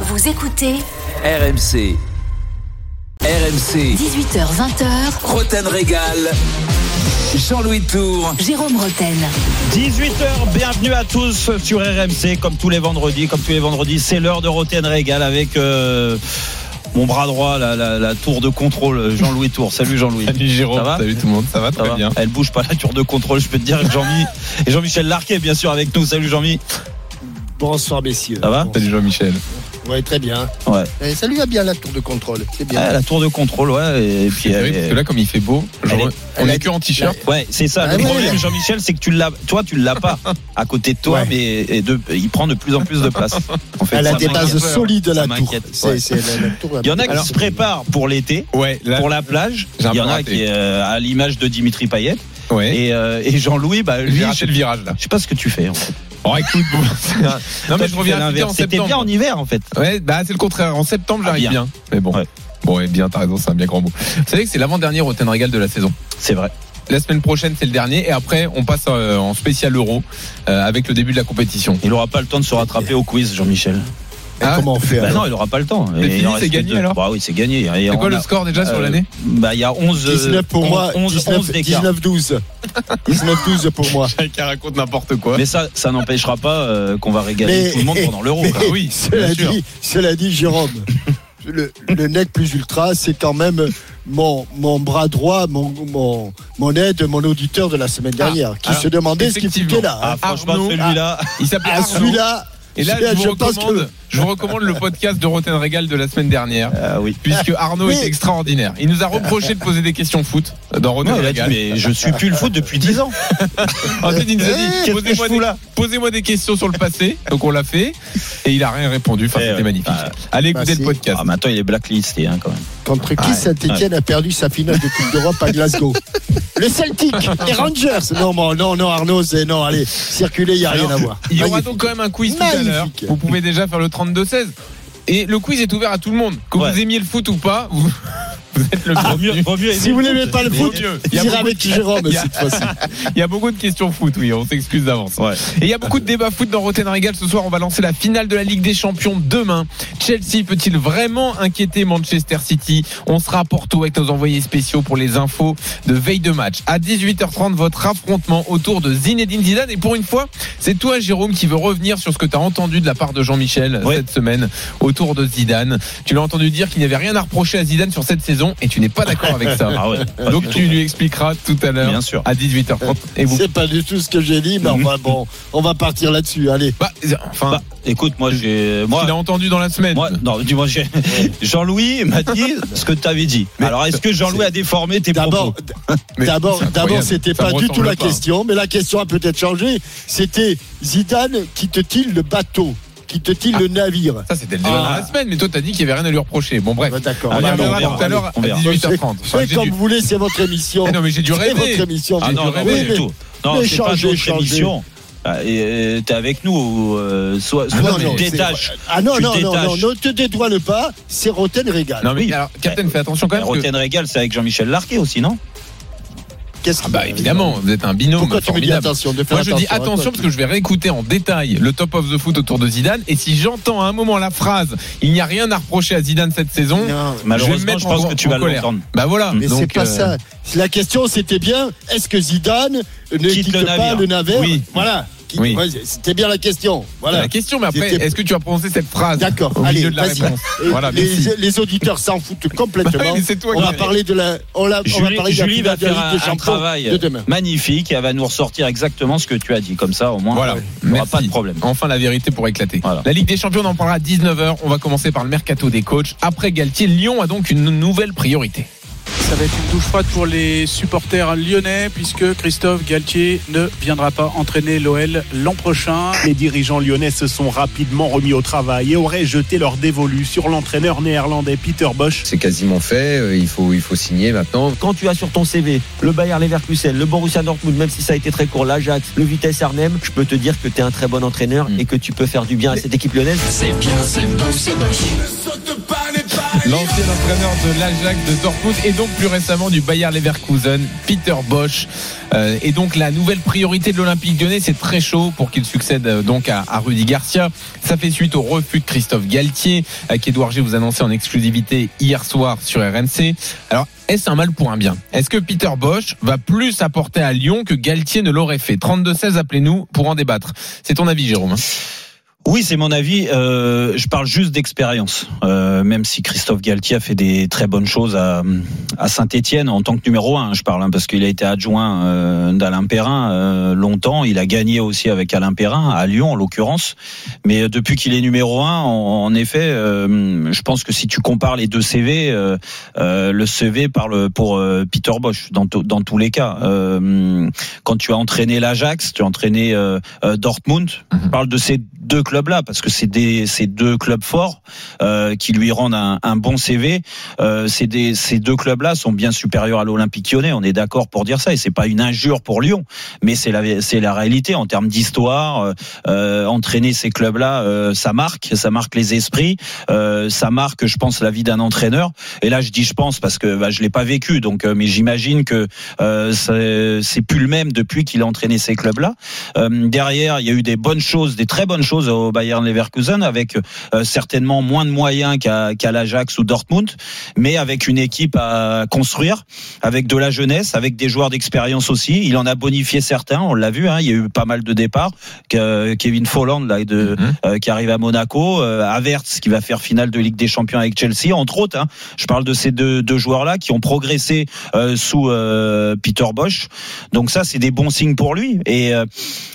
Vous écoutez RMC. RMC. 18h20h, Roten Régal. Jean-Louis Tour. Jérôme Roten. 18h, bienvenue à tous sur RMC, comme tous les vendredis. Comme tous les vendredis, c'est l'heure de Roten Régal avec euh, mon bras droit, la, la- la tour de contrôle, Jean-Louis Tour. Salut Jean-Louis. Salut Jérôme, Ça va salut tout le monde, ça va Ça très va bien. Elle bouge pas la tour de contrôle, je peux te dire. Jean-Mi et Jean-Michel Larquet, bien sûr, avec nous. Salut Jean-Mi. Bonsoir messieurs. Ça va. Salut Jean-Michel. Ouais, très bien. Ouais. Eh, ça lui va bien la tour de contrôle. C'est bien. Ah, la tour de contrôle, ouais. Et puis, elle- parce que là, comme il fait beau, Elle genre, est- on est que en t-shirt. Ouais, c'est ça. Ah le problème, ouais. Jean-Michel, c'est que tu l'as, toi, tu l'as pas à côté de toi, Ouais. mais et de, il prend de plus en plus de place. En fait, Elle a des bases solides la tour. la, la tour. Il y en a qui Alors, se préparent pour l'été, Ouais, pour la plage. Il y en a qui euh, à l'image de Dimitri Payet. Ouais. Et, euh, et Jean-Louis, bah, lui, raté le virage là. je sais pas ce que tu fais. En fait. Oh, écoute, bon, non mais je reviens à en C'était septembre. bien en hiver, en fait. Ouais, bah c'est le contraire. En septembre, Ah, j'arrive bien. bien. Mais bon. Ouais. Bon, et bien, t'as raison, c'est un bien grand mot. Vous savez que c'est l'avant-dernier Rotten Régal de la saison. C'est vrai. La semaine prochaine, c'est le dernier. Et après, on passe euh, en spécial euro euh, avec le début de la compétition. Il aura pas le temps de se rattraper au quiz, Jean-Michel. Ah, comment on fait Bah alors non, il aura pas le temps. C'est gagné, deux. alors Bah oui, c'est gagné. C'est quoi le score déjà sur euh, l'année Bah, il y a 11. 19 pour moi, 11, 19, 11 d'écart. 19-12. 19-12 pour moi. Chacun raconte n'importe quoi. Mais ça, ça n'empêchera pas euh, qu'on va régaler Mais- tout le monde pendant l'euro. Ah oui, Cela dit, cela dit, Jérôme, le, le nec plus ultra, c'est quand même mon, mon bras droit, mon, mon, mon aide, mon auditeur de la semaine dernière, qui alors, se demandait ce qu'il foutait là. Ah, hein. franchement, celui-là. Il s'appelle Ah, celui-là, Et là, celui-là, je vous, pense que- je vous recommande le podcast de Roten Régal de la semaine dernière. Ah oui. Puisque Arnaud est extraordinaire. Il nous a reproché de poser des questions foot dans Roten Ouais, il a dit, Régal. mais je suis plus le foot depuis 10 ans. Ensuite, il nous a dit posez-moi des, questions sur le passé. Donc on l'a fait. Et il a rien répondu. Enfin, Eh c'était magnifique. Ah. Allez Bah, écouter si. le podcast. Ah, mais attends, il est blacklisté hein, quand même. contre qui Ouais, Saint-Etienne a perdu sa finale de Coupe d'Europe à Glasgow Le Celtic, les Rangers. Non, bon, non, non, Arnaud, c'est non, allez, circuler, il n'y a rien à voir. Il y aura donc quand même un quiz tout à l'heure. Vous pouvez déjà faire le 32-16. Et le quiz est ouvert à tout le monde. Que Ouais. vous aimiez le foot ou pas, vous, vous êtes le bienvenu. Si vous n'aimez pas le foot, mieux. Il y a j'irai avec de- Jérôme cette fois-ci. Il y a beaucoup de questions foot, oui, on s'excuse d'avance. Ouais. Et il y a beaucoup de débats foot dans Roten Régal. Ce soir, on va lancer la finale de la Ligue des Champions demain. Chelsea peut-il vraiment inquiéter Manchester City? On sera à Porto avec nos envoyés spéciaux pour les infos de veille de match. À 18h30, votre affrontement autour de Zinedine Zidane. Et pour une fois, c'est toi, Jérôme, qui veux revenir sur ce que tu as entendu de la part de Jean-Michel Ouais. cette semaine autour de Zidane. Tu l'as entendu dire qu'il n'y avait rien à reprocher à Zidane sur cette saison et tu n'es pas d'accord avec ça. Ah ouais. Donc tu lui expliqueras tout à l'heure Bien sûr. à 18h30. Et vous C'est pas du tout ce que j'ai dit, mais enfin bon, on va partir là-dessus. Allez. Bah, enfin, Bah, écoute, moi, j'ai. il a entendu dans la semaine. moi, non, dis-moi, j'ai- Jean-Louis m'a dit ce que tu avais dit. Mais Alors, est-ce que Jean-Louis a déformé tes D'abord, propos d'abord, d'abord, c'était pas du tout la pas. question, mais la question a peut-être changé. C'était Zidane quitte-t-il le bateau, quitte-t-il le navire Ça, c'était le débat Ah. dans la semaine, mais toi, t'as dit qu'il n'y avait rien à lui reprocher. Bon, bref. Bah, D'accord. On y bah, reviendra tout à l'heure à on verra. 18h30. Enfin, Faites comme vous voulez, c'est votre émission. Eh non, mais j'ai dû C'est votre rêver. émission. Ah J'ai non, dû non, rêver. du tout. Non, c'est pas notre émission. Ah, et t'es avec nous, euh, soit, soit Ah non, tu non, détaches. Ah non, Tu non, non, détaches. non, ne te dédouane pas, c'est Roten Régal. Non, mais Oui. alors, Captain, fais attention quand même. parce que- Roten Régal, c'est avec Jean-Michel Larquet aussi, non? Qu'est-ce Ah bah évidemment, vous êtes un binôme Pourquoi tu me dis formidable. attention de faire Moi je dis attention parce que je vais réécouter en détail le top of the foot autour de Zidane et si j'entends à un moment la phrase il n'y a rien à reprocher à Zidane cette saison, Non, je vais me Malheureusement, mettre je pense en- que tu en vas colère. l'entendre. Bah voilà. Mais c'est pas euh, ça. La question c'était bien, est-ce que Zidane ne Quitte quitte le pas le navire Oui. Voilà. Qui- Oui. ouais, C'était bien la question. Voilà. la question, mais après, est-ce que tu as prononcé cette phrase D'accord. au Allez, de la Voilà, les, les auditeurs s'en foutent complètement. Bah oui, toi on va parler de la. On, la- on va Julie, parler de la Julie va de un, travail de demain. magnifique et elle va nous ressortir exactement ce que tu as dit. Comme ça, au moins, Voilà. il n'y aura pas de problème. Enfin, la vérité pour éclater. Voilà. La Ligue des Champions, on en parlera à 19h. On va commencer par le mercato des coachs. Après Galtier, Lyon a donc une nouvelle priorité. Ça va être une douche froide pour les supporters lyonnais puisque Christophe Galtier ne viendra pas entraîner l'OL l'an prochain. Les dirigeants lyonnais se sont rapidement remis au travail et auraient jeté leur dévolu sur l'entraîneur néerlandais Peter Bosch. C'est quasiment fait, euh, il faut, il faut signer maintenant. quand tu as sur ton CV le Bayer Leverkusen, le Borussia Dortmund, même si ça a été très court, l'Ajax, le Vitesse Arnhem, je peux te dire que tu es un très bon entraîneur Mm. et que tu peux faire du bien à cette équipe lyonnaise. C'est bien, c'est beau, c'est moche. L'ancien entraîneur de l'Ajax de Dortmund et donc plus récemment du Bayer Leverkusen, Peter Bosch. Euh, et donc la nouvelle priorité de l'Olympique lyonnais, c'est très chaud pour qu'il succède euh, donc à, à Rudy Garcia. Ça fait suite au refus de Christophe Galtier, euh, qu'Edouard G vous annonçait en exclusivité hier soir sur RMC. Alors, est-ce un mal pour un bien? Est-ce que Peter Bosch va plus apporter à Lyon que Galtier ne l'aurait fait? 32-16, appelez-nous pour en débattre. C'est ton avis, Jérôme hein Oui, c'est mon avis. Euh, je parle juste d'expérience. Euh, même si Christophe Galtier a fait des très bonnes choses à, à Saint-Etienne en tant que numéro un, je parle, hein, parce qu'il a été adjoint euh, d'Alain Perrin euh, longtemps. Il a gagné aussi avec Alain Perrin, à Lyon en l'occurrence. Mais euh, depuis qu'il est numéro un, en, en effet, euh, je pense que si tu compares les deux CV, euh, euh, le CV parle pour euh, Peter Bosch dans, dans tous les cas. Euh, quand tu as entraîné l'Ajax, tu as entraîné Dortmund, je parle de ces deux clubs-là parce que c'est des ces deux clubs forts euh, qui lui rendent un, un bon CV. Euh, c'est des ces deux clubs-là sont bien supérieurs à l'Olympique Lyonnais. On est d'accord pour dire ça et c'est pas une injure pour Lyon, mais c'est la c'est la réalité en termes d'histoire. Euh, euh, entraîner ces clubs-là, euh, ça marque, ça marque les esprits, euh, ça marque, je pense, la vie d'un entraîneur. Et là, je dis je pense parce que bah, je l'ai pas vécu, donc mais j'imagine que c'est c'est plus le même depuis qu'il a entraîné ces clubs-là. Derrière, il y a eu des bonnes choses, des très bonnes choses au Bayern Leverkusen, avec euh, certainement moins de moyens qu'à qu'à l'Ajax ou Dortmund, mais avec une équipe à construire, avec de la jeunesse, avec des joueurs d'expérience aussi. Il en a bonifié certains, on l'a vu. Hein, il y a eu pas mal de départs. Kevin Folland là, de, Mhm. euh, qui arrive à Monaco, euh, Havertz qui va faire finale de Ligue des Champions avec Chelsea, entre autres. Hein. Je parle de ces deux, deux joueurs-là qui ont progressé euh, sous euh, Peter Bosch. Donc ça, c'est des bons signes pour lui. Et, euh,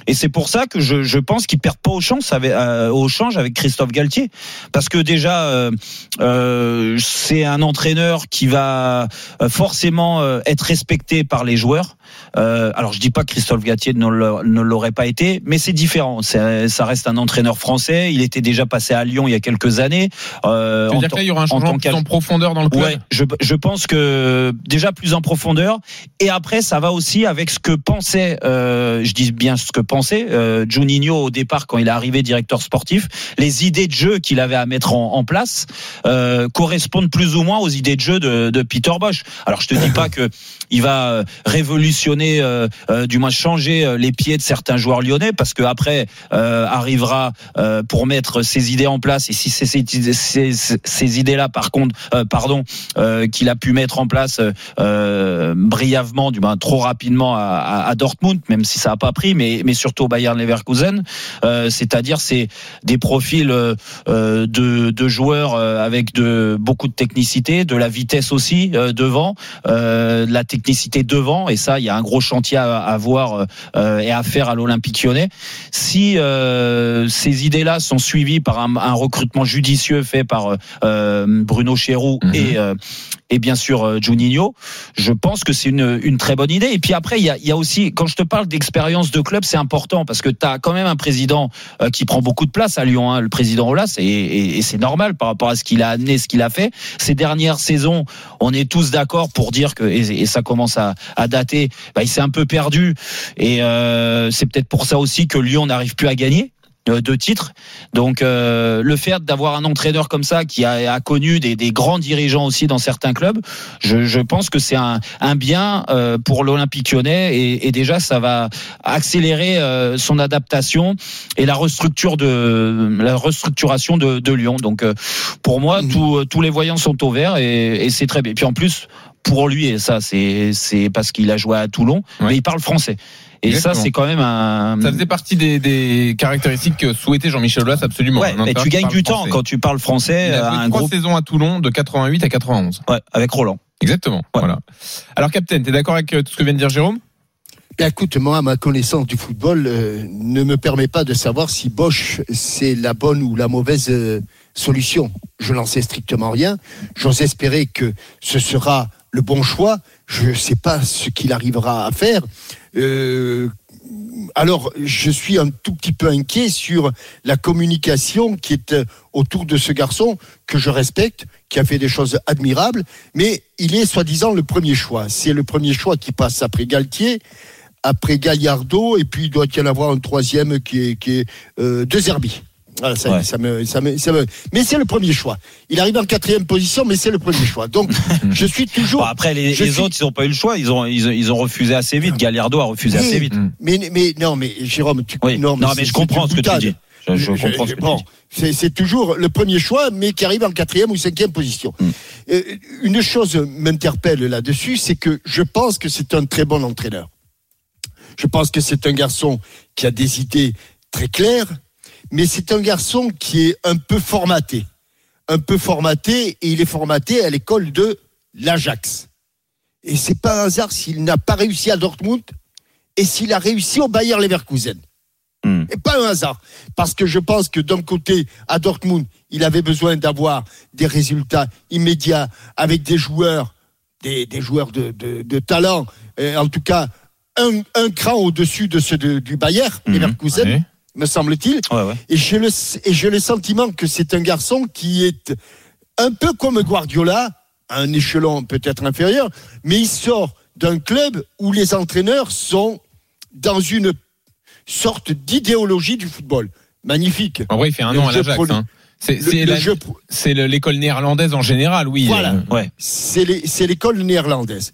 et c'est pour ça que je, je pense qu'il perd pas au change avec, euh, au change avec Christophe Galtier, parce que déjà, euh, euh, c'est un entraîneur qui va forcément être respecté par les joueurs. Euh, alors je dis pas que Christophe Galtier ne l'a- ne l'aurait pas été, mais c'est différent. Ça reste un entraîneur français. Il était déjà passé à Lyon il y a quelques années. Euh, Tu veux en dire tant- que là, il y aura un en changement tant plus en profondeur dans le club Ouais, je, je pense que déjà plus en profondeur et après ça va aussi avec ce que pensait, euh, je dis bien ce que pensait euh, Juninho au départ quand il est arrivé directeur sportif, les idées de jeu qu'il avait à mettre en, en place euh, correspondent plus ou moins aux idées de jeu de, de Peter Bosch. Alors je te dis pas que il va euh, révolutionner, euh, euh, du moins changer euh, les pieds de certains joueurs lyonnais parce que après arrivera pour mettre ses idées en place et si ces, ces, idées-là par contre, pardon, qu'il a pu mettre en place brièvement, du moins trop rapidement à, Dortmund, même si ça a pas pris, mais surtout au Bayern Leverkusen, c'est-à-dire c'est des profils de, de joueurs avec de beaucoup de technicité, de la vitesse aussi devant, de la technicité devant, et ça il y a un gros chantier à, à voir euh, et à faire à l'Olympique Lyonnais. Si euh, ces idées-là sont suivies par un, un recrutement judicieux fait par euh, Bruno Chéroux Mhm. et et bien sûr Juninho, je pense que c'est une, une très bonne idée. Et puis après, il y a, il y a aussi, quand je te parle d'expérience de club, c'est important parce que tu as quand même un président qui prend beaucoup de place à Lyon, hein, le président Olas, et, et, et c'est normal par rapport à ce qu'il a amené, ce qu'il a fait. Ces dernières saisons, on est tous d'accord pour dire que, et, et ça commence à, à dater, bah, il s'est un peu perdu. Et euh, c'est peut-être pour ça aussi que Lyon n'arrive plus à gagner euh, de titres. Donc euh, le fait d'avoir un entraîneur comme ça qui a, a connu des, des grands dirigeants aussi dans certains clubs, je, je pense que c'est un, un bien euh, pour l'Olympique lyonnais et, et déjà ça va accélérer euh, son adaptation et la restructure de la restructuration de, de Lyon. Donc pour moi, tout- tous les voyants sont au vert et, et c'est très bien. Et puis en plus pour lui et ça c'est c'est parce qu'il a joué à Toulon, Ouais. mais il parle français. Et Exactement. ça c'est quand même un Ça faisait partie des, des caractéristiques que souhaitait Jean-Michel Aulas absolument. Ouais, entraîneur tu gagnes du temps français. quand tu parles français Il à a joué un trois groupe saisons à Toulon de 88 à 91. ouais, avec Roland. Exactement. Voilà. Alors, Captain, t'es d'accord avec euh, tout ce que vient de dire Jérôme? Écoute, moi, ma connaissance du football euh, ne me permet pas de savoir si Bosch, c'est la bonne ou la mauvaise euh, solution. Je n'en sais strictement rien. J'ose espérer que ce sera le bon choix. Je ne sais pas ce qu'il arrivera à faire. Euh, alors, je suis un tout petit peu inquiet sur la communication qui est euh, autour de ce garçon que je respecte, qui a fait des choses admirables, mais il est soi-disant le premier choix. C'est le premier choix qui passe après Galtier, après Gallardo, et puis il doit y en avoir un troisième qui est, qui euh, De Zerbi. Voilà, ça, y est, Ouais. ça me, ça me, ça me- Mais c'est le premier choix. Il arrive en quatrième position, mais c'est le premier choix. Donc, je suis toujours. Bon, après, les, je les suis- autres, ils n'ont pas eu le choix. Ils ont, ils, ont- ils ont refusé assez vite. Gallardo a refusé assez vite. Mais, mais non, mais Jérôme, tu Oui. non, Non, mais je comprends ce que tu dis. Je, je comprends ce que bon, tu dis. c'est- C'est toujours le premier choix, mais qui arrive en quatrième ou cinquième position. Hmm. Euh, une chose m'interpelle là-dessus, c'est que je pense que c'est un très bon entraîneur. Je pense que c'est un garçon qui a des idées très claires, mais c'est un garçon qui est un peu formaté. Un peu formaté, et il est formaté à l'école de l'Ajax. Et c'est pas un hasard s'il n'a pas réussi à Dortmund et s'il a réussi au Bayer Leverkusen. Hmm. Et pas un hasard. Parce que je pense que d'un côté, à Dortmund, il avait besoin d'avoir des résultats immédiats avec des joueurs, des, des joueurs de, de- de talent, et en tout cas, un, un cran au-dessus de ceux de- du Bayer Mhm. Leverkusen, Ouais. Me semble-t-il. Ouais, ouais. Et j'ai le, et j'ai le sentiment que c'est un garçon qui est un peu comme Guardiola, à un échelon peut-être inférieur, mais il sort d'un club où les entraîneurs sont dans une sorte d'idéologie du football. Magnifique. En vrai, il fait un Le an à l'Ajax. hein. C'est l'école néerlandaise en général, oui. Voilà. Euh, Ouais. c'est l'école néerlandaise.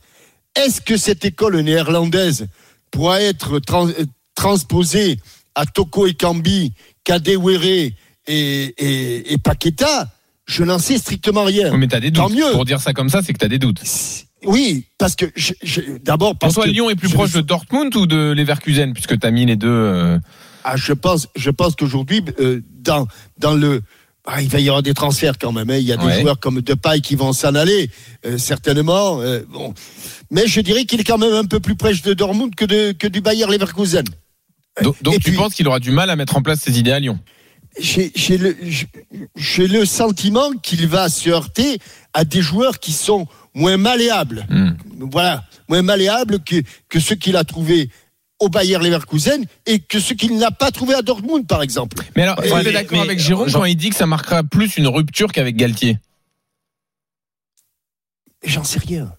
Est-ce que cette école néerlandaise pourra être trans- euh, transposée à Toko Ekambi, Kadewere et, et, et Paqueta Je n'en sais strictement rien. Mais t'as des Tant doutes. mieux. Pour dire ça comme ça, c'est que t'as des doutes. Oui, parce que d'abord Pour parce toi, que Lyon est plus proche me- de Dortmund ou de Leverkusen, puisque t'as mis les deux. euh, Ah, je pense, je pense qu'aujourd'hui, euh, dans, dans le. Ah, il va y avoir des transferts quand même. hein. Il y a des joueurs comme Depay qui vont s'en aller, euh, certainement. bon. Mais je dirais qu'il est quand même un peu plus proche de Dortmund que, de, que du Bayer Leverkusen. Donc, tu puis- penses qu'il aura du mal à mettre en place ses idées à Lyon J'ai le, sentiment qu'il va se heurter à des joueurs qui sont moins malléables. Hmm. Voilà, moins malléables que, que ceux qu'il a trouvés au Bayer Leverkusen et que ceux qu'il n'a pas trouvés à Dortmund, par exemple. Mais alors, Ouais, est-ce que mais- t'es d'accord avec Jérôme Jean- quand il dit que ça marquera plus une rupture qu'avec Galtier? J'en sais rien.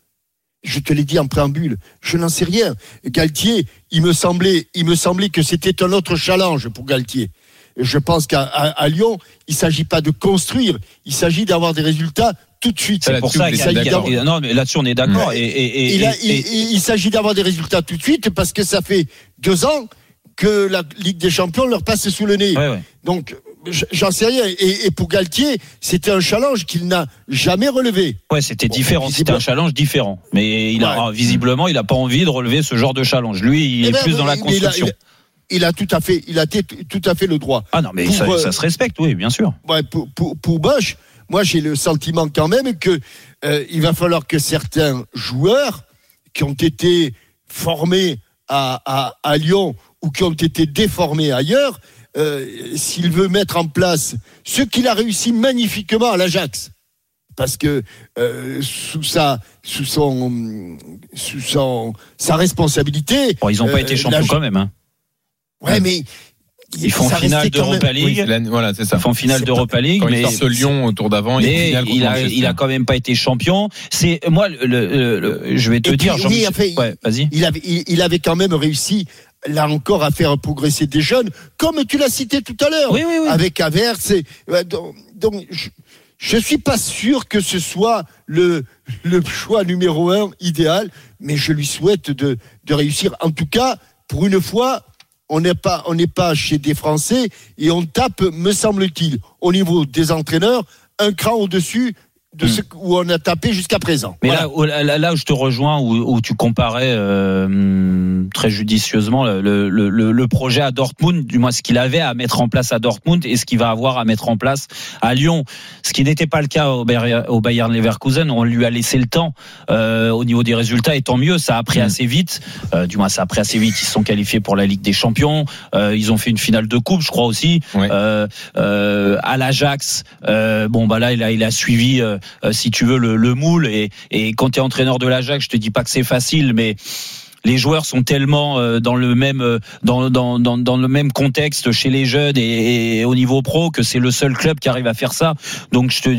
Je te l'ai dit en préambule, je n'en sais rien. Galtier, il me semblait, il me semblait que c'était un autre challenge pour Galtier. Je pense qu'à Lyon, il s'agit pas de construire, il s'agit d'avoir des résultats tout de suite. C'est pour ça qu'il y a- Non, mais là-dessus, on est d'accord. Et, et, et, Il, et- il- et- il- il s'agit d'avoir des résultats tout de suite parce que ça fait deux ans que la Ligue des Champions leur passe sous le nez. ouais, ouais. Donc, j'en sais rien. Et, et pour Galtier, c'était un challenge qu'il n'a jamais relevé. Ouais, c'était Bon, différent. C'était un challenge différent. Mais il a, Ouais. visiblement, il n'a pas envie de relever ce genre de challenge. Lui, il Eh est ben, plus dans la mais il a- construction. il a- Il a tout à fait, il a t- tout à fait le droit. Ah non, mais Pour, ça, euh, ça se respecte, oui, bien sûr. Ouais, pour, pour, pour Bosch, moi j'ai le sentiment quand même que euh, il va falloir que certains joueurs qui ont été formés à, à, à Lyon ou qui ont été déformés ailleurs, euh, s'il veut mettre en place ce qu'il a réussi magnifiquement à l'Ajax, parce que euh, sous sa sous son sous son sa responsabilité, Bon, ils n'ont pas euh, été champions la- quand même. Hein. ouais mais Ils font finale d'Europa League. Oui, Voilà, c'est ça. Ils font finale d'Europa League, Quand mais il sort Lyon au tour d'avant, il mais il a, Manchester. il a quand même pas été champion. C'est moi, le, le- le- je vais te Et puis, dire, oui, il- ouais, vas-y. il avait, il, il avait quand même réussi, là encore, à faire progresser des jeunes, comme tu l'as cité tout à l'heure, Oui, oui, oui. avec Averse. et- ouais, donc, donc, je, je suis pas sûr que ce soit le, le choix numéro un idéal, mais je lui souhaite de, de réussir. En tout cas, pour une fois, on n'est pas, on n'est pas chez des Français et on tape, me semble-t-il, au niveau des entraîneurs, un cran au-dessus de ce où on a tapé jusqu'à présent. Mais Voilà. là, où, là, là où je te rejoins, où, où tu comparais euh, très judicieusement le, le, le, le projet à Dortmund, du moins ce qu'il avait à mettre en place à Dortmund et ce qu'il va avoir à mettre en place à Lyon, ce qui n'était pas le cas au au Bayern Leverkusen. On lui a laissé le temps euh, au niveau des résultats, et tant mieux. Ça a pris Mm. assez vite. Euh, du moins, ça a pris assez vite. Ils se sont qualifiés pour la Ligue des Champions. Euh, ils ont fait une finale de coupe, je crois aussi. Ouais. Euh, euh, à l'Ajax, euh, bon bah là, il a, il a suivi, si tu veux, le, le moule. Et, et quand tu es entraîneur de l'Ajax, je te dis pas que c'est facile, mais les joueurs sont tellement euh, dans le même euh, dans, dans, dans, le même contexte chez les jeunes et, au niveau pro que c'est le seul club qui arrive à faire ça. Donc je te,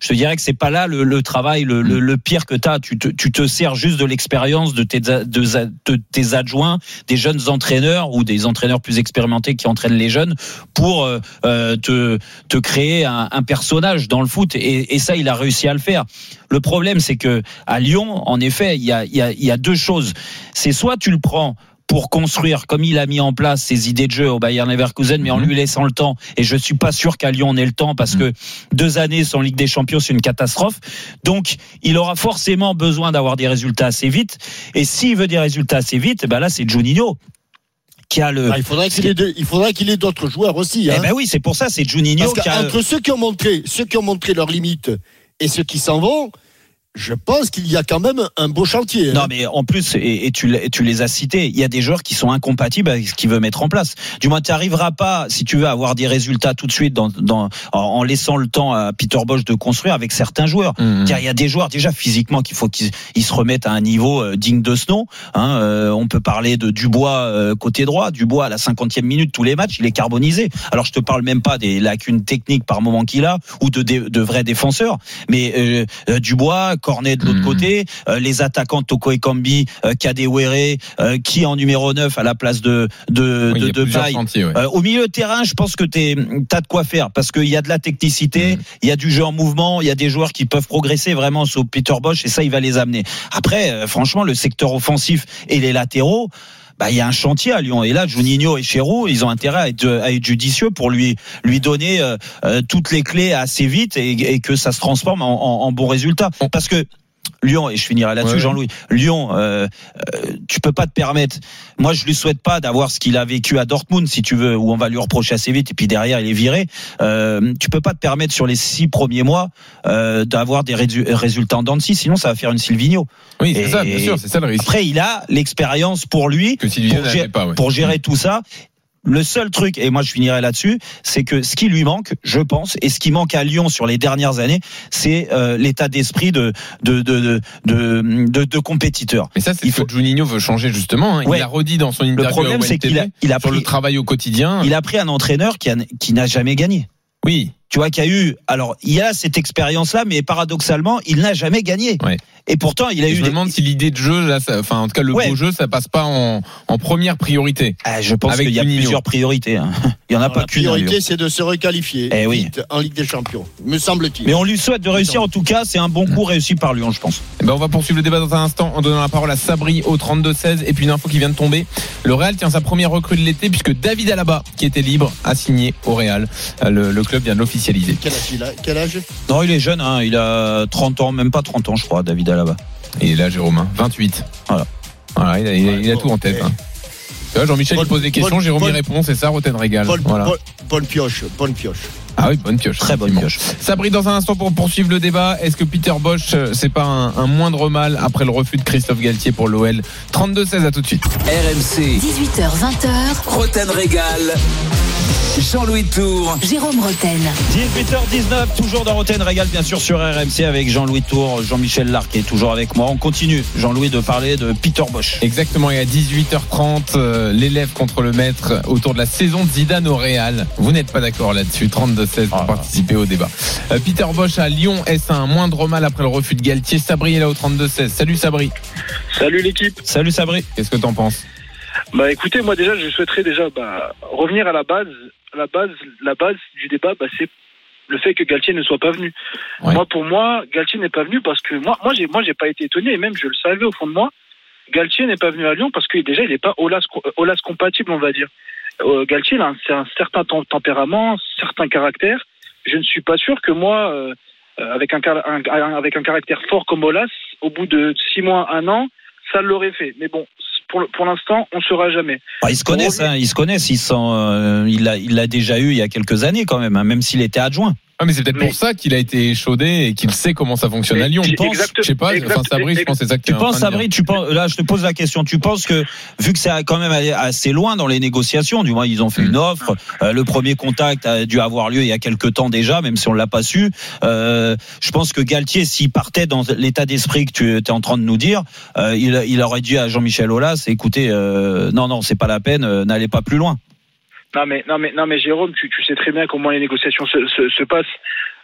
je te dirais que c'est pas là le, travail le, le, pire que tu as. Tu te, tu te sers juste de l'expérience de tes, de, tes adjoints, des jeunes entraîneurs ou des entraîneurs plus expérimentés qui entraînent les jeunes pour euh, te, te créer un, personnage dans le foot. Et, et ça, il a réussi à le faire. Le problème, c'est que à Lyon, en effet, il y a, y a, y a deux choses. Soit tu le prends pour construire, comme il a mis en place ses idées de jeu au Bayern Leverkusen, mais en lui laissant le temps. Et je suis pas sûr qu'à Lyon on ait le temps parce que deux années sans Ligue des Champions, c'est une catastrophe. Donc, il aura forcément besoin d'avoir des résultats assez vite. Et s'il veut des résultats assez vite, ben là, c'est Juninho qui a le. Ah, il faudrait qu'il ait, de- il faudrait qu'il ait d'autres joueurs aussi. Eh hein. ben oui, c'est pour ça, c'est Juninho Parce qui a. qu'entre ceux qui ont montré, ceux qui ont montré leurs limites et ceux qui s'en vont, je pense qu'il y a quand même un beau chantier. hein. Non, mais en plus, et, et tu, les as cités, il y a des joueurs qui sont incompatibles avec ce qu'il veut mettre en place. Du moins, tu n'arriveras pas, si tu veux, avoir des résultats tout de suite dans, dans, en, en laissant le temps à Peter Bosch de construire avec certains joueurs. Car il y a des joueurs déjà physiquement qu'il faut qu'ils ils se remettent à un niveau euh, digne de ce nom. Hein, euh, on peut parler de Dubois euh, côté droit, Dubois à la 50e minute tous les matchs, il est carbonisé. Alors je te parle même pas des lacunes techniques par moment qu'il a ou de, de, de vrais défenseurs, mais euh, euh, Dubois, Cornet de l'autre Mhm. côté, euh, les attaquants Toko Ekambi, euh, Kadewere, euh, qui en numéro 9 à la place de de Oui, de, de ouais. Euh, au milieu de terrain, je pense que tu as de quoi faire parce qu'il y a de la technicité, Mhm. il y a du jeu en mouvement, il y a des joueurs qui peuvent progresser vraiment sous Peter Bosch et ça, il va les amener. Après, franchement, le secteur offensif et les latéraux. Bah, il y a un chantier à Lyon. Et là Juninho et Chéroux ils ont intérêt à être, à être judicieux pour lui lui donner euh, euh, toutes les clés assez vite et, et que ça se transforme en, en, en bon résultat. Parce que Lyon et je finirai là-dessus Ouais. Jean-Louis Lyon euh, euh, tu peux pas te permettre moi je lui souhaite pas d'avoir ce qu'il a vécu à Dortmund si tu veux où on va lui reprocher assez vite et puis derrière il est viré euh, tu peux pas te permettre sur les six premiers mois euh, d'avoir des résu- résultats en dents de scie sinon ça va faire une Silvino Oui, c'est ça, bien sûr, c'est ça le risque. après il a l'expérience pour lui Que Silvino pour, n'avait gérer, pas, ouais. pour gérer tout ça. Le seul truc, et moi je finirai là-dessus, c'est que ce qui lui manque, je pense, et ce qui manque à Lyon sur les dernières années, c'est euh, l'état d'esprit de de, de, de, compétiteur. Mais ça, c'est ce que Juninho veut changer justement. hein. Ouais. Il a redit dans son Le interview problème, à c'est qu'il a, il a sur le pris, travail au quotidien. il a pris un entraîneur qui a- qui n'a jamais gagné. Oui, Tu vois, qu'il y a eu. Alors, il y a cette expérience-là, mais paradoxalement, il n'a jamais gagné. Ouais. Et pourtant, il a Et eu. je me des- demande si l'idée de jeu, là, ça- enfin, en tout cas, le Ouais. beau jeu, ça passe pas en, en première priorité. Ah, je pense qu'il y a plusieurs priorités. hein. Il y en a pas la qu'une. Lyon. priorité, c'est de se requalifier Eh oui. en Ligue des Champions, me semble-t-il. Mais on lui souhaite de réussir. En tout cas, c'est un bon coup réussi par Lyon, je pense. Eh ben, on va poursuivre le débat dans un instant en donnant la parole à Sabri au 32-16 et puis une info qui vient de tomber. Le Real tient sa première recrue de l'été puisque David Alaba, qui était libre, a signé au Real. Euh, Le, le club vient de l'officialiser. Quel âge il a? Quel âge? Non, il est jeune, hein. il a 30 ans, même pas 30 ans, je crois, David Alaba. Et là, Jérôme, hein, 28. Voilà. Voilà, il a, il a- il a Ouais, tout en tête. hein. Jean-Michel pose des questions, Jérôme y répond, c'est ça, Roten Voilà. bonne- bonne pioche, bonne pioche. Ah oui, bonne pioche. Très bonne pioche. Sabri, dans un instant pour poursuivre le débat, est-ce que Peter Bosch, euh, c'est pas un, un moindre mal après le refus de Christophe Galtier pour l'OL 32-16 à tout de suite. RMC, 18h20h, Roten Régal. Jean-Louis Tour. Jérôme Roten. 18h19, toujours dans Roten Régal, bien sûr, sur RMC avec Jean-Louis Tour, Jean-Michel Larquet, toujours avec moi. On continue, Jean-Louis, de parler de Peter Bosch. Exactement, et à 18h30, euh, l'élève contre le maître autour de la saison de Zidane au Real. Vous n'êtes pas d'accord là-dessus, 32-16 pour Ah. participer au débat. Euh, Peter Bosch à Lyon, est-ce un moindre mal après le refus de Galtier? Sabri est là au 32-16. Salut Sabri, Salut l'équipe. Salut Sabri. qu'est-ce que t'en penses? Bah écoutez, moi déjà, je souhaiterais déjà bah, revenir à la base. La base, la base du débat, bah, c'est le fait que Galtier ne soit pas venu. Ouais. Moi, pour moi, Galtier n'est pas venu parce que moi, moi, j'ai, moi, j'ai pas été étonné et même je le savais au fond de moi. Galtier n'est pas venu à Lyon parce que déjà, il n'est pas Olas, Olas compatible, on va dire. Euh, Galtier, a un, c'est un certain tem- tempérament, certain caractère. Je ne suis pas sûr que moi, euh, euh, avec un, car- un- un- avec un caractère fort comme Olas, au bout de six mois, un an, ça l'aurait fait. Mais bon, pour, l'instant, on ne saura jamais. Ah, ils se connaissent, hein, ils se connaissent, ils sont, euh, il l'a il déjà eu il y a quelques années quand même, hein, même s'il était adjoint. Ah, mais c'est peut-être Mais- pour ça qu'il a été échaudé et qu'il sait comment ça fonctionne Mais à Lyon. Je pense, exact- je sais pas, exact- enfin Sabri, je pense que c'est ça que Tu penses. Sabri, tu penses, là, je te pose la question. Tu penses que, vu que c'est quand même allé assez loin dans les négociations, du moins, ils ont fait une offre, euh, le premier contact a dû avoir lieu il y a quelques temps déjà, même si on l'a pas su. Euh, je pense que Galtier, s'il partait dans l'état d'esprit que tu es en train de nous dire, euh, il, il aurait dit à Jean-Michel Aulas, écoutez, euh, non, non, c'est pas la peine, euh, n'allez pas plus loin. Non mais non mais non mais Jérôme, tu, tu sais très bien comment les négociations se, se, se passent.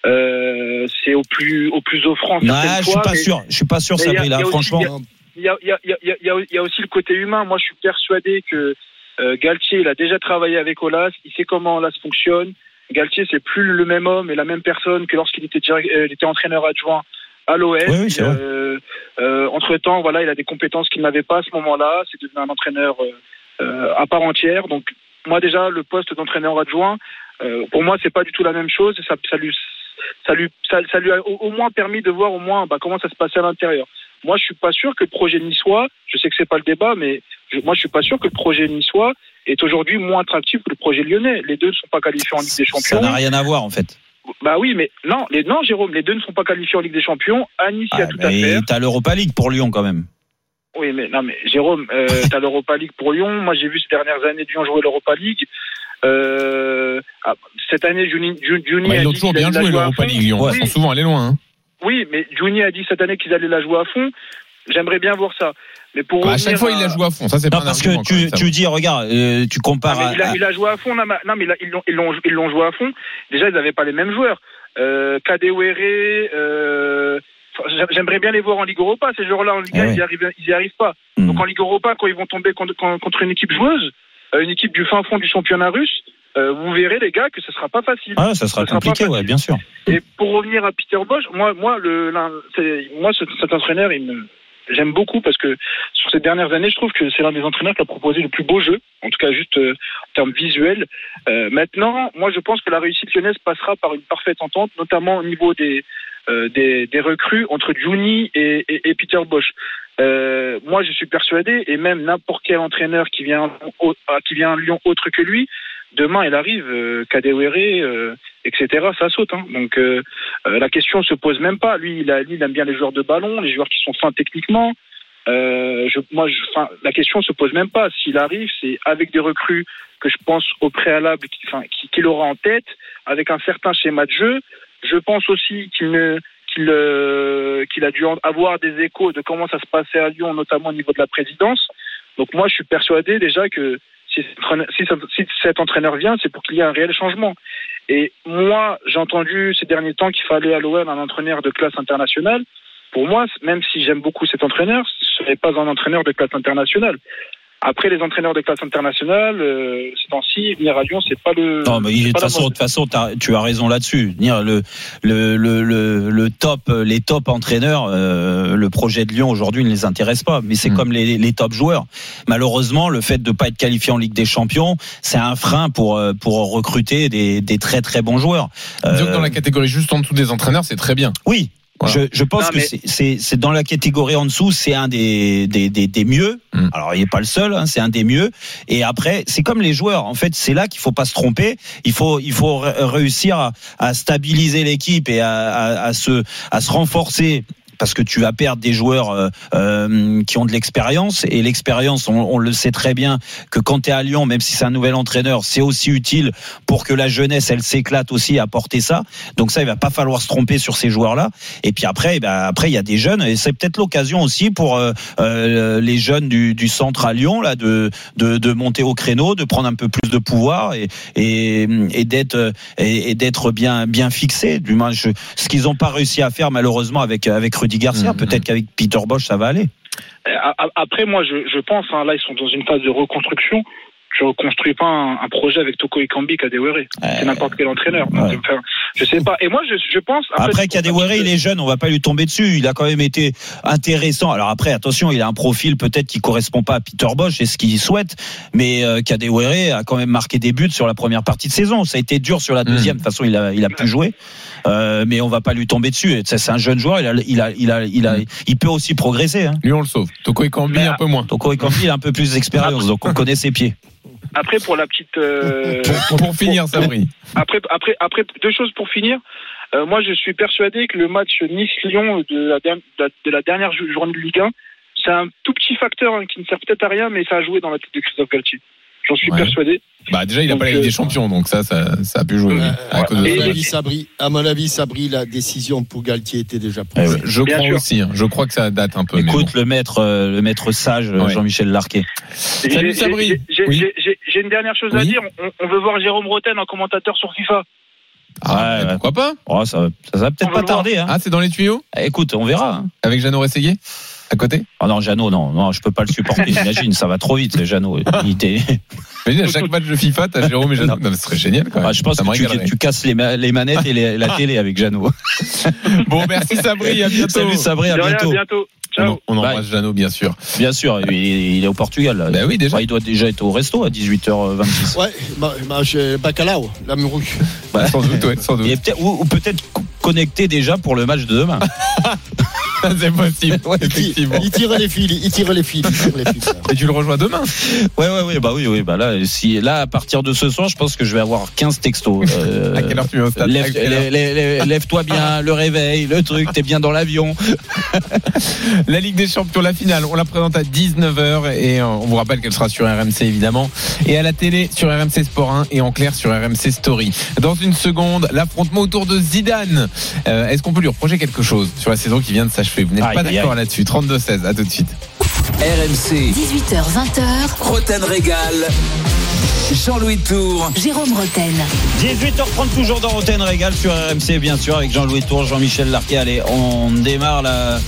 Euh, c'est au plus au plus offrant. Non, certaines je suis fois, pas mais- sûr. Je suis pas sûr, mais il y a- Sabri, là, il y a aussi- franchement. il y a, il y, a, il y, a, il y, a, il y a- il y a aussi le côté humain. Moi, je suis persuadé que euh, Galtier, il a déjà travaillé avec Olas, il sait comment Olas fonctionne. Galtier, c'est plus le même homme et la même personne que lorsqu'il était, direct- euh, il était entraîneur adjoint à l'OS. Oui, oui, entre temps, voilà, il a des compétences qu'il n'avait pas à ce moment-là. C'est devenu un entraîneur à part entière. Donc, moi déjà, le poste d'entraîneur adjoint, euh, pour moi, c'est pas du tout la même chose. Ça, ça lui, ça lui, ça, ça lui a au, au moins permis de voir au moins bah, comment ça se passait à l'intérieur. Moi, je suis pas sûr que le projet niçois, je sais que c'est pas le débat, mais je- moi, je suis pas sûr que le projet niçois est aujourd'hui moins attractif que le projet lyonnais. Les deux ne sont pas qualifiés en Ligue des Ça Champions. n'a rien à voir, en fait. Bah oui, mais non, les, non, Jérôme, les deux ne sont pas qualifiés en Ligue des Champions. À Nice, il y a Ah, tout à faire. t'as l'Europa League pour Lyon, quand même. Oui, mais non, mais Jérôme, euh, t'as l'Europa League pour Lyon. Moi, j'ai vu ces dernières années Lyon jouer l'Europa League. Euh, ah, cette année, Juni, Ju- Juni Bah, a ils dit toujours bien joué l'Europa. League Lyon. Oui, Ils sont souvent allés loin. hein. oui, mais Juni a dit cette année qu'ils allaient la jouer à fond. J'aimerais bien voir ça. Mais pour Bah, à chaque fois, il la joue à fond. Ça, c'est pas parce argument, que tu, tu dis, regarde, euh, tu compares mais il, a, à- il a joué à fond. Non, mais, non, mais là, ils l'ont, ils l'ont, ils l'ont joué à fond. Déjà, ils n'avaient pas les mêmes joueurs. Euh, Kadewere, euh, j'aimerais bien les voir en Ligue Europa. Ces joueurs-là en Ligue Eh 1, ouais. ils n'y arrivent, ils y arrivent pas. Hmm. Donc en Ligue Europa, quand ils vont tomber contre, une équipe joueuse, euh, une équipe du fin fond du championnat russe, euh, vous verrez les gars que ce sera pas facile. Ah, ça sera Ça sera compliqué, ouais, bien sûr. Et pour revenir à Peter Bosch, moi, moi, le, moi, ce- cet entraîneur, il me, j'aime beaucoup parce que sur ces dernières années, je trouve que c'est l'un des entraîneurs qui a proposé le plus beau jeu, en tout cas juste euh, en termes visuels. Euh, maintenant, moi, je pense que la réussite lyonnaise passera par une parfaite entente, notamment au niveau des des, des recrues entre Juni et, et, et Peter Bosch. Euh, moi, je suis persuadé, et même n'importe quel entraîneur qui vient ah, qui vient à Lyon autre que lui, demain, il arrive, euh, euh, etc. Ça saute. Hein. Donc euh, euh, la question se pose même pas. Lui, il, a, il aime bien les joueurs de ballon, les joueurs qui sont fins techniquement. Euh, je, moi, je, enfin, la question se pose même pas. S'il arrive, c'est avec des recrues que je pense au préalable, qui- enfin, qui- qu'il aura en tête, avec un certain schéma de jeu. Je pense aussi qu'il euh, a dû avoir des échos de comment ça se passait à Lyon, notamment au niveau de la présidence. Donc moi, je suis persuadé déjà que si, si, si cet entraîneur vient, c'est pour qu'il y ait un réel changement. Et moi, j'ai entendu ces derniers temps qu'il fallait à l'OM un entraîneur de classe internationale. Pour moi, même si j'aime beaucoup cet entraîneur, ce n'est pas un entraîneur de classe internationale. Après, les entraîneurs de classe internationale, euh, ces temps-ci, venir à Lyon, c'est pas le. Non, mais de toute façon, de façon, tu as raison là-dessus. Le, le, le, le, le top, les top entraîneurs, euh, le projet de Lyon aujourd'hui ne les intéresse pas. Mais c'est Mm. comme les, les top joueurs. Malheureusement, le fait de pas être qualifié en Ligue des Champions, c'est un frein pour euh, pour recruter des, des très très bons joueurs. Disons que dans Euh, la catégorie juste en dessous des entraîneurs, c'est très bien. oui. Voilà. Je, je pense Non, que mais- c'est- c'est c'est dans la catégorie en dessous, c'est un des, des, des, des mieux. Mm. Alors il n'est pas le seul, hein, c'est un des mieux. Et après, c'est comme les joueurs. En fait, c'est là qu'il faut pas se tromper. Il faut il faut ré- réussir à, à stabiliser l'équipe et à, à, à se à se renforcer. Parce que tu vas perdre des joueurs euh, euh, qui ont de l'expérience et l'expérience, on, le sait très bien que quand tu es à Lyon, même si c'est un nouvel entraîneur, c'est aussi utile pour que la jeunesse elle s'éclate aussi à porter ça. Donc ça, il va pas falloir se tromper sur ces joueurs-là. Et puis après, eh ben, après il y a des jeunes et c'est peut-être l'occasion aussi pour euh, les jeunes du, centre à Lyon là de, de monter au créneau, de prendre un peu plus de pouvoir et et, d'être et, d'être bien bien fixés. Du moins, ce qu'ils n'ont pas réussi à faire malheureusement avec avec Rudy Garcia. Mhm. Peut-être qu'avec Peter Bosch ça va aller. Euh, Après, moi, je, je pense, hein, là, ils sont dans une phase de reconstruction. Je reconstruis pas un, un projet avec Toko Ekambi Kadewere. C'est n'importe quel entraîneur. Donc, ouais. enfin, je sais pas. Et moi, je, je pense. Après, Kadewere, il est jeune, on va pas lui tomber dessus. Il a quand même été intéressant. Alors après, attention, il a un profil peut-être qui correspond pas à Peter Bosch et ce qu'il souhaite, mais euh, Kadewere a quand même marqué des buts sur la première partie de saison. Ça a été dur sur la deuxième. De toute façon, il a, il a pu jouer, euh, mais on va pas lui tomber dessus. C'est un jeune joueur. Il a, il a, il a, il a, il peut aussi progresser. Hein. Lui, on le sauve. Toko Ekambi, Mais, un peu moins. Donc Kambi, il a un peu plus d'expérience, donc on connaît ses pieds. Après pour la petite. euh, Pour, pour finir, Sabri. après, après, après, deux choses pour finir. Euh, moi, je suis persuadé que le match Nice-Lyon de la, de la- de la dernière jou- journée de Ligue 1, c'est un tout petit facteur hein, qui ne sert peut-être à rien, mais ça a joué dans la tête de Christophe Galtier. J'en suis Ouais. persuadé. Bah, déjà, il a Donc, pas la Ligue euh, des Champions, donc ça, ça, ça a pu jouer. oui, à cause de Et- À mon ça. avis, Sabri, à mon avis, Sabri, la décision pour Galtier était déjà Eh prise. ouais. Je Bien crois sûr. aussi. hein. Je crois que ça date un peu. Écoute, le maître, euh, le maître sage, euh, Ouais. Jean-Michel Larquet. J'ai- Salut, Sabri. j'ai- Oui. une dernière chose à dire. On, on veut voir Jérôme Roten en commentateur sur FIFA. Ah, Ouais, mais pourquoi pas? Oh, ça, ça va peut-être pas tarder. Hein. Ah, c'est dans les tuyaux? Écoute, on verra. hein. Avec Jeannot Rességuier? À côté Ah non, Jeannot, non, non, je peux pas le supporter. Imagine, ça va trop vite, Jeannot. Imagine à chaque match de FIFA, t'as Jérôme et Jeannot. Non. Non, mais ce serait génial quand même. Ah, je pense Ça que tu, casses les, ma- les manettes et les- la télé avec Jeannot. Bon, merci Sabri, à bientôt. Salut Sabri, rien, à bientôt. On, Ciao. on embrasse Jeannot, bien sûr. Bien sûr, il est, il est au Portugal. là. Bah oui, déjà. Il doit déjà être au resto à 18h26. Ouais, bah, bah, Bacalao, la. Bah, Sans doute, ouais, sans doute. ou, ou peut-être co- connecté déjà pour le match de demain. c'est possible, Ouais, Il tire- effectivement. il tire les fils, il tire les fils, il tire les fils. Et tu le rejoins demain Ouais, ouais, ouais, bah oui, oui, bah là, si, là, à partir de ce soir, je pense que je vais avoir 15 textos. Euh, À quelle heure tu au stade lève- À quelle heure lève- lève- Lève-toi bien, le réveil, le truc, t'es bien dans l'avion. La Ligue des Champions, la finale, on la présente à 19h et euh, on vous rappelle qu'elle sera sur RMC évidemment et à la télé sur RMC Sport 1 et en clair sur RMC Story. Dans une seconde, l'affrontement autour de Zidane. Euh, Est-ce qu'on peut lui reprocher quelque chose sur la saison qui vient de s'achever? Vous n'êtes pas d'accord là-dessus 32-16, à tout de suite. RMC, 18h, 20h, Roten Régal. Jean-Louis Tour. Jérôme Roten. 18h30 toujours dans Roten Régal sur RMC bien sûr avec Jean-Louis Tour, Jean-Michel Larquet. Allez, on démarre la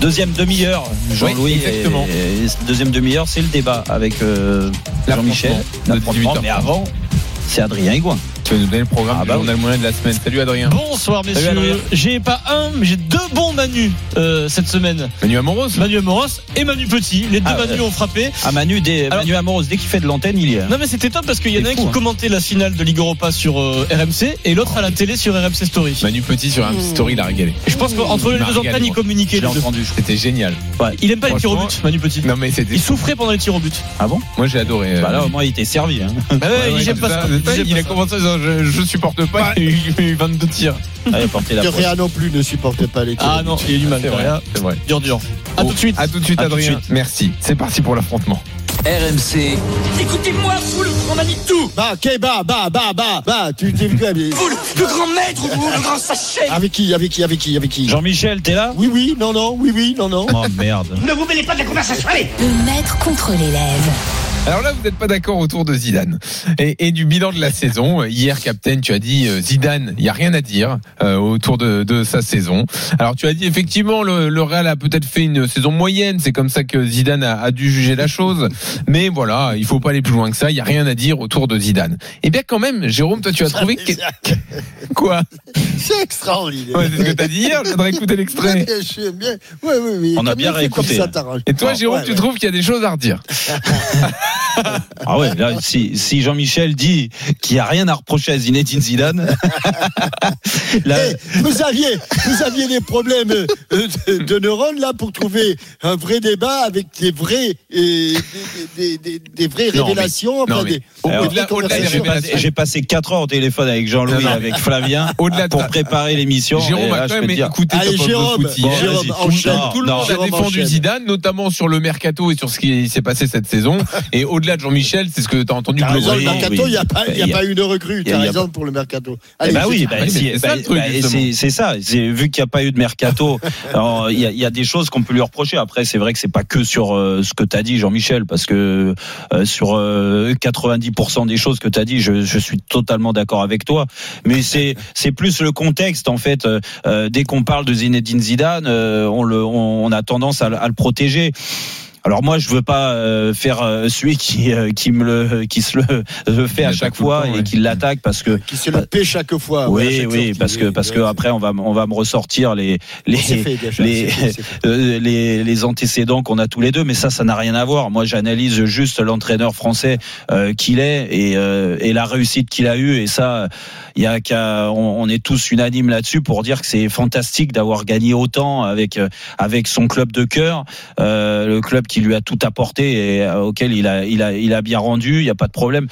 deuxième demi-heure. Jean-Louis, Oui, exactement. et- et cette deuxième demi-heure, c'est le débat avec euh, Jean-Michel. L'affrontement de L'affrontement, 18h30. Mais avant, c'est Adrien Higuin. Tu vas nous donner le programme Ah bah journal moyen de la semaine. Salut Adrien. Bonsoir messieurs. J'ai pas un, mais j'ai deux bons Manu euh, cette semaine. Manu Amoros Manu Amoros et Manu Petit. Les deux Ah, Manu euh, ont frappé. Ah Manu, dès, Alors- Manu Amoros, dès qu'il fait de l'antenne, il y est. Non mais c'était top parce qu'il y en a un qui hein. commentait la finale de Ligue Europa sur euh, RMC et l'autre à la télé sur RMC Story. Manu Petit sur RMC Story, il a régalé. Je pense qu'entre les Il deux antennes, l'ai les deux. entendu. C'était génial. Il aime pas les tirs au but, Manu Petit. Non mais c'était. Il souffrait pendant les tirs au but. Ah bon Moi j'ai adoré. euh, Bah là, au moins, il était servi. Il Il a commencé en disant je, je supporte pas, il a eu 22 tirs. Allez, portez la rien non plus ne supporte pas les tirs. Ah non, il a du mal. C'est vrai, c'est vrai. Dur dur. À Bon, tout de suite. À tout de suite, À tout de Adrien. suite. Merci. C'est parti pour l'affrontement. RMC, Écoutez-moi, vous le grand Manitou Bah, ok, bah, bah, bah, bah, bah, tu t'es vu Vous le, le grand maître, vous le grand sachet avec qui, avec qui, avec qui, avec qui? Jean-Michel, t'es là? Oui, oui, non, non, oui, oui, non, non. Oh merde. Ne vous mêlez pas de la conversation, allez Le maître contre l'élève. Alors là, vous n'êtes pas d'accord autour de Zidane et, et du bilan de la saison. Hier, Captain, tu as dit euh, Zidane, il y a rien à dire euh, autour de, de sa saison. Alors tu as dit effectivement le, le Real a peut-être fait une saison moyenne. C'est comme ça que Zidane a, a dû juger la chose. Mais voilà, il faut pas aller plus loin que ça. Il y a rien à dire autour de Zidane. Et bien quand même, Jérôme, toi tu as trouvé que... quoi C'est extraordinaire. Ouais, C'est ce que tu as dit hier. Je voudrais écouter l'extrait. Bien, sûr, bien. Oui, oui, oui. On a bien réécouté. Et toi, Jérôme, Ouais, tu ouais. trouves qu'il y a des choses à redire Ah ouais, là, si, si Jean-Michel dit qu'il n'y a rien à reprocher à Zinedine Zidane, là, Eh, vous aviez, vous aviez des problèmes euh, de, de neurones là pour trouver un vrai débat avec des vrais, euh, des, des, des, des vraies Non, révélations. enfin, vraies j'ai passé, j'ai passé 4 heures au téléphone avec Jean-Louis avec Flavien Au-delà de pour préparer l'émission. Jérôme a quand même écouté Allez, Jérôme, Bon. Jérôme. Non, Tout le non, monde a défendu enchaîne. Zidane, notamment sur le mercato et sur ce qui s'est passé cette saison. Et au-delà de Jean-Michel, c'est ce que tu as entendu T'as raison, le mercato, il n'y a, pas, de recrue. il y a- T'as il y a raison pour le mercato. Eh Allez, bah oui, c'est- bah, Ah oui, c'est ça, bah, Vu qu'il n'y a pas eu de mercato, il y, a, il y a des choses qu'on peut lui reprocher. Après, c'est vrai que c'est pas que sur euh, ce que tu as dit, Jean-Michel, parce que euh, sur euh, 90% des choses que tu as dit, je, je suis totalement d'accord avec toi. Mais c'est c'est plus le contexte en fait. Euh, euh, dès qu'on parle de Zinedine Zidane, euh, on le on, on a tendance à le protéger. Alors moi, je veux pas euh, faire euh, celui qui euh, qui me le qui se le, fait à chaque fois temps, et ouais. qui l'attaque parce que Qui se le paie chaque fois. oui, chaque oui, parce que parce ouais, que après on va on va me ressortir les les fait les- euh, les, les antécédents qu'on a tous les deux, mais ça, ça n'a rien à voir. Moi, j'analyse juste l'entraîneur français euh, qu'il est et, euh, et la réussite qu'il a eue. Et ça, il y a qu'à, on, on est tous unanimes là-dessus pour dire que c'est fantastique d'avoir gagné autant avec euh, avec son club de cœur, euh, le club qui qui lui a tout apporté et euh, auquel il a, bien rendu. Il n'y a pas de problème.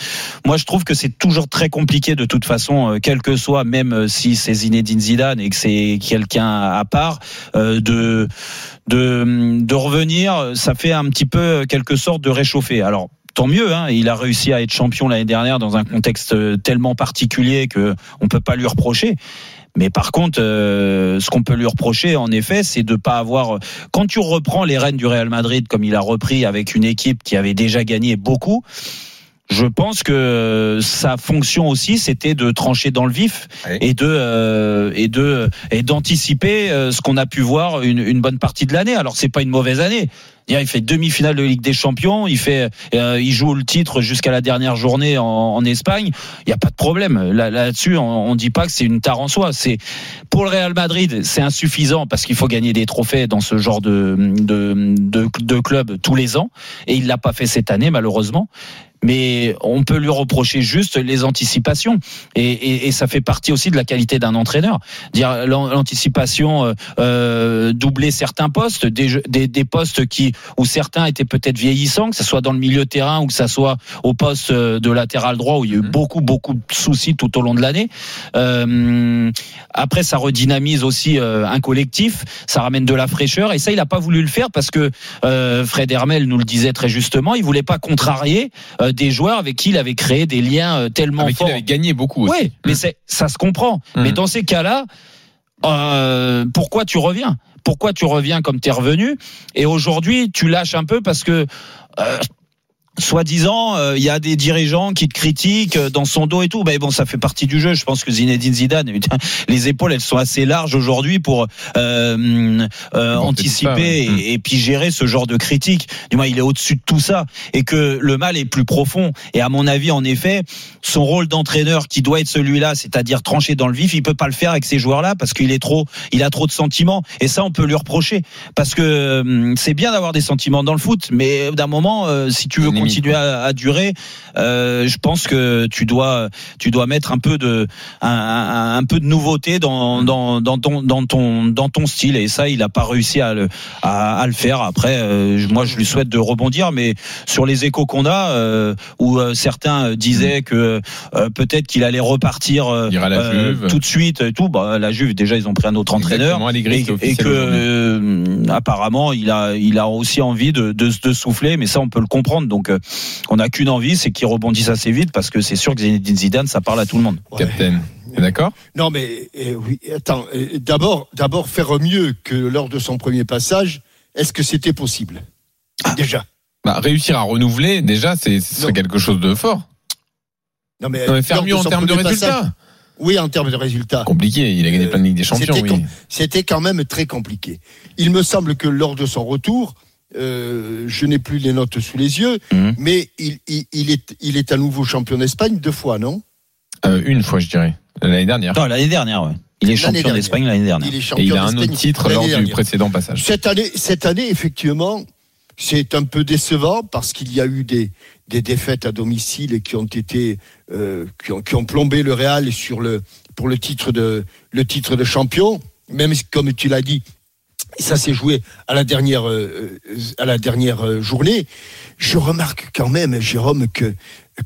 Moi, je trouve que c'est toujours très compliqué de toute façon, euh, quel que soit, même euh, si c'est Zinedine Zidane et que c'est quelqu'un à part, de, revenir. Ça fait un petit peu quelque sorte de réchauffer. Alors tant mieux. Hein, il a réussi à être champion l'année dernière dans un contexte tellement particulier que on peut pas lui reprocher. Mais par contre, euh, ce qu'on peut lui reprocher, en effet, c'est de pas avoir. Quand tu reprends les rênes du Real Madrid, comme il a repris avec une équipe qui avait déjà gagné beaucoup, je pense que sa fonction aussi, c'était de trancher dans le vif et de euh, et de et d'anticiper euh, ce qu'on a pu voir une, une bonne partie de l'année. Alors c'est pas une mauvaise année. Il fait demi-finale de Ligue des Champions, il fait, euh, il joue le titre jusqu'à la dernière journée en, Espagne. Il n'y a pas de problème là, là-dessus. on, on dit pas que c'est une tare en soi. Pour le Real Madrid, c'est insuffisant parce qu'il faut gagner des trophées dans ce genre de de, de, de club tous les ans et il l'a pas fait cette année malheureusement mais on peut lui reprocher juste les anticipations. Et, et, et ça fait partie aussi de la qualité d'un entraîneur. Dire l'an- l'anticipation euh, euh, doubler certains postes des, des, des postes qui où certains étaient peut-être vieillissants que ce soit dans le milieu de terrain ou que ça soit au poste euh, de latéral droit où il y a eu beaucoup beaucoup de soucis tout au long de l'année. Euh, après ça redynamise aussi un collectif ça ramène de la fraîcheur. Et ça il a pas voulu le faire parce que euh, Fred Hermel nous le disait très justement il voulait pas contrarier euh, des joueurs avec qui il avait créé des liens euh, tellement Avec qui forts il avait gagné beaucoup oui, mais c'est ça se comprend. Mm. Mais dans ces cas-là, euh, pourquoi tu reviens? Pourquoi tu reviens comme tu es revenu? Et aujourd'hui, tu lâches un peu parce que. euh, Soi-disant, euh, il y a des dirigeants qui te critiquent euh, dans son dos et tout. Mais bon, ça fait partie du jeu. Je pense que Zinedine Zidane, les épaules, elles sont assez larges aujourd'hui pour euh, euh, anticiper ça, ouais. et, et puis gérer ce genre de critiques. Du moins, il est au-dessus de tout ça et que le mal est plus profond. Et à mon avis, en effet, son rôle d'entraîneur qui doit être celui-là, c'est-à-dire trancher dans le vif, il peut pas le faire avec ces joueurs-là parce qu'il est trop, il a trop de sentiments. Et ça, on peut lui reprocher parce que hum, c'est bien d'avoir des sentiments dans le foot, mais d'un moment, euh, si tu veux continuer à, à durer, euh, je pense que tu dois, tu dois mettre un peu de, un, un- un peu de nouveauté dans, dans, dans ton, dans ton, dans ton style. Et ça, il a pas réussi à le, à, à le faire. Après, euh, moi, je lui souhaite de rebondir, mais sur les échos qu'on a, euh, où certains disaient que peut-être qu'il allait repartir tout de suite et tout. Bah, la Juve, déjà, ils ont pris un autre entraîneur Exactement, et, et que apparemment il a il a aussi envie de, de, de souffler mais ça on peut le comprendre donc euh, on n'a qu'une envie c'est qu'il rebondisse assez vite parce que c'est sûr que Zinedine Zidane ça parle à tout le monde Ouais. Captain. D'accord? Non, mais euh, oui, attends. euh, D'abord, d'abord faire mieux que lors de son premier passage. Est-ce que c'était possible? Déjà. bah, Réussir à renouveler, déjà, c'est ce serait Non. quelque chose de fort. Non, mais, Non, mais faire mieux en termes de résultats. Oui, en termes de résultats. Compliqué, il a gagné Euh, plein de Ligue des Champions. c'était Oui. com- C'était quand même très compliqué. Il me semble que lors de son retour, euh, je n'ai plus les notes sous les yeux, Mhm. mais il, il, il est, il est à nouveau champion d'Espagne deux fois, non? Euh, une fois, je dirais. L'année dernière. non l'année dernière ouais. il est L'année champion dernière. d'Espagne l'année dernière Il est Et champion il a un autre titre lors du précédent passage. Cette année, cette année, effectivement, c'est un peu décevant parce qu'il y a eu des, des défaites à domicile qui ont été euh, qui, ont, qui ont plombé le Real sur le pour le titre de le titre de champion. Même comme tu l'as dit, ça s'est joué à la dernière euh, à la dernière euh, journée. Je remarque quand même, Jérôme, que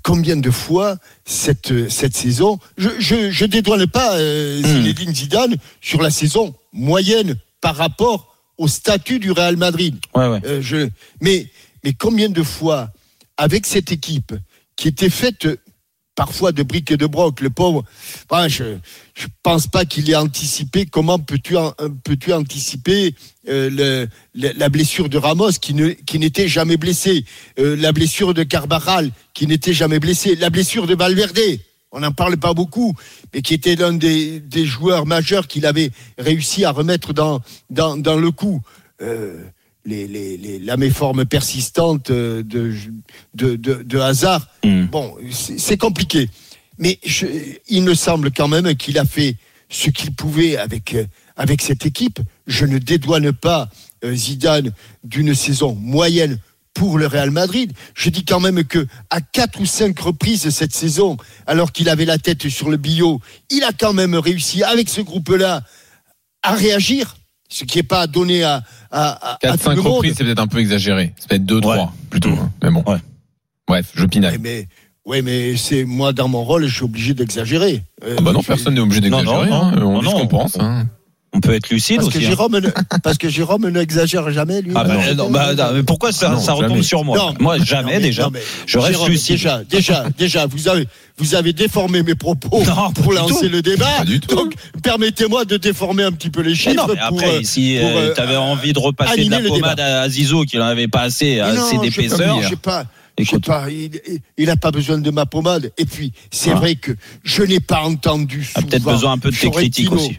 combien de fois cette cette saison, je je, je dédouane pas euh, Zinedine Zidane sur la saison moyenne par rapport au statut du Real Madrid. ouais ouais Euh, je, mais, mais combien de fois, avec cette équipe qui était faite parfois de briques et de broc, le pauvre, je ne pense pas qu'il ait anticipé comment peux-tu euh, peux-tu anticiper euh, la blessure de Ramos qui ne qui n'était jamais blessé, euh, la blessure de Carvajal qui n'était jamais blessé, la blessure de Valverde? On n'en parle pas beaucoup, mais qui était l'un des, des joueurs majeurs qu'il avait réussi à remettre dans, dans, dans le coup. Les, les, les, la méforme persistante euh, de, de, de, de hasard. Mm. Bon, c'est compliqué. Mais je- il me semble quand même qu'il a fait ce qu'il pouvait avec, euh, avec cette équipe. Je ne dédouane pas euh, Zidane d'une saison moyenne pour le Real Madrid. Je dis quand même que à quatre ou cinq reprises cette saison, alors qu'il avait la tête sur le bio, il a quand même réussi avec ce groupe-là à réagir, ce qui n'est pas donné à, à, à, à 4-5 tout le monde. reprises, c'est peut-être un peu exagéré. C'est peut-être 2-3 Ouais. plutôt. hein. Mais bon. Ouais. Bref, je pinaille. mais, ouais, mais c'est moi dans mon rôle, je suis obligé d'exagérer. Euh, Ah bah non, personne n'est obligé Non, d'exagérer. non, hein. non, On dit ce qu'on pense. hein. On peut être lucide Parce aussi. que hein. Jérôme, ne, parce que Jérôme n'exagère jamais lui. Ah bah, Non, non, bah, non, mais pourquoi ça, Non, ça retombe jamais. sur moi Non, Moi, non, jamais mais- déjà. non, mais Je reste Jérôme, lucide. Déjà, déjà, déjà, vous avez, vous avez déformé mes propos pour lancer tout. le débat. Pas du tout. Donc, permettez-moi de déformer un petit peu les chiffres non, mais pour. après, euh, si euh, tu avais envie de repasser de la le pommade à Zizou, qu'il n'en avait pas assez, assez d'épaisseur, Je sais pas. Il, il- il a pas besoin de ma pommade. Et puis, c'est Ah. vrai que je n'ai pas entendu a peut-être besoin un peu de tes critiques aussi.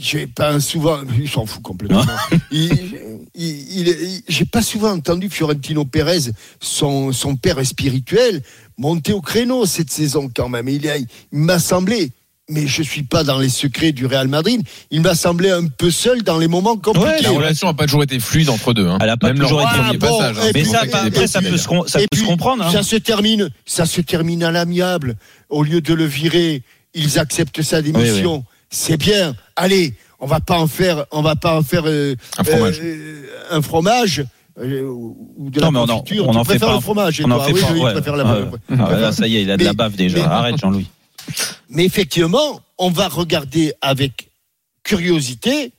J'ai pas souvent, il s'en fout complètement. il- j'ai pas souvent entendu Fiorentino Pérez, son, son père spirituel, monter au créneau cette saison quand même. Il, a- il m'a semblé, mais je suis pas dans les secrets du Real Madrid, il m'a semblé un peu seul dans les moments compliqués. La relation n'a pas toujours été fluide entre deux. hein. Elle a pas Même toujours été- premier Ah, bon, passage. hein. Mais puis- ça, après, ça peut se, ça comprendre. hein. Ça se termine, ça se termine à l'amiable. Au lieu de le virer, ils acceptent sa démission. C'est bien. Allez, on va pas en faire, on va pas en faire euh, Un fromage. euh, un fromage euh, ou de Non, mais la on en- confiture. on tu en fait pas le un- fromage On en fait Oui, pas. ouais. la Ah, là, ça y est, il a de la Mais- bave déjà. mais- Arrête, Jean-Louis. Mais effectivement, on va regarder avec curiosité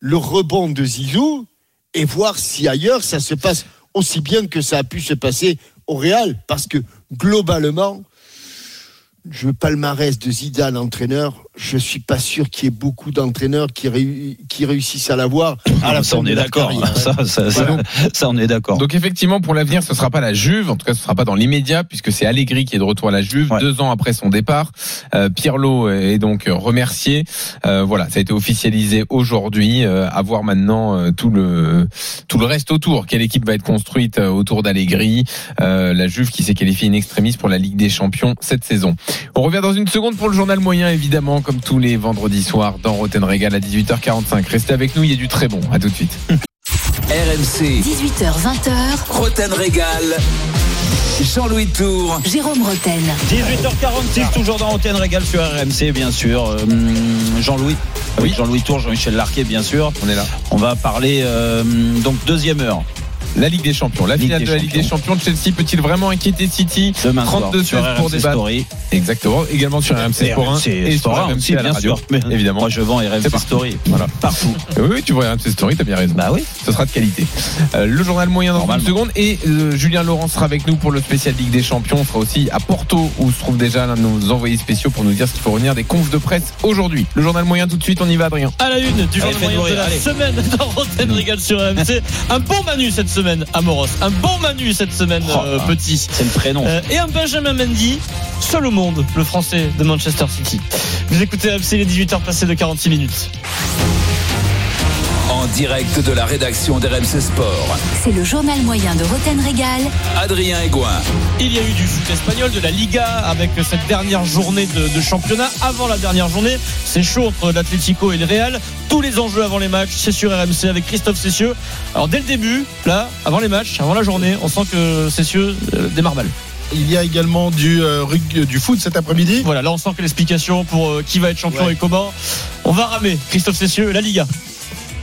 le rebond de Zizou et voir si ailleurs ça se passe aussi bien que ça a pu se passer au Real. Parce que globalement, je palmarès de Zidane, entraîneur, je suis pas sûr qu'il y ait beaucoup d'entraîneurs qui, réu- qui réussissent à l'avoir à la Ah, ça, fin on est d'accord. Ça, ça, ça, Voilà. ça, on est d'accord. Donc effectivement, pour l'avenir, ce sera pas la Juve. En tout cas, ce sera pas dans l'immédiat, puisque c'est Allegri qui est de retour à la Juve Ouais. deux ans après son départ. Euh, Pirlo est donc remercié. Euh, voilà, ça a été officialisé aujourd'hui. Euh, à voir maintenant euh, tout le tout le reste autour. Quelle équipe va être construite euh, autour d'Allegri? Euh, La Juve qui s'est qualifiée in extremis pour la Ligue des Champions cette saison. On revient dans une seconde pour le journal moyen, évidemment, comme tous les vendredis soirs dans Roten Régal à 18h45. Restez avec nous, il y a du très bon. À tout de suite. RMC, 18h20h, Roten Régal. Jean-Louis Tour. Jérôme Roten. 18h46, toujours dans Antenne Régal sur RMC, bien sûr. Euh, Jean-Louis. Oui, Jean-Louis Tour, Jean-Michel Larquet, bien sûr. On est là. On va parler, euh, donc, deuxième heure. La Ligue des Champions, la Ligue finale de la Ligue des Champions. Chelsea peut-il vraiment inquiéter City Demain soir, 32 sur 16 pour RMC débattre. Story. Exactement. Également sur RMC Sport 1 et sur Sport 1 RMC aussi, à la bien radio. sûr. Mais Évidemment. Moi, je vends C'est RMC. Story. Voilà. Partout. Oui, oui, tu vois RMC Story, t'as bien raison. Bah oui. Ce sera de qualité. Euh, le journal moyen dans une seconde et euh, Julien Laurent sera avec nous pour le spécial Ligue des Champions. On sera aussi à Porto où se trouve déjà l'un de nos envoyés spéciaux pour nous dire ce qu'il faut revenir des confs de presse aujourd'hui. Le journal moyen tout de suite, on y va Adrien. À la une du journal moyen de la semaine dans Rotten Régal sur RMC. Un bon Manu cette semaine à Moros. Un bon Manu cette semaine, Oh, euh, petit. C'est le prénom. Euh, et un Benjamin Mendy, seul au monde, le français de Manchester City. Vous écoutez RMC les 18h passées de 46 minutes. En direct de la rédaction d'RMC Sport. C'est le journal moyen de Roten Régal. Adrien Egoin. Il y a eu du foot espagnol, de la Liga avec cette dernière journée de, de championnat. Avant la dernière journée, c'est chaud entre l'Atlético et le Real. Tous les enjeux avant les matchs, c'est sur RMC avec Christophe Cessieux. Alors dès le début, là, avant les matchs, avant la journée, on sent que Cessieux euh, démarre mal. Il y a également du, euh, rug- du foot cet après-midi. Voilà, là on sent que l'explication pour euh, qui va être champion Ouais. et comment, on va ramer Christophe Cessieux, la Liga.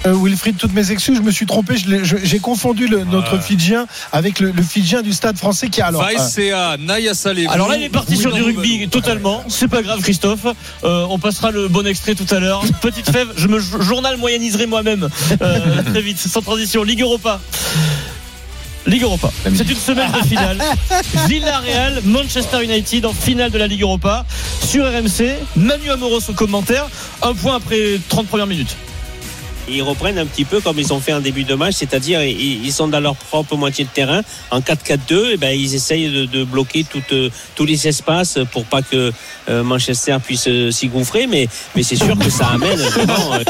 Euh, Wilfried, toutes mes excuses, je me suis trompé. J'ai confondu le- notre Fidjien avec le, le Fidjien du Stade français qui a alors. euh, Naya Saleh. Alors là, il est parti sur du rugby totalement. C'est pas grave, Christophe. Euh, on passera le bon extrait tout à l'heure. Petite fève, je me jo- journal moyenniserai moi-même euh, très vite, sans transition. Ligue Europa. Ligue Europa. C'est une semaine de finale. Villarreal, Manchester United en finale de la Ligue Europa. Sur RMC, Manu Amoros au commentaire. Un point après 30 premières minutes. Ils reprennent un petit peu comme ils ont fait en début de match, c'est-à-dire ils ils sont dans leur propre moitié de terrain. En 4-4-2, eh ben, ils essayent de, de bloquer euh, tous les espaces pour pas que euh, Manchester puisse euh, s'y gouffrer, mais, mais c'est sûr que ça amène vraiment.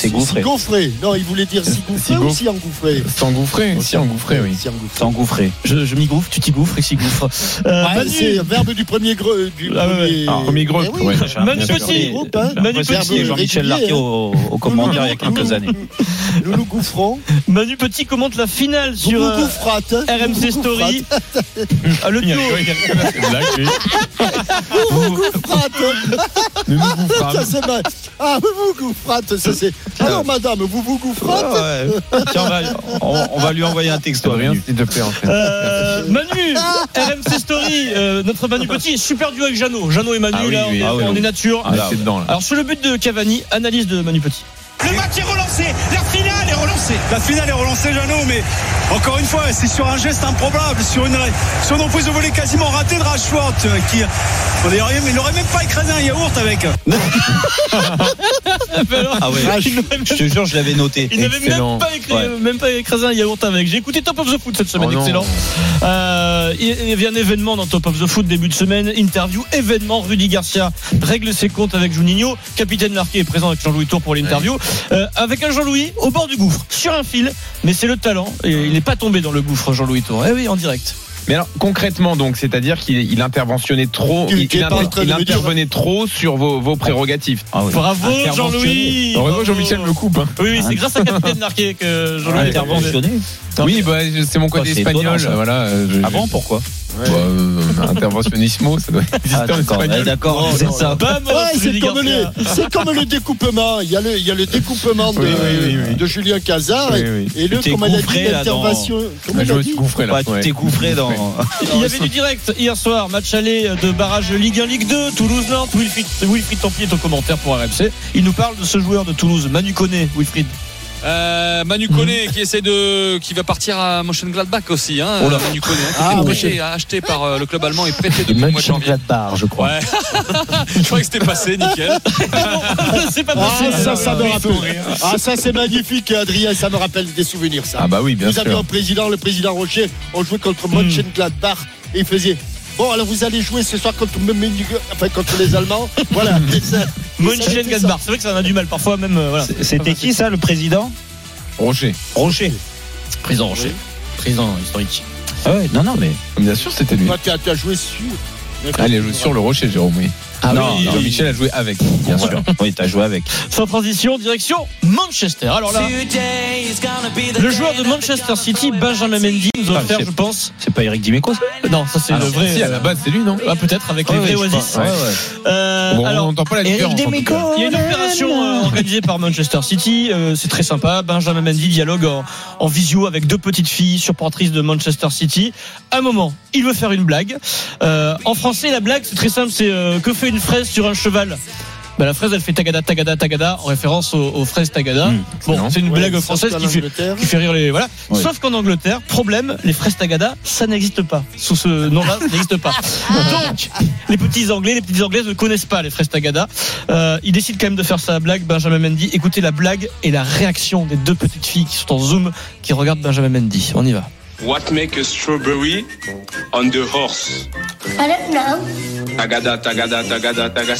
C'est gouffré. C'est gouffré. gouffré. Non, il voulait dire si gouffré ou si engouffré. S'engouffrer, si engouffrer, oui. Engouffré. Je, je m'y gouffre, tu t'y gouffres et s'y gouffre. Euh, Ouais, Manu- c'est un verbe du premier greu. Du Ah premier, Eh oui, ouais. Manu Petit. hein. Manu Petit, Jean-Michel Larquet au, au commentaire il y a quelques années. Nous nous. Manu Petit commente la finale sur euh. RMC vous Story. Ah, le duo. Vous vous Ça, gouffrâmes. c'est mal. Ah, vous vous goufferâtes. Ça, c'est, Alors, madame, vous vous gouffrez Ouais, ouais. Tiens, on va, on- on va lui envoyer un texto. Rien, s'il te plaît, entraîne. Euh, Manu, RMC Story, euh, notre Manu Petit, super duo avec Jeannot. Jeannot et Manu, Ah oui, là, oui. on, est- Ah oui, on oui. est nature. Ah, c'est dedans, là. Alors, sur le but de Cavani, analyse de Manu Petit. Le match est relancé, la finale est relancée. La finale est relancée, Jeannot, mais encore une fois, c'est sur un geste improbable, sur une, sur une reprise de volée quasiment ratée de Rashford, euh, qui, on dirait rien, mais il n'aurait même pas écrasé un yaourt avec. Ah ouais. Je te jure, je l'avais noté. Il n'avait même Excellent. pas, écrit- Ouais. même pas écrasé un yaourt avec. J'ai écouté Top of the Foot cette semaine, Oh excellent. Euh, il y avait un événement dans Top of the Foot début de semaine, interview, événement. Rudy Garcia règle ses comptes avec Juninho. Capitaine Marqué est présent avec Jean-Louis Tour pour l'interview. Euh, avec un Jean-Louis au bord du gouffre, sur un fil, mais c'est le talent. Et il n'est pas tombé dans le gouffre, Jean-Louis Tour. Eh oui, en direct. Mais alors, concrètement, donc, c'est-à-dire qu'il il interventionnait trop, il, inter- intervenait trop sur vos, vos prérogatives. Ah oui. Bravo. Jean-Louis Bravo. Jean-Michel me coupe. hein. Oui, oui, c'est grâce à Capitaine Marqué que Jean-Louis Ouais, Interventionné. Oui, bah, c'est mon côté Oh, espagnol. Voilà, je- Ah bon, pourquoi Bah, interventionnismo, ça doit exister Ah, d'accord, c'est ça. Vamos, Ouais, c'est comme, le, c'est comme le découpement. Il y a le, il y a le découpement de, Oui, oui, oui, oui. de Julien Cazard Oui, et, oui. et le, comment il a dit, dans- l'intervention. Comment Bah, il je a me suis gouffré là. Bah, tu ouais. t'es gouffré dans. Il y avait du direct hier soir, match aller de barrage Ligue 1, Ligue 2, Toulouse-Nantes. Wilfried, Wilfried Templier est au commentaire pour RMC. Il nous parle de ce joueur de Toulouse, Manu Koné, Wilfried. Euh, Manu Koné qui essaie de qui va partir à Mönchengladbach aussi hein, Oh là. Manu Koné hein, qui Ah, était acheté par euh, le club allemand et prêté depuis le mois de janvier. Gladbach, je crois. Ouais. je croyais que c'était passé, nickel. C'est pas Ah, possible. ça, ça me rappelle. Ah, ça, c'est magnifique, Adrien. Ça me rappelle des souvenirs, ça. Ah bah oui, bien Nous avions sûr. un président, le président Rocher. On jouait contre Hmm. Mönchengladbach et il faisait. Bon, alors vous allez jouer ce soir contre, enfin, contre les Allemands. Voilà. Été Mönchengladbach. C'est vrai que ça en a du mal parfois même. euh, voilà. C'était qui ça, le président Rocher. Rocher. Président Rocher. Président historique. Ah ouais, non, non, mais. Bien sûr, c'était lui. Toi, t'as t'as joué sur. Allez, joue sur le Rocher, Jérôme, oui. Ah Non, oui, non. Jean-Michel a joué avec, bien sûr. Oui, t'as joué avec. Sans transition, direction Manchester. Alors là, le joueur de Manchester City, Benjamin Mendy, nous a Ah, offert, je pense. C'est pas Eric Dimeco, ça Non, ça c'est Ah le vrai. Si, à la base, c'est lui, non Ah, peut-être avec Ouais, les vrais Oasis. crois. Ouais, ouais. Euh, Bon, alors, on n'entend pas la différence. cas. Il y a une opération euh, organisée par Manchester City. euh, c'est très sympa. Benjamin Mendy dialogue en, en visio avec deux petites filles supportrices de Manchester City. À un moment, il veut faire une blague. Euh, en français, la blague, c'est très simple. C'est euh, que fait une fraise sur un cheval bah, la fraise, elle fait tagada, tagada, tagada, en référence aux, aux fraises tagada. bon, excellent. c'est une Ouais, blague française qui fait, Angleterre- qui fait rire les. Voilà. Ouais. Sauf qu'en Angleterre, problème, les fraises tagada, ça n'existe pas. Sous ce nom-là, ça n'existe pas. Donc, les petits Anglais, les petites Anglaises ne connaissent pas les fraises tagada. Euh, il décide quand même de faire sa blague, Benjamin Mendy. Écoutez la blague et la réaction des deux petites filles qui sont en zoom, qui regardent Benjamin Mendy. On y va. What make a strawberry on the horse? I don't know. Tagada, tagada, tagada, tagada.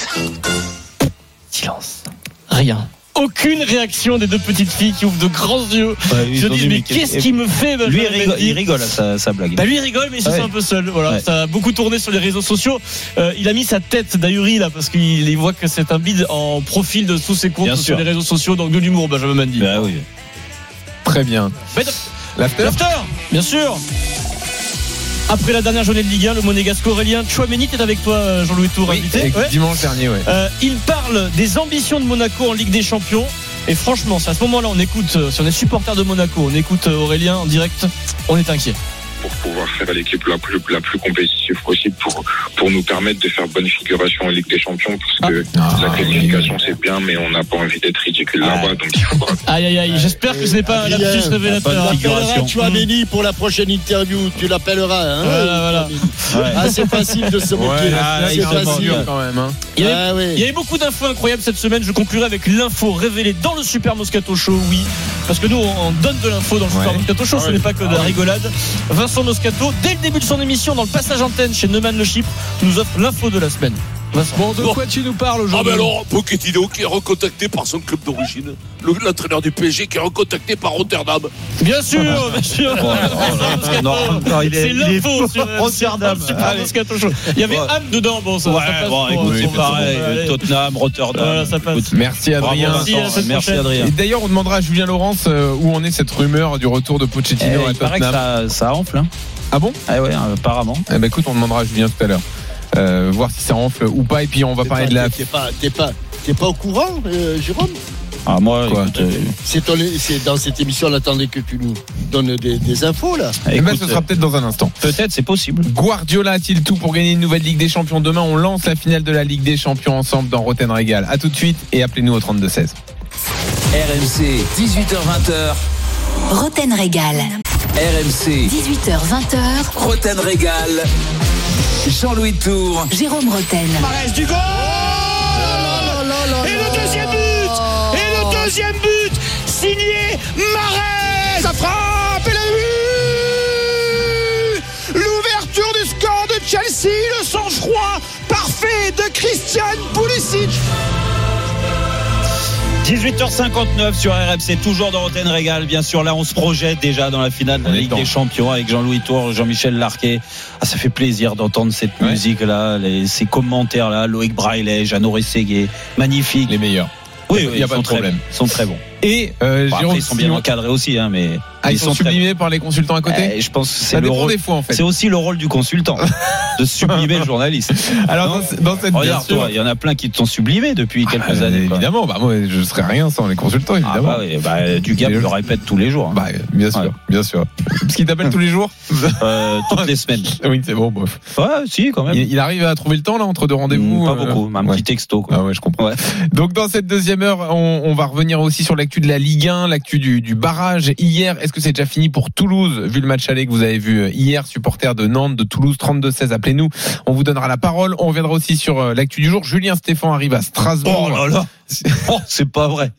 Silence. Rien. Aucune réaction des deux petites filles qui ouvrent de grands yeux. ils Je ont dis, dit, mais qu'est-ce qui me fait Lui, il Benjamin rigole, il rigole à sa, sa blague. Bah lui il rigole mais il se Ouais. sent un peu seul voilà Ouais. ça a beaucoup tourné sur les réseaux sociaux Euh, il a mis sa tête d'ahuri là parce qu'il il voit que c'est un bide en profil de tous ses comptes Bien sur sûr. les réseaux sociaux donc de l'humour Benjamin Mendy Bah oui. Très bien. Mais- L'after L'after bien sûr après la dernière journée de Ligue 1 le monégasque Aurélien Chouameni est avec toi euh, Jean-Louis Tour Oui, invité avec Ouais. dimanche dernier, ouais. Euh, il parle des ambitions de Monaco en Ligue des Champions et franchement c'est à ce moment-là on écoute euh, si on est supporter de Monaco on écoute euh, Aurélien en direct on est inquiet Pour pouvoir faire l'équipe la plus, la plus compétitive possible pour, pour nous permettre de faire bonne figuration en Ligue des Champions parce que Ah, la qualification c'est bien mais on n'a pas envie d'être ridicule là-bas donc il faudra aïe aïe aïe j'espère que ce n'est pas un lapsus révélateur. Appelleras Chouameni pour la prochaine interview. Tu l'appelleras. Hein, Voilà, voilà. Ah, c'est facile de se moquer. Ouais, c'est il est facile. quand même. hein. Il y avait- Ah, oui. Il y avait beaucoup d'infos incroyables cette semaine. Je conclurai avec l'info révélée dans le Super Moscato Show, oui. Parce que nous, on on donne de l'info dans le Super Ouais. Moscato Show, ce n'est pas que de la rigolade. Vincent Moscato, dès le début de son émission, dans le passage chez Neumann Le Chypre, nous offre l'info de la semaine. Vincent. Bon, de quoi tu nous parles Ah aujourd'hui ben alors, Pochettino qui est recontacté par son club d'origine. Le- L'entraîneur du PSG qui est recontacté par Rotterdam. Bien sûr, bien sûr. Vincent Moscato. non, non, il est- C'est l'info sur Rotterdam. Il y avait. Ham dedans, bon, ça, ça Ouais, passe bon, pour- écoute, pour c'est pareil. Tottenham, Rotterdam. Voilà, ça passe. Écoute, Merci Adrien. Merci, à. Adrien. Et d'ailleurs, on demandera à Julien Laurence euh, où en est cette rumeur du retour de Eh, Pochettino à paraît que Tottenham. ça, ça enfle. Ah bon? Ah ouais, apparemment. Eh ben écoute, on demandera à Julien tout à l'heure. Euh, voir si ça enfle ou pas. Et puis on va parler pas- de la. T'es pas, t'es pas, t'es pas au courant, euh, Jérôme? Ah, moi, Quoi écoute, euh, C'est ton- c'est dans cette émission, on attendait que tu nous donnes des, des infos là. Eh ben, ce sera peut-être dans un instant. peut-être, c'est possible. Guardiola a-t-il tout pour gagner une nouvelle Ligue des Champions Demain, on lance la finale de la Ligue des Champions ensemble dans Roten Régal. À tout de suite et appelez-nous au 32-16. RMC, 18h20h. Roten Régal. RMC, 18h20h. Roten Régal. Jean-Louis Tour. Jérôme Roten. Marès du goal Et le deuxième but Et le deuxième but Signé Marès Ça frappe et le but L'ouverture du score de Chelsea, le sang-froid parfait de Christian Pulisic 18h59 sur RMC, toujours dans Roten Régal. Bien sûr, là, on se projette déjà dans la finale de la Ligue des Champions avec Jean-Louis Tour, Jean-Michel Larquet. Ah, ça fait plaisir d'entendre cette Ouais. musique-là, ces commentaires-là. Loïc Braillet, Jeannot Rességuier. Magnifique. Les meilleurs. Oui, Il y a- oui, il y a ils pas de très- problème. Ils sont très bons. Et euh, Bon, après, ils sont bien encadrés aussi, hein, mais Ah, ils sont sublimés par les consultants à côté Eh, je pense c'est le rôle. des fois en fait. C'est aussi le rôle du consultant de sublimer le journaliste. Alors dans, dans cette Regarde, toi, il y en a plein qui te sont sublimés depuis Ah, quelques années. quoi. Évidemment, bah moi je serais rien sans les consultants Ah évidemment. bah, oui, bah, le répète tous les jours. hein. Bah, bien sûr, Ouais. bien sûr. Parce qu'il t'appelle tous les jours Euh, toutes les semaines. Oui, c'est bon, bof. Ouais, si, quand même. Il, il arrive à trouver le temps là entre deux rendez-vous Pas euh, beaucoup, un ouais. petit texto. Quoi. Ah ouais, je comprends. Donc dans cette deuxième heure, on, on va revenir aussi sur l'actu de la Ligue 1, l'actu du, du barrage. Hier, est-ce que c'est déjà fini pour Toulouse, vu le match aller que vous avez vu euh, hier, supporter de Nantes, de Toulouse, 32-16, appelez-nous. On vous donnera la parole. On reviendra aussi sur euh, l'actu du jour. Julien Stéphane arrive à Strasbourg. Oh là là Oh, c'est pas vrai.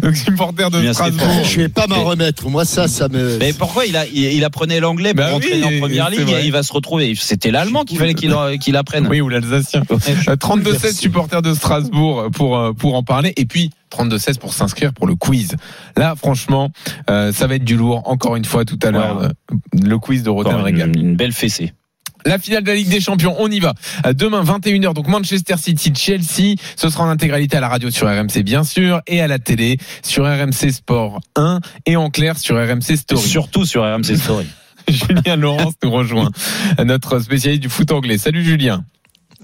Donc supporter de Julien Strasbourg. Stéphane. Je vais pas m'en remettre. Moi, ça, ça me. Mais pourquoi il, a, il, il apprenait l'anglais pour Bah rentrer oui, en première ligue vrai. et il va se retrouver C'était l'allemand qu'il fallait qu'il qu'il apprenne. Oui, ou l'Alsacien. Euh, 32-16 supporters de Strasbourg pour, euh, pour en parler. Et puis 32-16 pour s'inscrire pour le quiz. Là, franchement, euh, ça va être du lourd. Encore une fois, tout à l'heure, Ouais. euh, le quiz de Encore Régal. une, belle fessée. La finale de la Ligue des Champions, on y va. Demain, 21h, donc Manchester City, Chelsea. Ce sera en intégralité à la radio sur RMC, bien sûr, et à la télé sur RMC Sport 1 et en clair sur RMC Story. Surtout sur RMC Story. Julien Laurence nous rejoint, notre spécialiste du foot anglais. Salut Julien.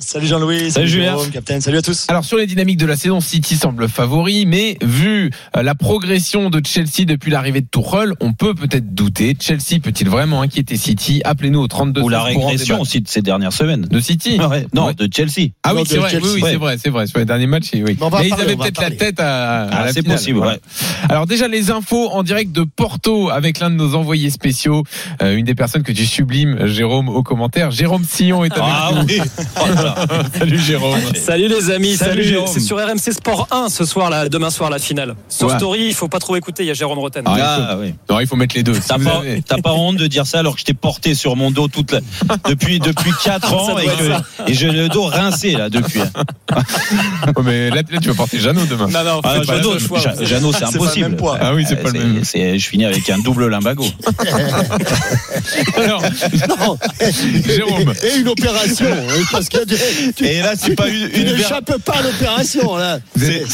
Salut Jean-Louis, Salut Julien. Jérôme, Captain, salut à tous. Alors sur les dynamiques de la saison, City semble favori, mais vu euh, la progression de Chelsea depuis l'arrivée de Tuchel, on peut peut-être douter. Chelsea peut-il vraiment inquiéter City? Appelez-nous au 32 Ou la 16 pour en régression aussi de ces dernières semaines. de City? Ouais, non, Ouais. de Chelsea. Ah oui, c'est vrai, oui, oui, Ouais. c'est vrai, c'est vrai. Sur les derniers matchs, oui. Mais Mais ils avaient peut-être la tête à, à Ah, la c'est finale, possible. Alors déjà les infos en direct de Porto avec l'un de nos envoyés spéciaux, euh, une des personnes que tu sublimes, Jérôme, au commentaire. Jérôme Sillon est avec Ah nous. oui. Salut Jérôme. Salut les amis, Salut, salut. Jérôme. C'est sur RMC Sport 1 ce soir, là, demain soir, la finale. Sur Ouais. Story, il faut pas trop écouter, il y a Jérôme Roten. Ah, Ah, oui. Non, il faut mettre les deux. Si T'as pas, avez- t'as pas honte de dire ça alors que je t'ai porté sur mon dos toute la- depuis depuis 4 ans et, que- et j'ai le dos rincé là depuis. Ouais, mais là, là, tu vas porter Jeannot demain. Non, non, Ah, Jeannot, c'est pas le impossible. Ah oui, c'est Euh, pas le même. c'est- je finis avec un double limbago. Alors, Non. Jérôme. Et une opération. hein, Parce que tu, tu- Et là, c'est pas une, tu une n'échappes pas à l'opération, là. c'est-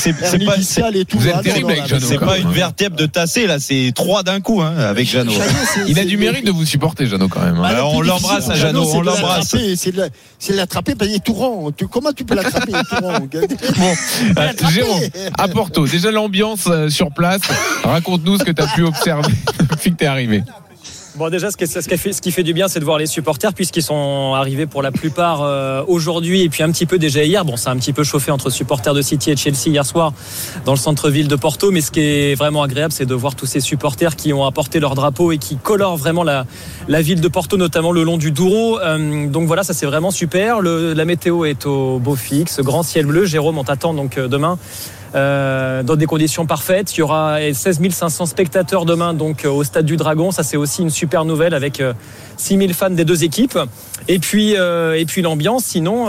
pas, c'est une hein. vertèbre de tassé là, c'est trois d'un coup hein, avec Jeannot. C'est- Il a du mérite de vous supporter, Jeannot, quand même. hein. Bah, plus on l'embrasse, Jeannot, c'est on l'embrasse. l'attraper, C'est l'attraper, bah, il est tout rond. Comment tu peux l'attraper tout rond Bon, euh, Jérôme, à Porto, déjà l'ambiance euh, sur place. Raconte-nous ce que tu as pu observer depuis que tu es arrivé. Bon, déjà, ce qui, ce fait, ce qui fait du bien, c'est de voir les supporters, puisqu'ils sont arrivés pour la plupart euh, aujourd'hui et puis un petit peu déjà hier. Bon, ça a un petit peu chauffé entre supporters de City et Chelsea hier soir dans le centre-ville de Porto, mais ce qui est vraiment agréable, c'est de voir tous ces supporters qui ont apporté leur drapeau et qui colorent vraiment la, la ville de Porto, notamment le long du Douro. Euh, donc voilà, ça c'est vraiment super. La météo est au beau fixe, grand ciel bleu. Jérôme, on t'attend donc euh, demain. Euh, dans des conditions parfaites. Il y aura 16 500 spectateurs demain donc euh, au stade du Dragon. Ça c'est aussi une super nouvelle avec euh, 6 000 fans des deux équipes. Et puis euh, et puis l'ambiance. Sinon.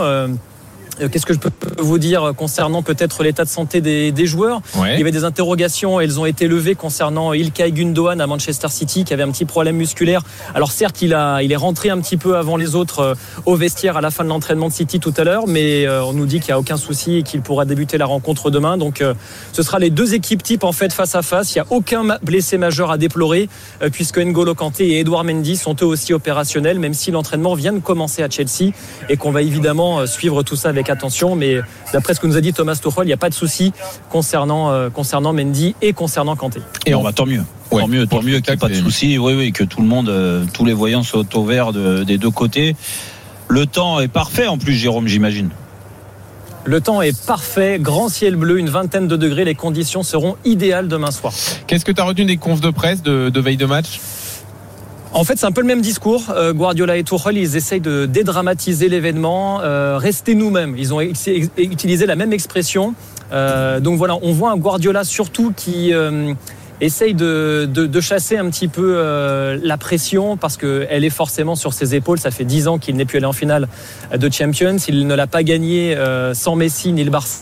Euh, Qu'est-ce que je peux vous dire concernant peut-être l'état de santé des, des joueurs Ouais. Il y avait des interrogations, elles ont été levées concernant Ilkay Gundogan à Manchester City qui avait un petit problème musculaire. Alors certes, il, a, il est rentré un petit peu avant les autres euh, au vestiaire à la fin de l'entraînement de City tout à l'heure, mais euh, on nous dit qu'il n'y a aucun souci et qu'il pourra débuter la rencontre demain. Donc ce sera les deux équipes types en fait face à face. Il n'y a aucun blessé majeur à déplorer puisque N'Golo Kanté et Edouard Mendy sont eux aussi opérationnels, même si l'entraînement vient de commencer à Chelsea et qu'on va évidemment suivre tout ça avec avec attention. Mais d'après ce que nous a dit Thomas Tuchel, il n'y a pas de souci concernant, euh, concernant Mendy et concernant Kanté. Et on va tant mieux. Ouais, tant mieux, tant mieux qu'il n'y ait pas de soucis. Oui, oui, que tout le monde, euh, tous les voyants soient au vert de- des deux côtés. Le temps est parfait en plus, Jérôme, j'imagine. Le temps est parfait, grand ciel bleu, une vingtaine de degrés. Les conditions seront idéales demain soir. Qu'est-ce que tu as retenu des confs de presse de, de veille de match? En fait, c'est un peu le même discours. Euh, Guardiola et Tuchel, ils essayent de dédramatiser l'événement, euh, rester nous-mêmes. Ils ont utilisé la même expression. Euh, donc voilà, on voit un Guardiola surtout qui euh, essaye de, de- de chasser un petit peu euh, la pression parce qu'elle est forcément sur ses épaules. Ça fait dix ans qu'il n'est plus allé en finale de Champions. Il ne l'a pas gagné euh, sans Messi ni le Barça.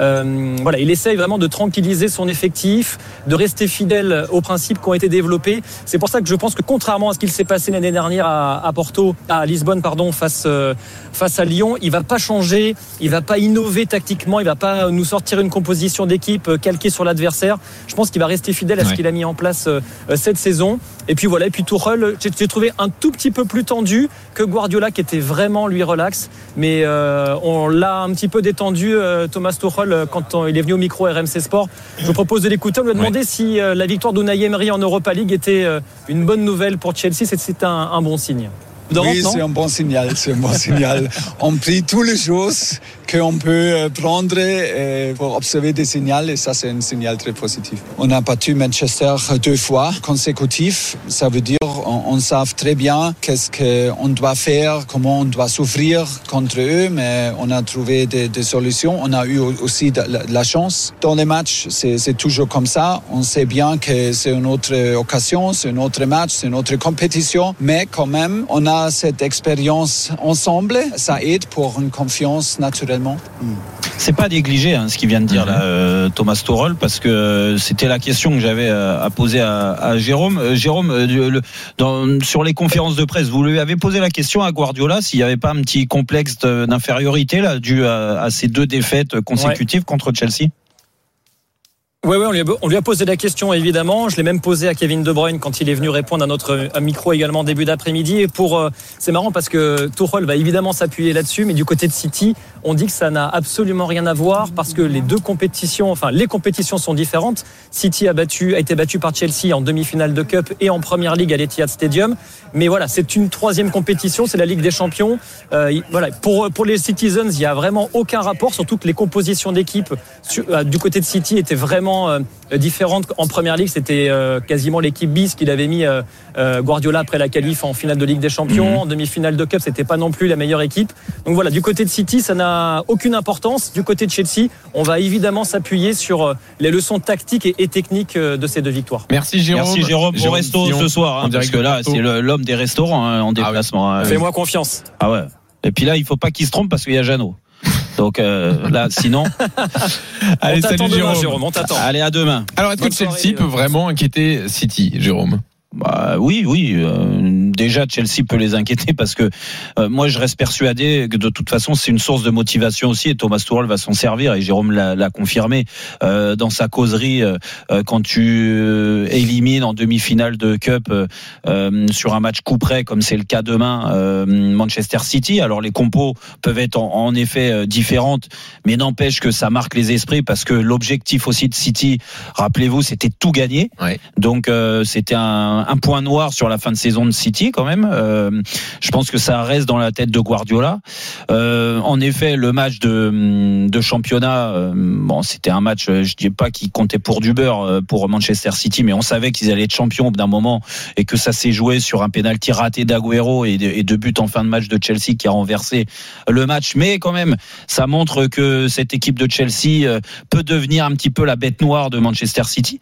Euh, voilà, il essaye vraiment de tranquilliser son effectif, de rester fidèle aux principes qui ont été développés. C'est pour ça que je pense que contrairement à ce qu'il s'est passé l'année dernière à, à Porto, à Lisbonne, pardon, face euh, face à Lyon, il va pas changer, il va pas innover tactiquement, il va pas nous sortir une composition d'équipe euh, calquée sur l'adversaire. Je pense qu'il va rester fidèle à ce qu'il a mis en place euh, cette saison. Et puis voilà, et puis Tuchel, j'ai trouvé un tout petit peu plus tendu que Guardiola, qui était vraiment lui relax. Mais euh, on l'a un petit peu détendu, euh, Thomas Tuchel, euh, quand on- il est venu au micro RMC Sport. Je vous propose de l'écouter. On lui a demandé si la victoire d'Unai Emery en Europa League était une bonne nouvelle pour Chelsea. C'est- C'est un, un bon signe. Oui, c'est un bon signal, c'est un bon signal. On prie toutes les choses qu'on peut euh, prendre euh, pour observer des signaux et ça, c'est un signal très positif. On a battu Manchester deux fois consécutifs. Ça veut dire on, on sait très bien qu'est-ce qu'on doit faire, comment on doit souffrir contre eux, mais on a trouvé des, des solutions. On a eu aussi de la, de la chance. Dans les matchs, c'est toujours comme ça. On sait bien que c'est une autre occasion, c'est un autre match, c'est une autre compétition, mais quand même, on a cette expérience ensemble. Ça aide pour une confiance naturellement. C'est pas négligé hein, ce qu'il vient de dire là, euh, Thomas Tuchel, parce que euh, c'était la question que j'avais euh, à poser à, à Jérôme. Euh, Jérôme, euh, du- le- dans- sur les conférences de presse, vous lui avez posé la question à Guardiola s'il n'y avait pas un petit complexe d'infériorité là dû à, à ces deux défaites consécutives contre Chelsea? Oui, ouais, on, lui a, posé la question évidemment. Je l'ai même posé à Kevin De Bruyne quand il est venu répondre à notre à micro également début d'après-midi. Euh, c'est marrant parce que Tuchel va évidemment s'appuyer là-dessus, mais du côté de City, on dit que ça n'a absolument rien à voir parce que les deux compétitions, enfin les compétitions sont différentes. City a été battu par Chelsea en demi-finale de Cup et en Première Ligue à l'Etihad Stadium. Mais voilà, c'est une troisième compétition, c'est la Ligue des Champions. Euh, pour les Citizens, il y a vraiment aucun rapport, surtout que les compositions d'équipe euh, du côté de City étaient vraiment euh, différentes. En Première Ligue, c'était euh, quasiment l'équipe bis qu'il avait mis euh, euh, Guardiola après la qualif en finale de Ligue des Champions, en demi-finale de Cup, c'était pas non plus la meilleure équipe. Donc voilà, du côté de City, ça n'a aucune importance. Du côté de Chelsea, on va évidemment s'appuyer sur les leçons tactiques et, et techniques de ces deux victoires. Merci Jérôme. Merci Jérôme, bon resto Sion, ce soir, hein, parce que là c'est l'homme des restaurants hein, en déplacement. hein. Fais-moi confiance. Ah ouais. Et puis là, il faut pas qu'il se trompe parce qu'il y a Jeannot. Donc euh, là, sinon. Allez, on t'attend salut demain, Jérôme. Jérôme, on t'attend. Allez, à demain. Alors, est-ce que Chelsea peut vraiment inquiéter City, Jérôme Bah oui, oui. euh, déjà, Chelsea peut les inquiéter parce que euh, moi, je reste persuadé que de toute façon, c'est une source de motivation aussi. Et Thomas Tuchel va s'en servir. Et Jérôme l'a confirmé euh, dans sa causerie euh, euh, quand tu euh, élimines en demi-finale de Cup sur un match coup près, comme c'est le cas demain, euh, Manchester City. Alors les compos peuvent être en, en effet différentes, mais n'empêche que ça marque les esprits parce que l'objectif aussi de City, rappelez-vous, c'était tout gagner. Ouais. Donc euh, c'était un, un point noir sur la fin de saison de City quand même. Euh, je pense que ça reste dans la tête de Guardiola. Euh, en effet, le match de, de championnat, euh, bon, c'était un match, je dis pas qui comptait pour du beurre euh, pour Manchester City, mais on savait qu'ils allaient être champions d'un moment et que ça s'est joué sur un pénalty raté d'Aguero et, de- et en fin de match de Chelsea qui a renversé le match. Mais quand même, ça montre que cette équipe de Chelsea euh, peut devenir un petit peu la bête noire de Manchester City.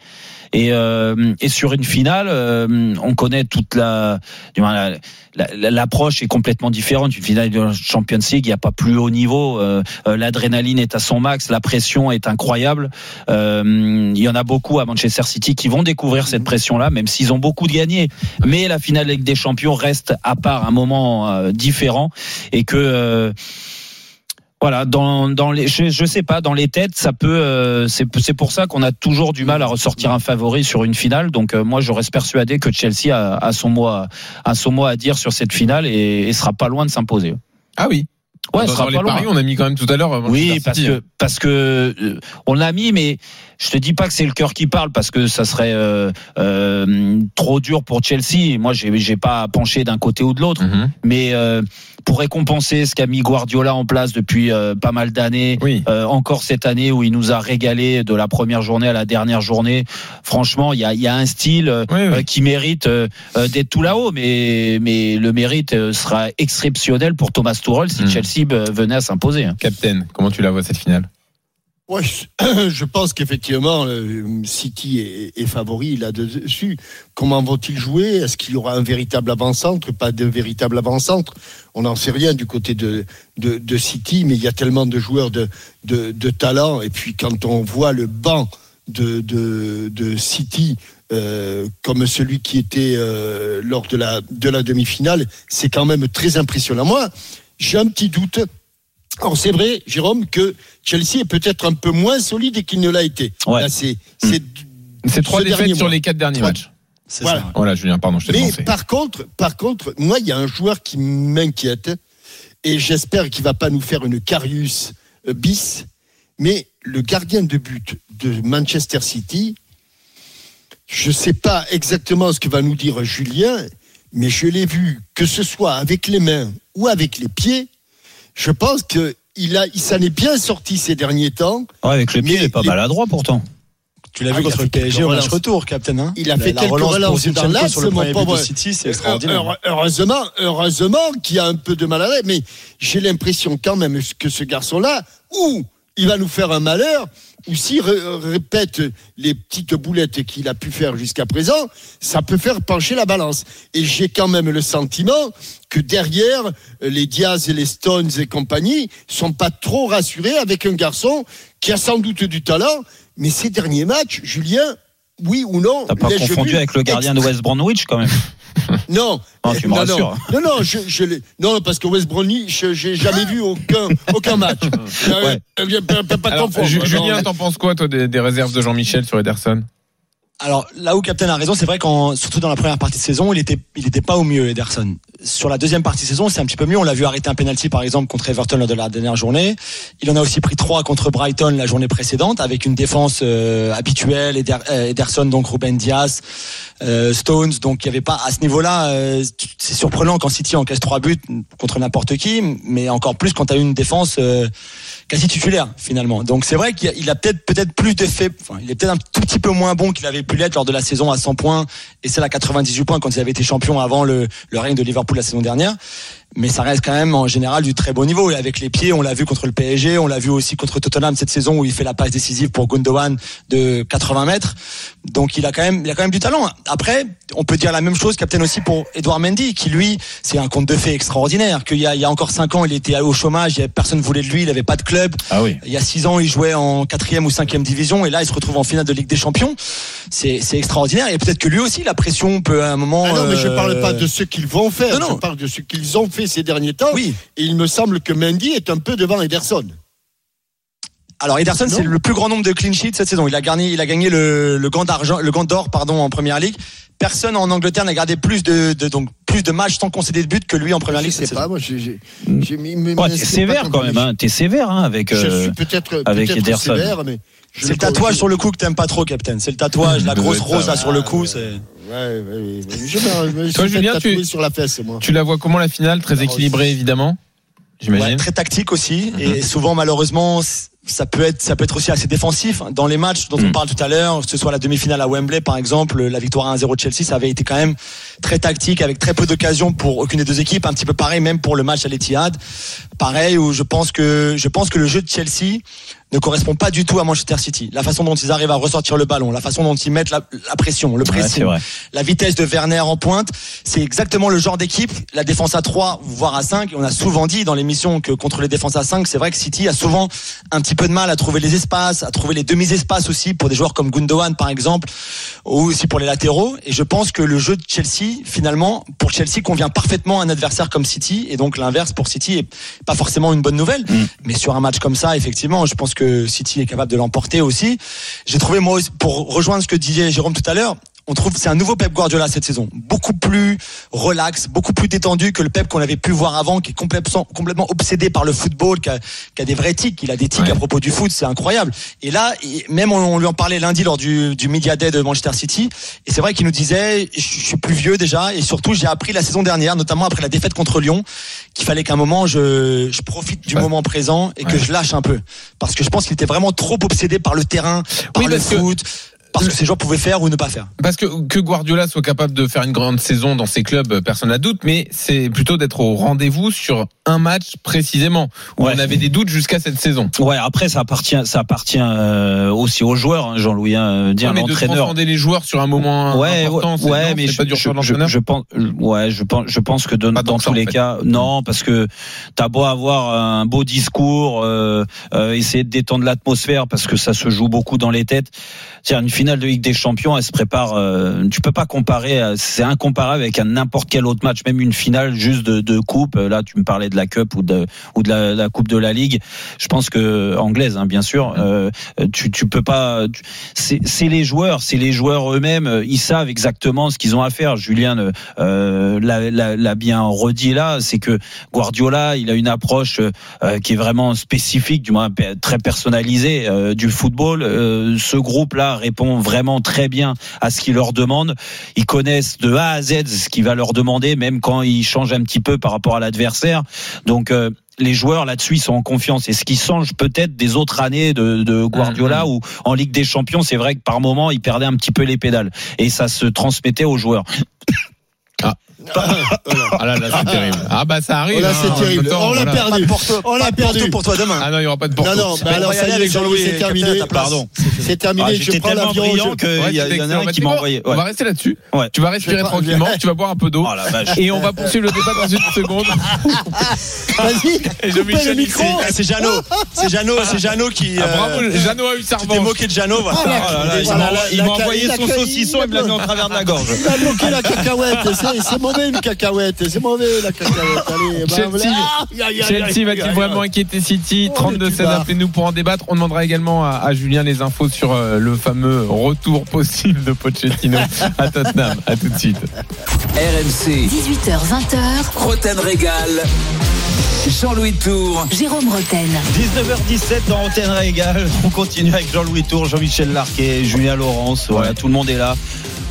Et, euh, et sur une finale, euh, on connaît toute la, l'approche est complètement différente. Une finale de Champions League, il n'y a pas plus haut niveau. euh, euh, L'adrénaline est à son max, la pression est incroyable. Euh, il y en a beaucoup à Manchester City qui vont découvrir cette pression-là, même s'ils ont beaucoup de gagné. Mais la finale Ligue des Champions reste à part un moment euh, différent et que. Voilà, dans, dans les, je, je sais pas, dans les têtes, ça peut, euh, c'est c'est pour ça qu'on a toujours du mal à ressortir un favori sur une finale. Donc euh, moi, je reste persuadé que Chelsea a, a son mot, à, a son mot à dire sur cette finale et, et sera pas loin de s'imposer. Ah oui. Ouais, dans sera pas loin. paris, on a mis quand même tout à l'heure. Oui, parce City, que hein. parce que euh, on l'a mis, mais je te dis pas que c'est le cœur qui parle parce que ça serait euh, euh, trop dur pour Chelsea. Moi, j'ai j'ai pas penché d'un côté ou de l'autre, Mhm. mais euh, pour récompenser ce qu'a mis Guardiola en place depuis euh, pas mal d'années, euh, encore cette année où il nous a régalé de la première journée à la dernière journée. Franchement, il y a, y a un style euh, qui mérite d'être tout là-haut, mais mais le mérite sera exceptionnel pour Thomas Tuchel si Chelsea euh, venait à s'imposer. hein. Captain, comment tu la vois cette finale? Ouais, je- pense qu'effectivement, City est, favori là-dessus. Comment vont-ils jouer? Est-ce qu'il y aura un véritable avant-centre? Pas de véritable avant-centre On n'en sait rien du côté de, de, City, mais il y a tellement de joueurs de, de, de talent. Et puis quand on voit le banc de, de, de City euh, comme celui qui était euh, lors de la, de la demi-finale, c'est quand même très impressionnant. Moi, j'ai un petit doute. Alors c'est vrai, Jérôme, que Chelsea est peut-être un peu moins solide qu'il ne l'a été. Là, c'est c'est C'est trois ce défaites sur les quatre derniers Trois- matchs. Voilà. Voilà, Julien, pardon, je t'ai Mais par contre, par contre, moi, il y a un joueur qui m'inquiète et j'espère qu'il va pas nous faire une Carius euh, bis. Mais le gardien de but de Manchester City, je sais pas exactement ce que va nous dire Julien, mais je l'ai vu que ce soit avec les mains ou avec les pieds. Je pense que il a, il s'en est bien sorti ces derniers temps. Ouais, avec le pied, il est pas les- maladroit pourtant. Tu l'as Ah, vu il a contre fait le PSG quelques au match relances. retour, Captain. hein Il a fait la quelques relance pour relances dans l'axe, sur le mon premier but pauvre. de City, c'est Euh, extraordinaire. heure- Heureusement, heureusement qu'il y a un peu de mal à l'aise, mais j'ai l'impression quand même que ce garçon-là, ou il va nous faire un malheur, ou s'il ré- répète les petites boulettes qu'il a pu faire jusqu'à présent, ça peut faire pencher la balance. Et j'ai quand même le sentiment que derrière, les Diaz et les Stones et compagnie sont pas trop rassurés avec un garçon qui a sans doute du talent, mais ces derniers matchs, Julien, oui ou non T'as pas confondu avec le gardien de West Bromwich quand même. non. Non, tu me non, rassures. non, non, non, je, je l'ai- non, parce que West Bromwich, je- j'ai jamais vu aucun, aucun match. Euh, euh, pas, pas- pas Alors, confondre, Ju- non. Julien, t'en penses quoi, toi, des, des réserves de Jean-Michel sur Ederson? Alors là où Captain a raison, c'est vrai qu'en surtout dans la première partie de saison, il était il était pas au mieux Ederson. Sur la deuxième partie de saison, c'est un petit peu mieux. On l'a vu arrêter un penalty par exemple contre Everton lors de la dernière journée. Il en a aussi pris trois contre Brighton la journée précédente avec une défense euh, habituelle. Euh, Ederson donc Ruben Diaz, euh, Stones. Donc il y avait pas à ce niveau-là. euh, c'est surprenant quand City encaisse trois buts contre n'importe qui, mais encore plus quand tu as une défense. Quasi titulaire finalement. Donc c'est vrai qu'il a, peut-être peut-être plus d'effet. Enfin, il est peut-être un tout petit peu moins bon qu'il avait pu l'être lors de la saison à 100 points et celle à 98 points quand il avait été champion avant le règne de Liverpool la saison dernière. Mais ça reste quand même en général du très bon niveau. Et avec les pieds, on l'a vu contre le PSG, on l'a vu aussi contre Tottenham cette saison où il fait la passe décisive pour Gundogan de 80 mètres. Donc il a quand même, il a quand même du talent. Après, on peut dire la même chose, capitaine aussi pour Edouard Mendy, qui lui, c'est un conte de fées extraordinaire. Qu'il y a, il y a encore 5 ans, il était au chômage, personne voulait de lui, il avait pas de club. Ah oui. Il y a 6 ans, il jouait en quatrième ou cinquième division, et là, il se retrouve en finale de Ligue des Champions. C'est, c'est extraordinaire. Et peut-être que lui aussi, la pression peut à un moment. Ah non, mais je euh, parle pas de ce qu'ils vont faire, Non, non. je parle de ce qu'ils ont fait ces derniers temps. Et il me semble que Mendy est un peu devant Ederson. Alors Ederson, c'est le plus grand nombre de clean sheets cette saison. Il a gagné, il a gagné le, le gant d'argent, le gant d'or, pardon, en première ligue. Personne en Angleterre n'a gardé plus de, de- donc plus de matchs sans concéder de but que lui en première ligue. Je cette pas, moi, j'ai, j'ai, j'ai mis- Ouais, t'es c'est sévère quand même, hein. T'es sévère hein, avec. Je euh, suis peut-être, avec peut-être Ederson. sévère, mais. je C'est le tatouage sur le cou que t'aimes pas trop, Captain. C'est le tatouage, la grosse rose là sur le cou. C'est. Ouais, ouais, ouais. Je me, Toi, Julien, tu- sur la fesse, moi. Tu la vois comment la finale? Très équilibrée, évidemment. J'imagine. Ouais, très tactique aussi et souvent malheureusement ça peut être ça peut être aussi assez défensif dans les matchs dont on parle tout à l'heure que ce soit la demi-finale à Wembley par exemple la victoire 1-0 de Chelsea ça avait été quand même très tactique avec très peu d'occasions pour aucune des deux équipes un petit peu pareil même pour le match à l'Etihad pareil où je pense que je pense que le jeu de Chelsea ne correspond pas du tout à Manchester City. La façon dont ils arrivent à ressortir le ballon, la façon dont ils mettent la, la pression, le pressing, la vitesse de Werner en pointe, c'est exactement le genre d'équipe. La défense à 3, voire à 5, on a souvent dit dans l'émission que contre les défenses à 5, c'est vrai que City a souvent un petit peu de mal à trouver les espaces, à trouver les demi-espaces aussi pour des joueurs comme Gundogan par exemple, ou aussi pour les latéraux. Et je pense que le jeu de Chelsea, finalement, pour Chelsea convient parfaitement à un adversaire comme City, et donc l'inverse pour City est pas forcément une bonne nouvelle. Mais sur un match comme ça, effectivement, je pense que City est capable de l'emporter aussi. J'ai trouvé moi pour rejoindre ce que disait Jérôme tout à l'heure. On trouve c'est un nouveau Pep Guardiola cette saison, beaucoup plus relax, beaucoup plus détendu que le Pep qu'on avait pu voir avant, qui est complètement, complètement obsédé par le football, qui a, qui a des vrais tics, il a des tics à propos du foot, c'est incroyable. Et là, même on, on lui en parlait lundi lors du, du Media Day de Manchester City, et c'est vrai qu'il nous disait, je je suis plus vieux déjà, et surtout j'ai appris la saison dernière, notamment après la défaite contre Lyon, qu'il fallait qu'à un moment je, je profite du moment présent et que je lâche un peu, parce que je pense qu'il était vraiment trop obsédé par le terrain, par Oui, le que- foot, parce que ces joueurs pouvaient faire ou ne pas faire. Parce que que Guardiola soit capable de faire une grande saison dans ses clubs, personne n'a doute, mais c'est plutôt d'être au rendez-vous sur un match précisément où on avait des doutes jusqu'à cette saison. Ouais, après ça appartient, ça appartient euh, aussi aux joueurs, hein, Jean-Louis. Hein, dire Ouais, mais de l'entraîneur. transcender les joueurs sur un moment Ouais, important, c'est- ouais, non, mais je, pas dur je, sur je, pense, ouais, je pense, je pense que de- dans tous les cas, non, parce que t'as beau avoir un beau discours, euh, euh, essayer de détendre l'atmosphère, parce que ça se joue beaucoup dans les têtes. Tiens, une finale de Ligue des Champions, elle se prépare. Euh, tu peux pas comparer, euh, c'est incomparable avec un n'importe quel autre match, même une finale juste de, de coupe. Là, tu me parlais de la Cup ou de la, Coupe de la Ligue. Je pense que anglaise, hein, bien sûr. Euh, tu tu peux pas. C'est les joueurs, c'est les joueurs eux-mêmes. euh, Ils savent exactement ce qu'ils ont à faire. Julien euh, l'a- bien redit là, c'est que Guardiola, il a une approche euh, qui est vraiment spécifique, du moins très personnalisée euh, du football. Euh, ce groupe-là répond vraiment très bien à ce qu'il leur demande. Ils connaissent de A à Z ce qu'il va leur demander, même quand ils changent un petit peu par rapport à l'adversaire. Donc euh, les joueurs là-dessus ils sont en confiance et ce qui change peut-être des autres années de, de Guardiola où en Ligue des Champions c'est vrai que par moment il perdait un petit peu les pédales et ça se transmettait aux joueurs. Ah là là, c'est terrible. Ah bah ça arrive. Oh là, hein, c'est en terrible. même temps, On l'a voilà. perdu. On l'a perdu. pour toi demain. Ah non, il y aura pas de Porto. Non, non, bah alors ça y est, est, c'est terminé. Pardon. C'est terminé. Ah, je prends tellement l'avion. brillant je- que Ouais, il y, en a un qui m'a tu envoyé. On va rester là-dessus. Ouais. Tu vas respirer tranquillement, tu vas boire un peu d'eau. Oh. Et on va poursuivre le débat dans une seconde. Vas-y, coupez le micro. C'est- Jeannot, c'est Jeannot, c'est Jeannot qui. Ah, bravo, euh, Jeannot a eu sa Tu t'es revanche. moqué de Jeannot. Ah, Oh il m'a- envoyé son saucisson et me l'a mis en travers de la gorge. Il a bloqué la cacahuète. C'est- C'est mauvais une cacahuète. C'est mauvais la cacahuète. Allez, bah, Chelsea. Ah, Chelsea va-t-il vraiment inquiéter City Oh, 32-16, le bâtard. appelez-nous pour en débattre. On demandera également à, à Julien les infos sur euh, le fameux retour possible de Pochettino à Tottenham. À tout de suite. RMC, 18h20h, Roten Régal. Jean-Louis Tour. Jérôme Roten. 19h17 dans Antenne Régal. On continue avec Jean-Louis Tour, Jean-Michel Larquet, Julien Laurence. Voilà, tout le monde est là.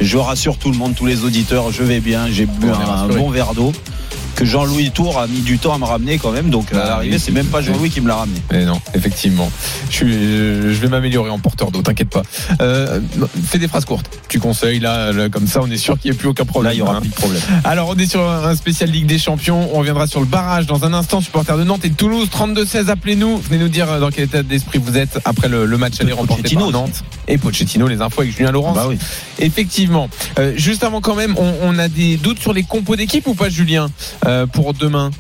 Je rassure tout le monde, tous les auditeurs, je vais bien. J'ai bu un, bon verre d'eau que Jean-Louis Tour a mis du temps à me ramener quand même. Donc à Ah, l'arrivée, c'est même pas Jean-Louis qui me l'a ramené. Mais non, effectivement. Je, suis, je vais m'améliorer en porteur d'eau, t'inquiète pas. Euh, fais des phrases courtes. Tu conseilles, là, là, comme ça, on est sûr qu'il n'y ait plus aucun problème. Là, il y aura hein. plus de problème. Alors, on est sur un spécial Ligue des Champions. On reviendra sur le barrage dans un instant. Supporters de Nantes et de Toulouse, 32-16, appelez-nous. Venez nous dire dans quel état d'esprit vous êtes après le, le match aller remporté par Nantes. Et Pochettino, les infos avec Julien Laurent. Bah oui. Effectivement. Euh, juste avant quand même, on, on a des doutes sur les compos d'équipe ou pas, Julien, euh, pour demain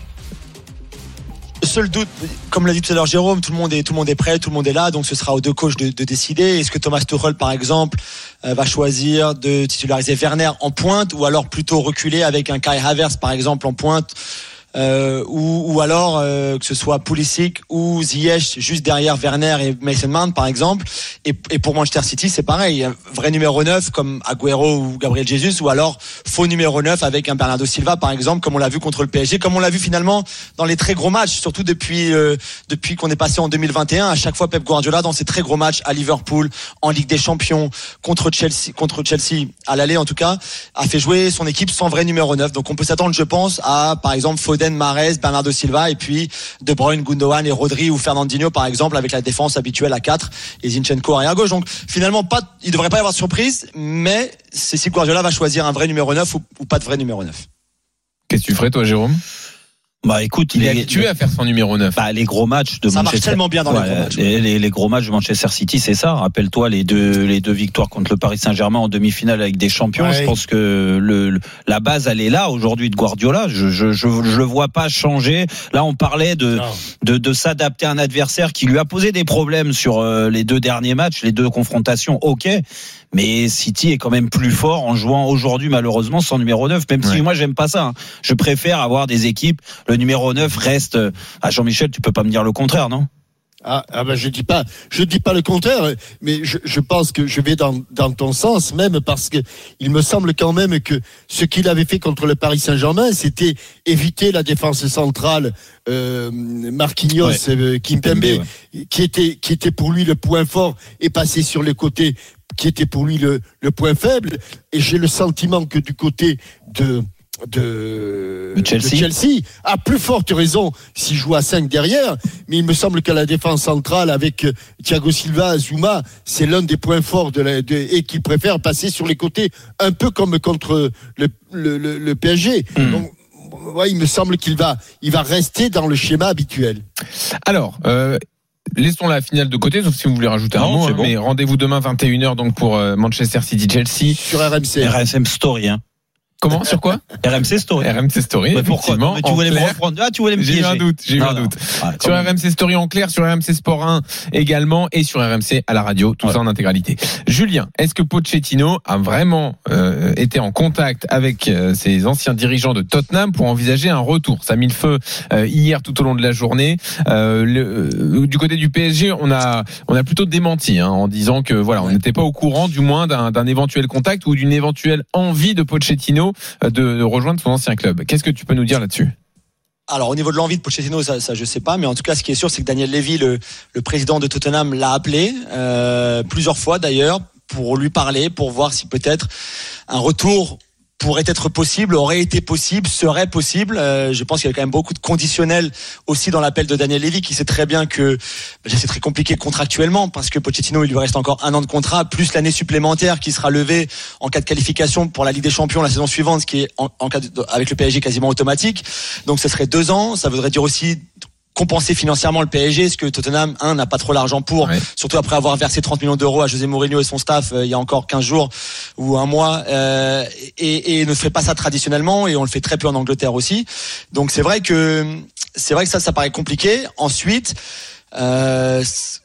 Le seul doute, comme l'a dit tout à l'heure Jérôme, tout le monde est prêt, tout le monde est là, donc ce sera aux deux coachs de, de décider. Est-ce que Thomas Tuchel, par exemple, euh, va choisir de titulariser Werner en pointe, ou alors plutôt reculer avec un Kai Havertz, par exemple, en pointe, euh, ou, ou alors euh, que ce soit Pulisic ou Ziyech juste derrière Werner et Mason Mount, par exemple. Et, et pour Manchester City, c'est pareil, vrai numéro 9 comme Agüero ou Gabriel Jesus, ou alors faux numéro 9 avec un Bernardo Silva, par exemple, comme on l'a vu contre le PSG, comme on l'a vu finalement dans les très gros matchs, surtout depuis euh, depuis qu'on est passé en 2021. À chaque fois, Pep Guardiola dans ces très gros matchs à Liverpool, en Ligue des Champions, contre Chelsea, contre Chelsea à l'aller en tout cas, a fait jouer son équipe sans vrai numéro 9. Donc on peut s'attendre, je pense, à par exemple Foden, Mahrez, Bernardo Silva et puis De Bruyne, Gundogan et Rodri ou Fernandinho par exemple avec la défense habituelle à 4 et Zinchenko arrière gauche. Donc finalement pas, il devrait pas y avoir de surprise, mais c'est si Guardiola va choisir un vrai numéro 9 ou, ou pas de vrai numéro 9. Qu'est-ce que tu ferais, toi, Jérôme? Bah écoute, Il est habitué à faire son numéro 9. Bah, les gros matchs de Ça marche Manchester tellement bien dans les gros matchs. Les, les- les gros matchs de Manchester City, c'est ça. Rappelle-toi les deux les deux victoires contre le Paris Saint-Germain en demi-finale avec des champions. Ouais. Je pense que le, le- la base elle est là aujourd'hui de Guardiola. Je je je, je le vois pas changer. Là, on parlait de de, de s'adapter à un adversaire qui lui a posé des problèmes sur euh, les deux derniers matchs, les deux confrontations. Ok. Mais City est quand même plus fort en jouant aujourd'hui malheureusement sans numéro 9 même si moi j'aime pas ça hein. je préfère avoir des équipes. Le numéro 9 reste euh, à Jean-Michel tu peux pas me dire le contraire non? Ah, ah ben je dis pas, je dis pas le contraire, mais je, je pense que je vais dans, dans ton sens même parce que il me semble quand même que ce qu'il avait fait contre le Paris Saint-Germain, c'était éviter la défense centrale euh, Marquinhos, Ouais. euh, Kimpembe, qui était qui était pour lui le point fort et passer sur les côtés, qui était pour lui le, le point faible. Et j'ai le sentiment que du côté de de, De Chelsea. a plus forte raison s'il joue à 5 derrière, mais il me semble que la défense centrale avec euh, Thiago Silva, Zuma, c'est l'un des points forts de la, de- et qu'il préfère passer sur les côtés, un peu comme contre le, le, le- le PSG. Hmm. Donc, ouais, il me semble qu'il va, il va rester dans le schéma habituel. Alors, euh, laissons la finale de côté, sauf si vous voulez rajouter un Non, mot. hein, bon. Mais rendez-vous demain 21h donc pour euh, Manchester City Chelsea. Sur RMC. RSM Story, hein. Comment Sur quoi RMC Story. RMC Story. Mais pourquoi Mais tu voulais me reprendre Ah, tu voulais me J'ai eu un doute, j'ai eu un doute. Ah, Sur même. RMC Story en clair, sur RMC Sport 1 également et sur RMC à la radio, tout ça en intégralité. Julien, est-ce que Pochettino a vraiment euh, été en contact avec euh, ses anciens dirigeants de Tottenham pour envisager un retour? Ça a mis le feu euh, hier tout au long de la journée. Euh, le- euh, du côté du PSG, on a on a plutôt démenti hein, en disant que voilà, on n'était pas au courant du moins d'un d'un éventuel contact ou d'une éventuelle envie de Pochettino euh, de, rejoindre son ancien club. Qu'est-ce que tu peux nous dire là-dessus? Alors au niveau de l'envie de Pochettino, ça, ça je sais pas, mais en tout cas ce qui est sûr, c'est que Daniel Levy, le, le président de Tottenham, l'a appelé euh, plusieurs fois d'ailleurs pour lui parler, pour voir si peut-être un retour pourrait être possible, aurait été possible, serait possible. Euh, je pense qu'il y a quand même beaucoup de conditionnels aussi dans l'appel de Daniel Levy, qui sait très bien que ben, c'est très compliqué contractuellement parce que Pochettino il lui reste encore un an de contrat plus l'année supplémentaire qui sera levée en cas de qualification pour la Ligue des Champions la saison suivante, ce qui est en, cas de- avec le PSG quasiment automatique. Donc ce serait deux ans. Ça voudrait dire aussi compenser financièrement le PSG, ce que Tottenham un n'a pas trop l'argent pour, surtout après avoir versé 30 millions d'euros à José Mourinho et son staff euh, il y a encore 15 jours ou un mois, euh, et, et ne fait pas ça traditionnellement, et on le fait très peu en Angleterre aussi. Donc c'est vrai que c'est vrai que ça, ça paraît compliqué. Ensuite. Euh,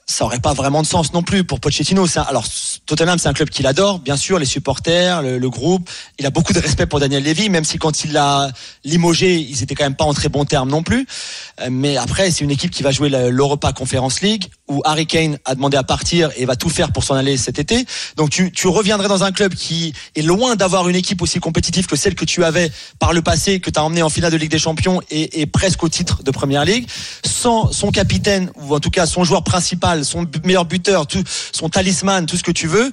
ça aurait pas vraiment de sens non plus pour Pochettino. Alors Tottenham, c'est un club qu'il adore, bien sûr, les supporters, le, groupe. Il a beaucoup de respect pour Daniel Levy, même si quand il l'a limogé, ils étaient quand même pas en très bons termes non plus. Euh, Mais après, c'est une équipe qui va jouer l'Europa Conference League, où Harry Kane a demandé à partir et va tout faire pour s'en aller cet été. Donc tu, tu reviendrais dans un club qui est loin d'avoir une équipe aussi compétitive que celle que tu avais par le passé, que tu as emmené en finale de Ligue des Champions et, et presque au titre de Première Ligue, sans son capitaine ou en tout cas son joueur principal, son meilleur buteur, tout, son talisman, tout ce que tu veux.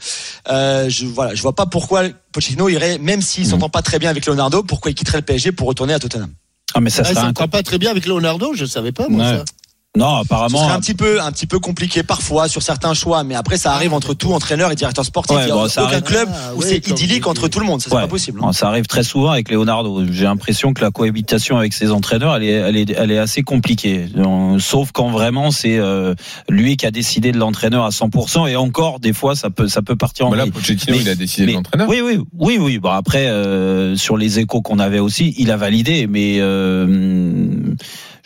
Euh, je voilà, je vois pas pourquoi Pochettino irait, même s'il s'entend pas très bien avec Leonardo, pourquoi il quitterait le PSG pour retourner à Tottenham. Ah, mais ça Ah, un ne pas très bien avec Leonardo, je savais pas moi Ouais. ça. Non, Ce apparemment. serait un petit peu, un petit peu compliqué parfois sur certains choix, mais après ça arrive entre tout entraîneur et directeur sportif. Ouais, Il y a bon, ça aucun arrive. club Ah, où c'est idyllique entre tout le monde, ça c'est pas possible. Bon, ça arrive très souvent avec Leonardo. J'ai l'impression que la cohabitation avec ses entraîneurs, elle est, elle est, elle est assez compliquée. Euh, Sauf quand vraiment c'est euh, lui qui a décidé de l'entraîneur à 100%. Et encore, des fois, ça peut, ça peut partir en Bah là. Pochettino, Mais- il a décidé de l'entraîneur. Oui, oui, oui, oui. Bon, après, euh, sur les échos qu'on avait aussi, il a validé, mais euh,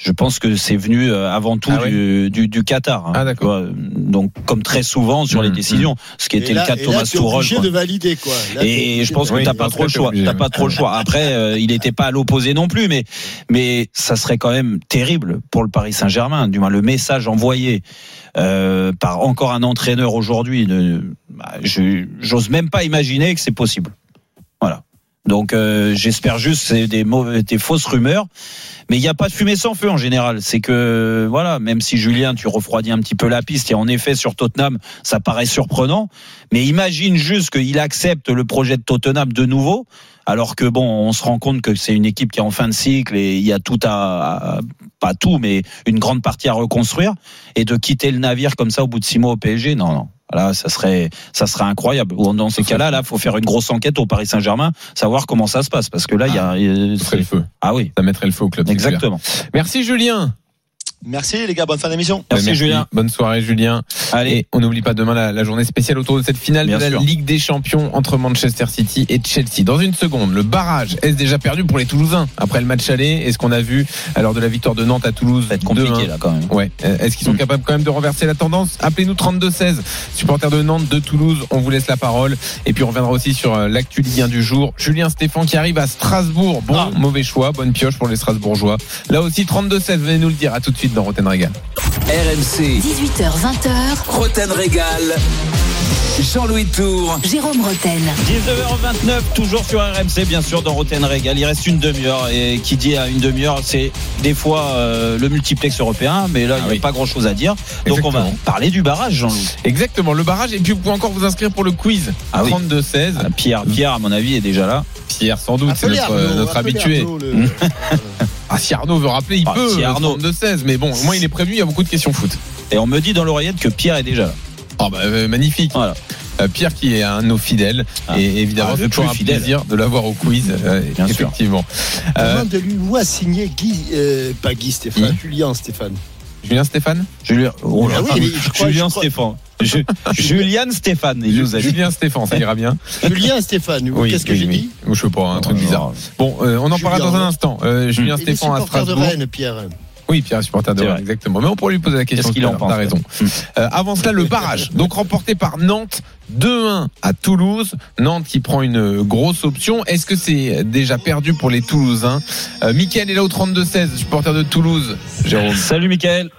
je pense que c'est venu euh, avant tout Ah du, du, du Qatar. hein, Ah, d'accord. Donc, comme très souvent sur les Mmh, décisions, ce qui était là- le cas de Thomas Tuchel. obligé quoi. de valider quoi. Là, Et je pense que Oui, t'as pas trop le choix. T'as pas trop le choix. Après, euh, il n'était pas à l'opposé non plus, mais mais ça serait quand même terrible pour le Paris Saint-Germain. Du moins, le message envoyé euh, par encore un entraîneur aujourd'hui, bah, je j'ose même pas imaginer que c'est possible. Donc euh, j'espère juste c'est des mauvais, des fausses rumeurs, mais il n'y a pas de fumée sans feu en général. C'est que voilà, même si Julien tu refroidis un petit peu la piste, et en effet sur Tottenham ça paraît surprenant, mais imagine juste qu'il accepte le projet de Tottenham de nouveau, alors que bon, on se rend compte que c'est une équipe qui est en fin de cycle et il y a tout à, à- pas tout, mais une grande partie à reconstruire et de quitter le navire comme ça au bout de six mois au PSG, non non. Là, ça serait, ça serait incroyable. Ou Dans ces cas-là, là, faut faire une grosse enquête au Paris Saint-Germain, savoir comment ça se passe, parce que là, il y a, il y a- Ça ferait le feu. ah oui, Ça mettrait le feu au club. exactement. Merci Julien. Merci les gars, bonne fin d'émission. Merci, Julien. Bonne soirée Julien. Allez. Et on n'oublie pas demain la, la journée spéciale autour de cette finale Bien de la sûr. Ligue des Champions entre Manchester City et Chelsea. Dans une seconde, le barrage est déjà perdu pour les Toulousains après le match aller? Est-ce qu'on a vu à l'heure de la victoire de Nantes à Toulouse Ça va être compliqué 2-1. là quand même. Ouais. Euh, Est-ce qu'ils sont Mm. capables quand même de renverser la tendance? Appelez-nous 32-16, supporters de Nantes, de Toulouse. On vous laisse la parole. Et puis on reviendra aussi sur euh, l'actu Ligue 1 du jour. Julien Stéphan qui arrive à Strasbourg. Bon, Ah. mauvais choix. Bonne pioche pour les Strasbourgeois. Là aussi 32-16, venez nous le dire. À tout de suite. Suite dans Roten Régal. RMC, 18h20h, Roten Régal. Jean-Louis Tour. Jérôme Roten. 19h29, toujours sur RMC, bien sûr, dans Roten Régal. Il reste une demi-heure. Et qui dit à une demi-heure, c'est des fois euh, le multiplex européen. Mais là, il n'y a pas grand-chose à dire. Donc, on va parler du barrage, Jean-Louis. Exactement, le barrage. Et puis, vous pouvez encore vous inscrire pour le quiz. Ah oui. 32-16. Ah, Pierre, Pierre, à mon avis, est déjà là. Pierre, sans doute, c'est notre, habitué. Arnaud, le- Ah, si Arnaud veut rappeler, il Ah, peut. si Arnaud. 32-16. Mais bon, au moins, il est prévenu, il y a beaucoup de questions foot. Et on me dit dans l'oreillette que Pierre est déjà là. Ah, bah, euh, magnifique. Voilà. Euh, Pierre qui est un de nos fidèles Ah. et évidemment Ah, c'est toujours un fidèle. plaisir de l'avoir au quiz euh, Bien sûr. effectivement Euh, de lui où a signé Guy, euh, pas Guy Stéphane, Qui Julien Stéphane. Julien Stéphane? Julien, oh là Ah oui, là. mais je crois- Julien je crois- Stéphane. Ju- Julian Stéphane, il nous a dit. Julien Stéphane ça ira bien. Julien Stéphane, oui qu'est-ce que oui, j'ai dit je sais pas un truc Oh, bizarre. bon euh, on en Julien, parlera dans un instant. Euh, Julien Il est Stéphane à supporter de Strasbourg. Rennes, Pierre. oui Pierre est supporter de Rennes exactement. Mais on pourrait lui poser la question Qu'est-ce qu'il en pense, t'as raison Euh, avant cela le barrage donc remporté par Nantes 2-1 à Toulouse. Nantes qui prend une grosse option. Est-ce que c'est déjà perdu pour les Toulousains? Euh, Mickaël est là au 32-16 supporter de Toulouse. Jérôme. Salut, Michael.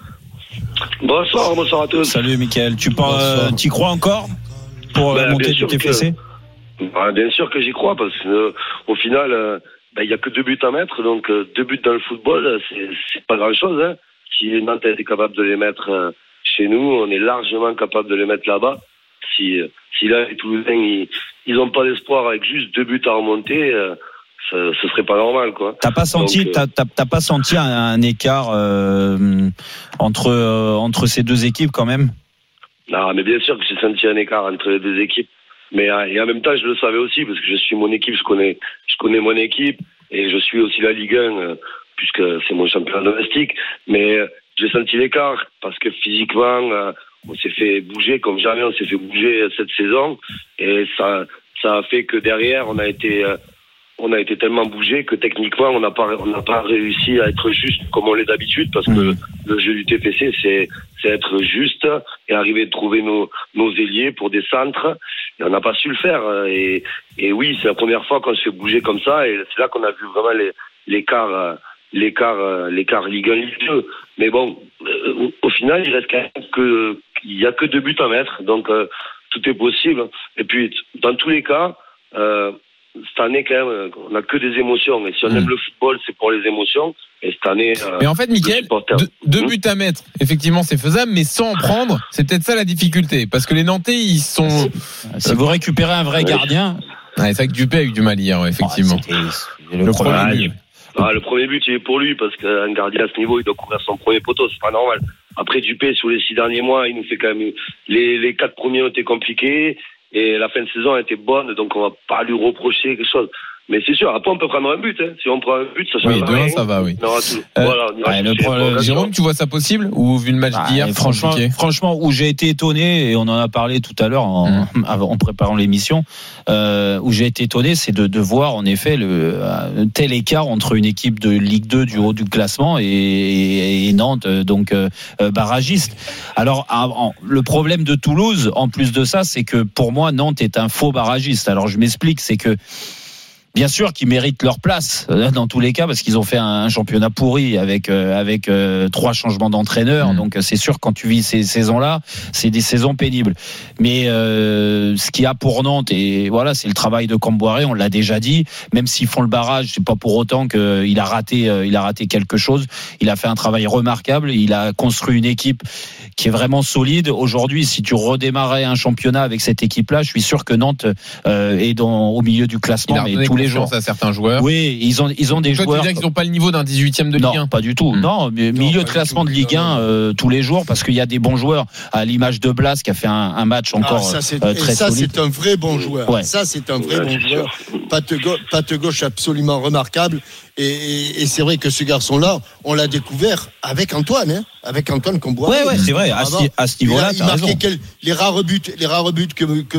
Bonsoir, bonsoir à tous. Salut, Michael. Tu euh, t'y crois encore pour euh, Ben, monter bien du sûr que- TFC Ah, bien sûr que j'y crois parce que euh, au final, euh, ben, il y a que deux buts à mettre, donc euh, deux buts dans le football, euh, c'est pas grand chose. Hein. Si Nantes était capable de les mettre euh, chez nous, on est largement capable de les mettre là-bas. Si, euh, si là les Toulousains ils ils ont pas d'espoir avec juste deux buts à remonter, euh, ça, ce serait pas normal quoi. T'as pas senti, Donc, euh, t'as, t'as- t'as pas senti un, un écart euh, entre euh, entre ces deux équipes quand même? Non, mais bien sûr que j'ai senti un écart entre les deux équipes. Mais euh, et en même temps, je le savais aussi parce que je suis mon équipe, je connais, je connais mon équipe et je suis aussi la Ligue 1 euh, puisque c'est mon championnat domestique. Mais j'ai senti l'écart parce que physiquement, on s'est fait bouger comme jamais on s'est fait bouger cette saison et ça, ça a fait que derrière, on a été euh, on a été tellement bougé que techniquement on n'a pas on n'a pas réussi à être juste comme on l'est d'habitude parce que le, le jeu du TPC c'est c'est être juste et arriver à trouver nos nos ailiers pour des centres. Et on n'a pas su le faire. Et et oui c'est la première fois qu'on se fait bouger comme ça et c'est là qu'on a vu vraiment l'écart l'écart l'écart Ligue 1 Ligue 2 mais bon euh, au, final il reste quand même que il y a que deux buts à mettre. Donc euh, tout est possible. Et puis dans tous les cas euh, cette année, quand même, on n'a que des émotions. Et si on aime le football, c'est pour les émotions. Et cette année. euh, Mais en fait, Mickaël, deux, deux buts à mettre, effectivement, c'est faisable, mais sans en prendre, c'est peut-être ça la difficulté. Parce que les Nantais, ils sont. Si vous récupérez un vrai gardien. Ouais, c'est vrai que Dupé a eu du mal hier, effectivement. le premier Ah, but. il- ah, le premier but, il est pour lui, parce qu'un gardien à ce niveau, il doit couvrir son premier poteau, c'est pas normal. Après, Dupé, sur les six derniers mois, il nous fait quand même. Les, les quatre premiers ont été compliqués, et la fin de saison a été bonne, donc on va pas lui reprocher quelque chose. Mais c'est sûr, après, on peut prendre un but. Hein. Si on prend un but, ça change Oui, rien. deux-un, ça va, oui. Euh, voilà, ouais, le problème-. Jérôme, tu vois ça possible Ou vu le match Ah, d'hier franchement, compliqué franchement, où j'ai été étonné et on en a parlé tout à l'heure en, Mmh. en préparant l'émission, euh, où j'ai été étonné, c'est de, de voir en effet le un tel écart entre une équipe de Ligue 2 du haut du classement et, et- et Nantes, euh, donc euh, euh, barragiste. Alors ah, en- le problème de Toulouse, en plus de ça, c'est que pour moi Nantes est un faux barragiste. Alors je m'explique, c'est que Bien sûr qu'ils méritent leur place euh, dans tous les cas parce qu'ils ont fait un, un championnat pourri avec euh, avec euh, trois changements d'entraîneur. Donc euh, c'est sûr quand tu vis ces saisons-là, c'est des saisons pénibles. Mais euh, ce qu'il y a pour Nantes et voilà, c'est le travail de Camboiré, on l'a déjà dit. Même s'ils font le barrage, c'est pas pour autant qu'il a raté il a raté quelque chose. Il a fait un travail remarquable. Il a construit une équipe qui est vraiment solide. Aujourd'hui, si tu redémarrais un championnat avec cette équipe-là, je suis sûr que Nantes euh, est dans, au milieu du classement, mais tous les jours. à certains joueurs. Oui, ils ont, ils ont des Toi, tu joueurs. veux dire qu'ils n'ont pas le niveau d'un 18 e de Ligue Non, 1 pas du tout. Non, mais milieu de classement de Ligue 1 euh, tous les jours parce qu'il y a des bons joueurs à l'image de Blas qui a fait un, un match encore Ah, ça, euh, et très ça, solide. c'est un vrai bon joueur. Ouais. Ça, c'est un vrai Ouais, bon joueur. Patte, gau- patte gauche absolument remarquable. Et, et- et c'est vrai que ce garçon-là, on l'a découvert avec Antoine, hein, avec Antoine Combois. Ouais, ouais, c'est vrai. À ce- niveau-là, il, a- il marquait raison. quel- les rares buts, les rares buts que, que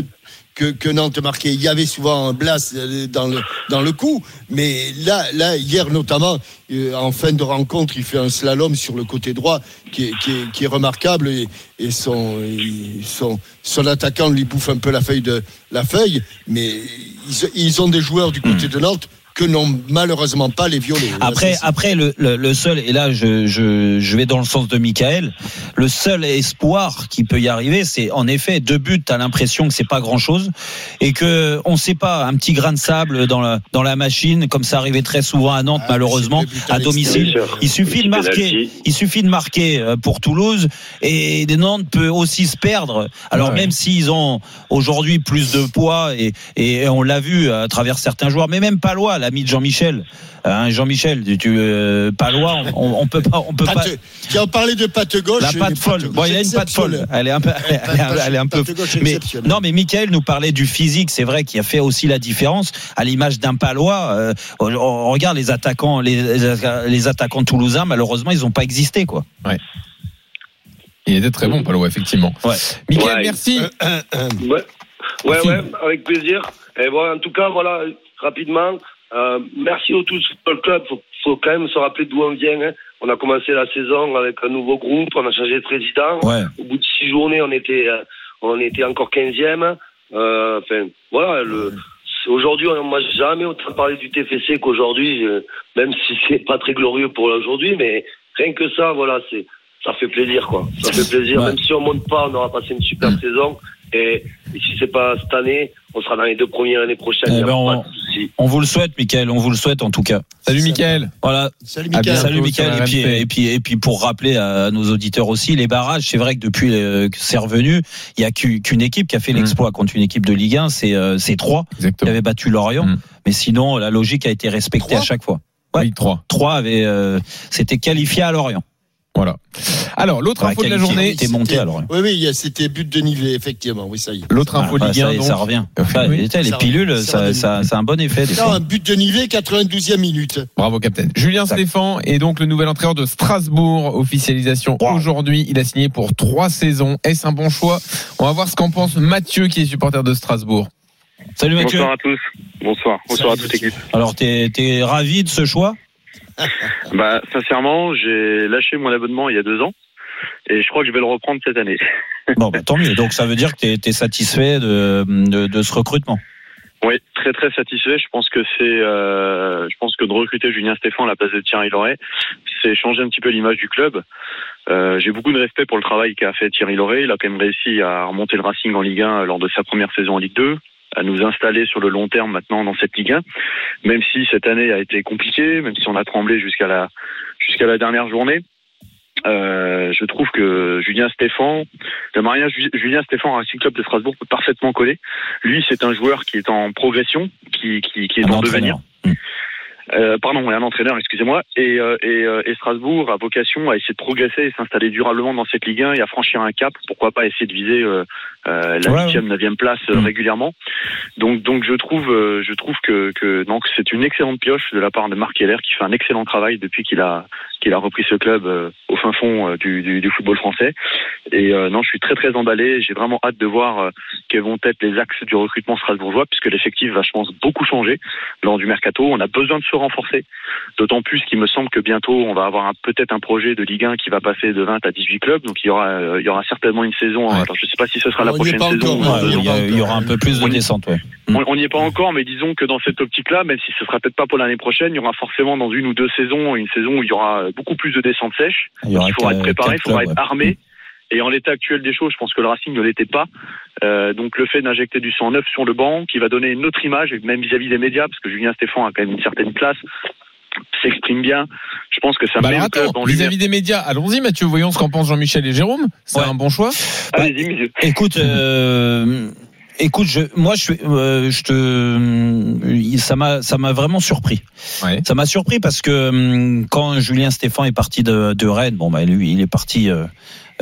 que, que Nantes marquait. Il y avait souvent un Blas euh, dans le, dans le coup, mais là, là hier notamment, euh, en fin de rencontre, il fait un slalom sur le côté droit qui est, qui est, qui est remarquable et, et son, et son, son attaquant lui bouffe un peu la feuille, de, la feuille mais ils, ils ont des joueurs du côté de Nantes que n'ont malheureusement pas les violets. Après, après le, le, le seul, et là je, je, je vais dans le sens de Michael, le seul espoir qui peut y arriver, c'est en effet deux buts, t'as l'impression que c'est pas grand chose, et que on sait pas, un petit grain de sable dans la, dans la machine, comme ça arrivait très souvent à Nantes, malheureusement, à domicile. Il suffit de marquer, il suffit de marquer pour Toulouse, et Nantes peut aussi se perdre. Alors Ouais. même s'ils ont aujourd'hui plus de poids, et, et on l'a vu à travers certains joueurs, mais même Palois, l'ami de Jean-Michel, Hein, Jean-Michel, tu, tu, euh, Palois, on, on peut pas, on peut pas. Patte- Qui a parlé de patte gauche. La patte folle. Bon, il a une patte folle. Elle est un peu, elle est, elle est- elle est un peu. Patte gauche Mais exceptionnelle. non, mais Michael nous parlait du physique. C'est vrai qu'il a fait aussi la différence à l'image d'un Palois. euh, on, on regarde les attaquants, les, les attaquants toulousains. Malheureusement, ils n'ont pas existé, quoi. Ouais. Il était très bon, Palo, effectivement. Ouais. Michael, Ouais. merci. Ouais, ouais, ouais, avec plaisir. Et bon, en tout cas, voilà, rapidement, euh, merci au tous le club. Faut, faut quand même se rappeler d'où on vient. hein. On a commencé la saison avec un nouveau groupe, on a changé de président. Ouais. Au bout de six journées, on était, euh, on était encore 15e. Euh, enfin, voilà, le. Aujourd'hui, on m'a jamais autant parlé du TFC qu'aujourd'hui, même si c'est pas très glorieux pour aujourd'hui, mais rien que ça, voilà, c'est, ça fait plaisir, quoi. Ça fait plaisir. Ouais. Même si on monte pas, on aura passé une super saison. Et, et si c'est pas cette année, on sera dans les deux premières l'année prochaine. Eh ben, on, on vous le souhaite, Michael. On vous le souhaite en tout cas. Salut, Michael. Voilà. Salut, Mickaël. bientôt Salut Michael. Et puis, et puis, et puis pour rappeler à nos auditeurs aussi, les barrages, c'est vrai que depuis euh, que c'est revenu, il y a qu'u- qu'une équipe qui a fait Mm. l'exploit contre une équipe de Ligue 1, c'est euh, c'est 3 qui avait battu Lorient. Mm. Mais sinon, la logique a été respectée Trois à chaque fois. Ouais. Oui, 3. 3 avait, euh, s'était qualifié à Lorient. Voilà. Alors, l'autre info de la journée. il était monté Lorient. Oui, oui, c'était but de Nivet, effectivement. Oui, ça y est. L'autre info Ah, Ligue ça, 1, y est, donc. ça revient. Ça, Oui. les Ça pilules. Ça ça, ça, ça a un bon effet. Non, un but de Nivet, 92e minute. Bravo, Captain. Julien Stéphan est donc le nouvel entraîneur de Strasbourg. Officialisation aujourd'hui. Il a signé pour trois saisons. Est-ce un bon choix? On va voir ce qu'en pense Mathieu, qui est supporter de Strasbourg. Salut Mathieu. Bonsoir à tous. Bonsoir. Bonsoir à toute l'équipe. Alors, t'es es ravi de ce choix? Bah, sincèrement, j'ai lâché mon abonnement il y a deux ans et je crois que je vais le reprendre cette année. Bon, bah, tant mieux. Donc, ça veut dire que t'es es satisfait de, de, de ce recrutement? Oui, très très satisfait. Je pense que c'est, euh, je pense que de recruter Julien Stéphan à la place de Thierry Loret, c'est changer un petit peu l'image du club. Euh, j'ai beaucoup de respect pour le travail qu'a fait Thierry Loret. Il a quand même réussi à remonter le Racing en Ligue 1 lors de sa première saison en Ligue 2 à nous installer sur le long terme maintenant dans cette Ligue 1, même si cette année a été compliquée, même si on a tremblé jusqu'à la jusqu'à la dernière journée. Euh, je trouve que Julien Stéphan, le mariage Ju- Julien Stéphan Racing Club de Strasbourg peut parfaitement coller. Lui, c'est un joueur qui est en progression, qui, qui, qui est Un en devenir. Euh, pardon, un entraîneur, excusez-moi. Et, euh, et, euh, et Strasbourg a vocation à essayer de progresser et s'installer durablement dans cette Ligue 1 et à franchir un cap. Pourquoi pas essayer de viser euh, la Ouais, huitième, neuvième place euh, Mm. régulièrement. Donc, donc je trouve, euh, je trouve que, que donc c'est une excellente pioche de la part de Marc Keller qui fait un excellent travail depuis qu'il a qu'il a repris ce club euh, au fin fond euh, du, du, du football français. Et euh, non, je suis très très emballé. J'ai vraiment hâte de voir euh, quels vont être les axes du recrutement strasbourgeois, puisque l'effectif va, je pense, beaucoup changer lors du mercato. On a besoin de se renforcer, d'autant plus qu'il me semble que bientôt on va avoir peut-être un projet de Ligue 1 qui va passer de 20 à 18 clubs. Donc il y aura, euh, il y aura certainement une saison. Ouais. Alors je sais pas si ce sera la On n'y est prochaine pas saison. il, y aura un peu plus de descente, ouais. On n'y est pas encore, mais disons que dans cette optique-là, même si ce sera peut-être pas pour l'année prochaine, il y aura forcément dans une ou deux saisons une saison où il y aura beaucoup plus de descentes sèches. Il faudra être préparé, il faudra être armé. Et en l'état actuel des choses, je pense que le Racing ne l'était pas. Euh, donc le fait d'injecter du sang neuf sur le banc, qui va donner une autre image, même vis-à-vis des médias, parce que Julien Stéphan a quand même une certaine classe, s'exprime bien. Je pense que ça Bah club attends, en lumière. vis-à-vis des médias, allons-y Mathieu, voyons ce qu'en pensent Jean-Michel et Jérôme. C'est Ouais. un bon choix Allez-y, messieurs. Écoute, euh, écoute, je, moi, je, euh, je te, euh, ça m'a, ça m'a vraiment surpris. Ouais. Ça m'a surpris parce que quand Julien Stéphan est parti de, de Rennes, bon bah lui, il est parti. euh, euh,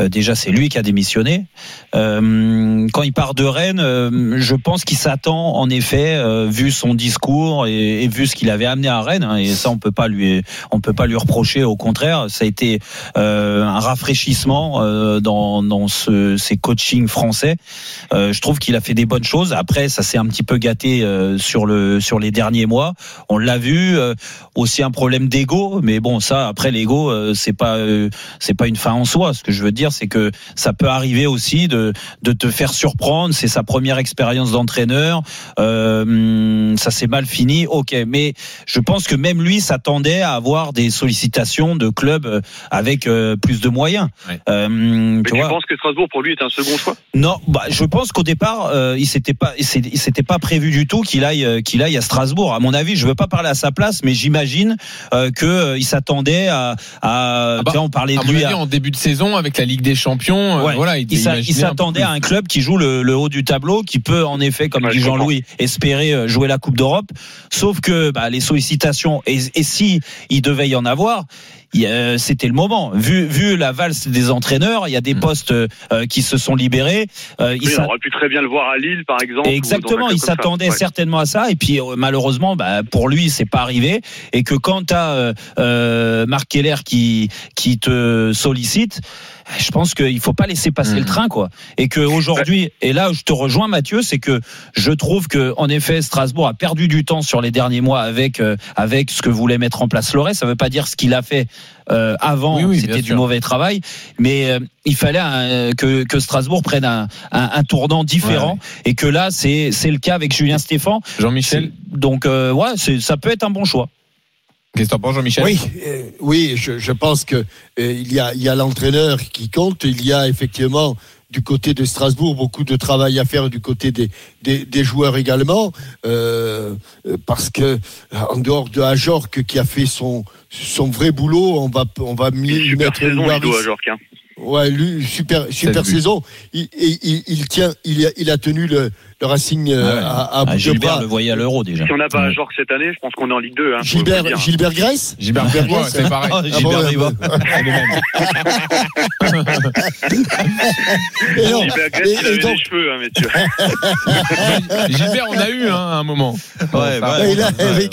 déjà, c'est lui qui a démissionné. Euh, quand il part de Rennes, euh, je pense qu'il s'attend, en effet, euh, vu son discours et, vu ce qu'il avait amené à Rennes, hein, et ça, on peut pas lui, on peut pas lui reprocher. Au contraire, ça a été euh, un rafraîchissement euh, dans, dans ce, ces coachings français. Euh, je trouve qu'il a fait des bonnes choses. Après, ça s'est un petit peu gâté euh, sur le sur les derniers mois. On l'a vu. euh, aussi un problème d'ego, mais bon, ça, après l'ego, euh, c'est pas euh, c'est pas une fin en soi. Ce que je veux dire, dire, c'est que ça peut arriver aussi de, de te faire surprendre. C'est sa première expérience d'entraîneur. Euh, ça s'est mal fini. Ok, mais je pense que même lui s'attendait à avoir des sollicitations de clubs euh, avec euh, plus de moyens. Euh, Mais tu tu vois penses que Strasbourg, pour lui, est un second choix? Non, bah, je pense qu'au départ, euh, il s'était pas, il s'était pas prévu du tout qu'il aille, qu'il aille à Strasbourg. À mon avis, je veux pas parler à sa place, mais j'imagine euh, que euh, il s'attendait à, à, Ah bah, tu sais, on parlait de lui avis, à- en début de saison, avec la Ligue des Champions, euh, voilà, il, il il s'attendait à un club qui joue le, le haut du tableau, qui peut en effet, comme Ouais, dit je Jean-Louis, espérer euh, jouer la Coupe d'Europe. Sauf que bah, les sollicitations, et, et si il devait y en avoir, il a- c'était le moment. Vu, vu la valse des entraîneurs, il y a des postes euh, qui se sont libérés. Euh, il Oui, s'a- on aurait pu très bien le voir à Lille, par exemple. Exactement, il s'attendait Ouais. certainement à ça et puis euh, malheureusement bah, pour lui c'est pas arrivé et que quand tu as Marc Keller qui qui te sollicite je pense qu'il faut pas laisser passer Mhm. le train quoi. Et que aujourd'hui et là je te rejoins Mathieu c'est que je trouve que en effet Strasbourg a perdu du temps sur les derniers mois avec euh, avec ce que voulait mettre en place Loré. Ça veut pas dire ce qu'il a fait euh, avant Oui, oui, c'était du sûr. mauvais travail. Mais euh, il fallait euh, que, que Strasbourg prenne un, un, un tournant différent. Et que là c'est c'est le cas avec Julien Stéphan. Jean-Michel. Donc euh, ouais c'est ça peut être un bon choix Qu'est-ce que t'en penses, Jean-Michel Oui, euh, oui, je, je pense que euh, il y a, il y a l'entraîneur qui compte. Il y a effectivement du côté de Strasbourg beaucoup de travail à faire du côté des, des, des joueurs également, euh, euh, parce que en dehors de Ajorc qui a fait son son vrai boulot, on va on va mieux mettre saison, à Jorque, hein. Ouais, lui, super, super saison. Il, il, il- il tient, il a, il a tenu le, le Racing euh, Ah ouais. à, à Ah, bout de Gilbert bras. le voyait à l'euro déjà Si on n'a pas à Jorque cette année, je pense qu'on est en Ligue 2. Hein, Gilbert. Gilbert Grèce Gilbert Bribois, c'est pareil. Ah, Gilbert bon, ouais. Et non, Gilbert Grèce, et- et donc- des cheveux, hein, messieurs. Gilbert, on a eu hein, à un moment. Ouais. Ouais, il a, Ouais.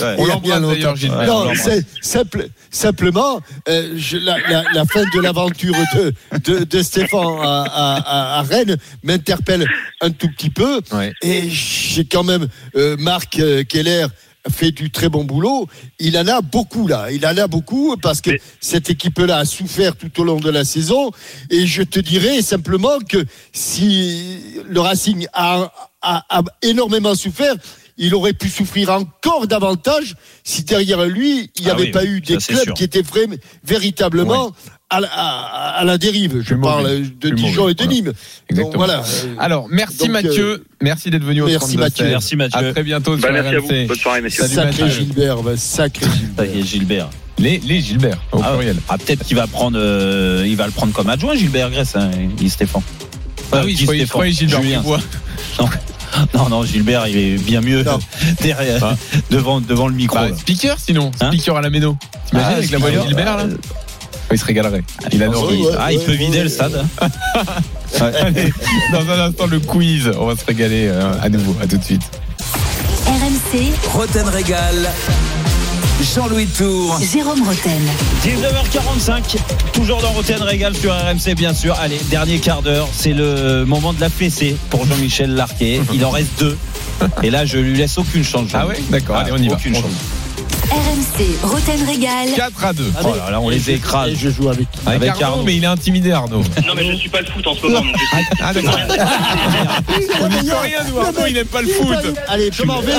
Ouais. On l'embrasse d'ailleurs, Gilbert. Non, c'est simple, simplement euh, je- la, la, la fin de l'aventure de, de, de Stéphane à, à, à- à Rennes m'interpelle un tout petit peu. Ouais. Et j'ai quand même euh, Marc euh, Keller fait du très bon boulot. Il en a beaucoup là. Il en a beaucoup parce que Mais- cette équipe-là a souffert tout au long de la saison. Et je te dirais simplement que si le Racing a, a, a énormément souffert, il aurait pu souffrir encore davantage si derrière lui, il n'y Ah avait oui, pas eu des clubs qui étaient vra- véritablement à, la, à- à la dérive. Je Plus parle mauvais. de Dijon mauvais, et de voilà. Nîmes. Donc voilà. euh, Alors, merci Donc, Mathieu. euh, merci d'être venu au merci 32 Mathieu. Merci Mathieu. À très bientôt Bah, merci à vous. RMC. Bonne soirée, messieurs. Salut, sacré Mathieu. Gilbert, bah, sacré Ça Gilbert. y est, Gilbert Les, les Gilbert, au Ah, pluriel. ah, peut-être qu'il va prendre euh, il va le prendre comme adjoint Gilbert Grèce hein, Guy Stéphane Ah oui, Guy je croyais, Gilbert Julien. Non. non non Gilbert il est bien mieux derrière Ah. devant devant le micro Bah, speaker sinon, Hein speaker à la méno. T'imagines Ah, avec la voix de Gilbert là euh, Il se régalerait. Il adore. ouais, ouais. ah il peut vider le stade. Allez, dans un instant le quiz, on va se régaler euh, à nouveau. À tout de suite. RMC, Roten Régal. Jean-Louis Tour. Jérôme Roten. 19h45, toujours dans Roten Régal sur RMC bien sûr. Allez, dernier quart d'heure, c'est le moment de la fessée pour Jean-Michel Larquet. Il en reste deux. Et là, je lui laisse aucune chance. Ah ouais? D'accord, allez, on y va. Aucune On chance. RMC, Roten Régal. 4 à 2. Oh là là, on les écrase. Je joue avec qui Avec, Avec Arnaud, Arnaud. mais il est intimidé Arnaud. Non, mais je suis pas le foot en ce moment. Ah d'accord. on n'y peut rien nous Arnaud, il aime pas le foot. Allez, je m'en vais.